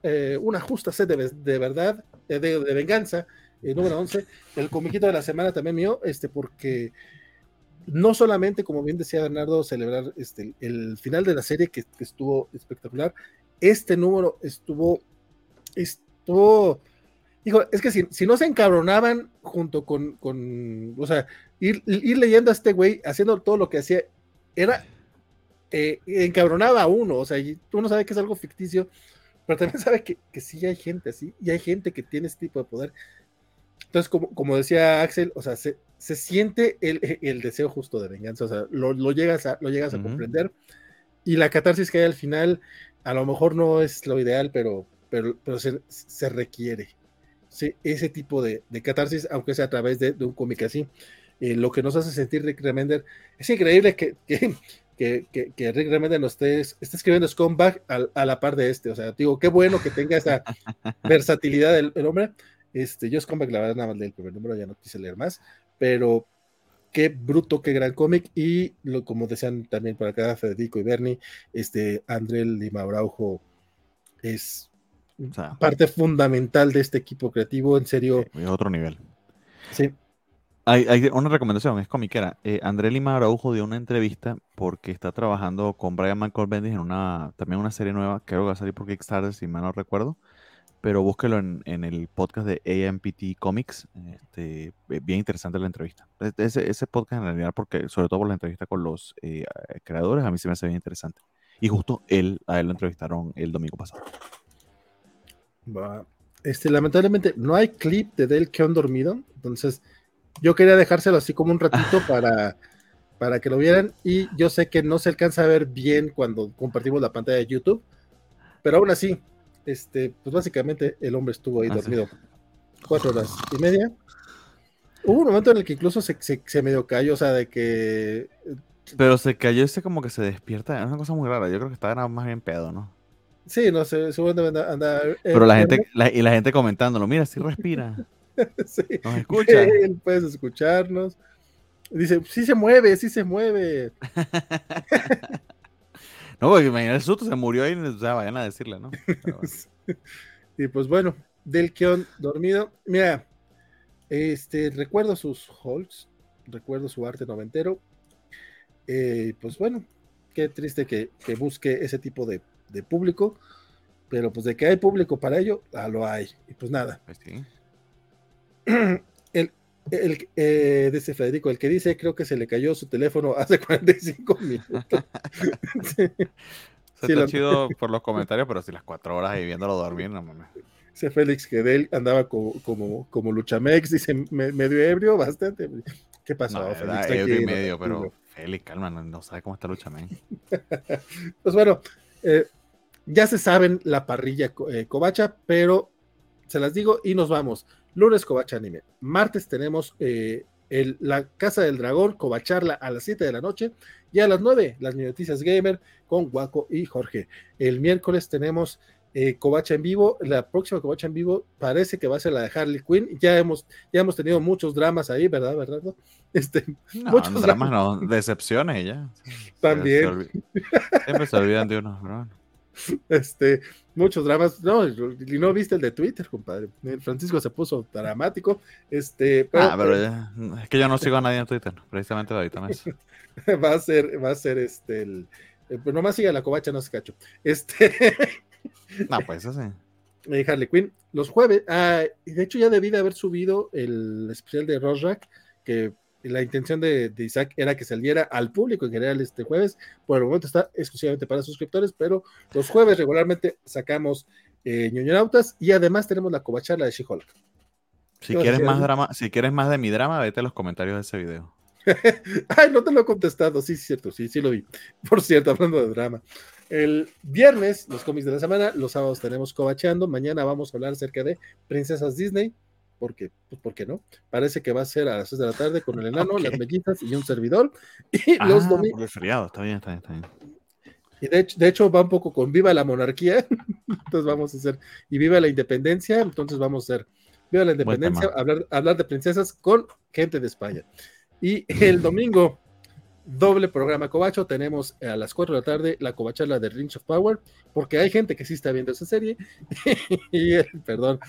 Eh, una justa sed de, verdad, de, venganza, eh, número 11, el comiquito de la semana también mío, este, porque no solamente, como bien decía Bernardo, celebrar este, el final de la serie que, estuvo espectacular, este número estuvo, estuvo, digo, es que si, no se encabronaban junto con, con o sea, ir, leyendo a este güey, haciendo todo lo que hacía, era, eh, encabronaba a uno, o sea, tú no sabes que es algo ficticio, pero también sabe que, que sí hay gente así, y hay gente que tiene este tipo de poder. Entonces, como, como decía Axel, o sea, se, se siente el, el, deseo justo de venganza, o sea, lo, lo llegas a, lo llegas a comprender, y la catarsis que hay al final, a lo mejor no es lo ideal, pero, pero, pero se, se requiere. Sí, ese tipo de, de, catarsis, aunque sea a través de, de un cómic así. Eh, lo que nos hace sentir Rick Remender, es increíble que, que, que, que, Rick Remender nos esté, esté escribiendo Scumbag a, a, la par de este. O sea, digo, qué bueno que tenga esa versatilidad el, hombre. Este, yo Scumbag, la verdad, nada más del primer número, ya no quise leer más, pero qué bruto, qué gran cómic. Y lo, como decían también por acá Federico y Bernie, este, André Lima Braujo es parte fundamental de este equipo creativo, en serio. Sí, otro nivel. Sí. Hay, una recomendación, es comiquera. Eh, André Lima Araujo dio una entrevista porque está trabajando con Brian Michael Bendis en una también una serie nueva, creo que va a salir por Kickstarter, si mal no recuerdo. Pero búsquelo en, el podcast de AMPT Comics. Este, bien interesante la entrevista. Ese, ese podcast en realidad, porque sobre todo por la entrevista con los eh, creadores, a mí se me hace bien interesante. Y justo él, a él lo entrevistaron el domingo pasado. Este, lamentablemente no hay clip de Dale que han dormido, entonces yo quería dejárselo así como un ratito para, para que lo vieran y yo sé que no se alcanza a ver bien cuando compartimos la pantalla de YouTube, pero aún así, este, pues básicamente el hombre estuvo ahí ah, dormido cuatro horas y media. Hubo un momento en el que incluso se, se, medio cayó, o sea, de que... Pero se cayó ese como que se despierta, es una cosa muy rara, yo creo que estaba más bien pedo, ¿no? Sí, no sé, seguramente anda... anda Pero la gente, y la gente comentándolo, mira, sí respira. sí. Nos escucha. Él puedes escucharnos. Dice, sí se mueve, sí se mueve. no, porque imagínate el susto, se murió ahí, o sea, vayan a decirle, ¿no? y pues bueno, del Keon dormido. Mira, este, recuerdo sus Hulks, recuerdo su arte noventero. Eh, pues bueno, qué triste que, que busque ese tipo de, de, público, pero pues de que hay público para ello, ah, lo hay. Y pues nada. Sí. el, el eh, dice Federico, el que dice, creo que se le cayó su teléfono hace 45 minutos. sí. está chido por los comentarios, pero si las cuatro horas ahí viéndolo dormir, no mames. Dice Félix que él andaba como, como, como Luchamex, dice medio ebrio, bastante. ¿Qué pasó, no, Félix? Ebrio y medio, pero Félix, calma, no, sabe cómo está Luchamex. pues bueno, eh, ya se saben la parrilla eh, Covacha, pero se las digo y nos vamos. Lunes Covacha Anime. Martes tenemos eh, el, la Casa del Dragón, Covacharla a las 7 de la noche. Y a las 9, las noticias gamer con Guaco y Jorge. El miércoles tenemos eh, Covacha en vivo. La próxima Covacha en vivo parece que va a ser la de Harley Quinn. Ya hemos, ya hemos tenido muchos dramas ahí, ¿verdad? ¿Verdad? Este, muchos dramas, no, decepciones ya. También. siempre se olvidan de uno, ¿verdad? Este, muchos dramas. No, y no viste el de Twitter, compadre. Francisco se puso dramático. Este, ah, pero es que yo no sigo a nadie en Twitter, precisamente ahorita eso. va a ser, va a ser este el, pues nomás sigue la covacha, no se cacho. Este. no, pues eso sí. Harley Quinn, los jueves, ah, de hecho ya debí de haber subido el especial de Rosrak, que la intención de, Isaac era que saliera al público en general este jueves. Por el momento está exclusivamente para suscriptores, pero los jueves regularmente sacamos eh, ñoñonautas y además tenemos la covacharla de She-Hulk. Si quieres más drama, si quieres más de mi drama, vete a los comentarios de ese video. Ay, no te lo he contestado. Sí, sí, cierto, sí, sí lo vi. Por cierto, hablando de drama. El viernes, los cómics de la semana, los sábados tenemos Covachando. Mañana vamos a hablar acerca de Princesas Disney porque, pues, ¿por qué no? Parece que va a ser a las 6 de la tarde con el enano, las mellitas y un servidor. Y ah, los domingos. feriado, está bien, está bien, está bien. Y de hecho, de hecho, va un poco con viva la monarquía, entonces vamos a hacer, y viva la independencia, entonces vamos a hacer viva la independencia, hablar, hablar de princesas con gente de España. Y el domingo, doble programa Covacho. Tenemos a las 4 de la tarde la covacharla de Rings of Power, porque hay gente que sí está viendo esa serie. y perdón,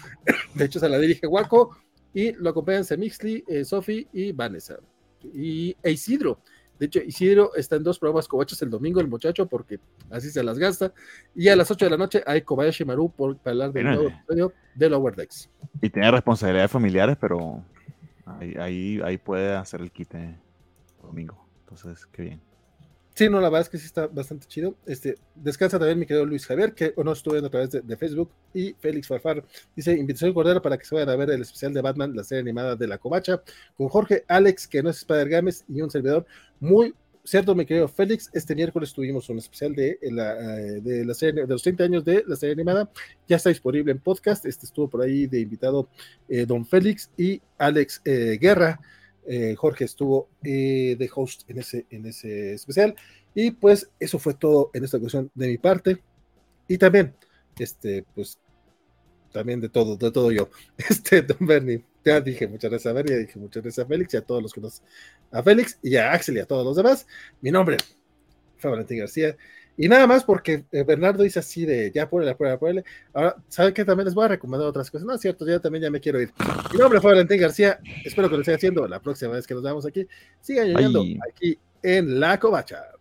de hecho se la dirige Guaco. Y lo acompañan Semixli, eh, Sofi y Vanessa. Y e Isidro. De hecho, Isidro está en dos programas cobachos el domingo, el muchacho, porque así se las gasta. Y a las 8 de la noche hay Kobayashi Maru por, para hablar del nuevo episodio de Lower Decks. Y tiene responsabilidades familiares, pero ahí, ahí, ahí puede hacer el quite domingo. Entonces, qué bien. Sí, no, la verdad es que sí está bastante chido. Este, descansa también mi querido Luis Javier, que no estuve viendo a través de, Facebook, y Félix Farfar dice, invitación Cordero para que se vayan a ver el especial de Batman, la serie animada de la Covacha, con Jorge Alex, que no es Spider Games, y un servidor muy cierto, mi querido Félix, este miércoles tuvimos un especial de la, eh, de la serie, de los 30 años de la serie animada, ya está disponible en podcast, este estuvo por ahí de invitado eh, Don Félix y Alex eh, Guerra, eh, Jorge estuvo eh, de host en ese, en ese especial. Y pues eso fue todo en esta ocasión de mi parte. Y también, este, pues, también de todo, de todo yo. Este, Don Bernie, ya dije muchas gracias a Bernie, ya dije muchas gracias a Félix y a todos los que nos, a Félix y a Axel y a todos los demás. Mi nombre Valentín García. Y nada más porque eh, Bernardo dice así de ya la prueba, ponle. Ahora, ¿saben que también les voy a recomendar otras cosas? No es cierto, ya también ya me quiero ir. Mi nombre fue Valentín García. Espero que lo esté haciendo la próxima vez que nos veamos aquí. Sigan llegando aquí en La Covacha.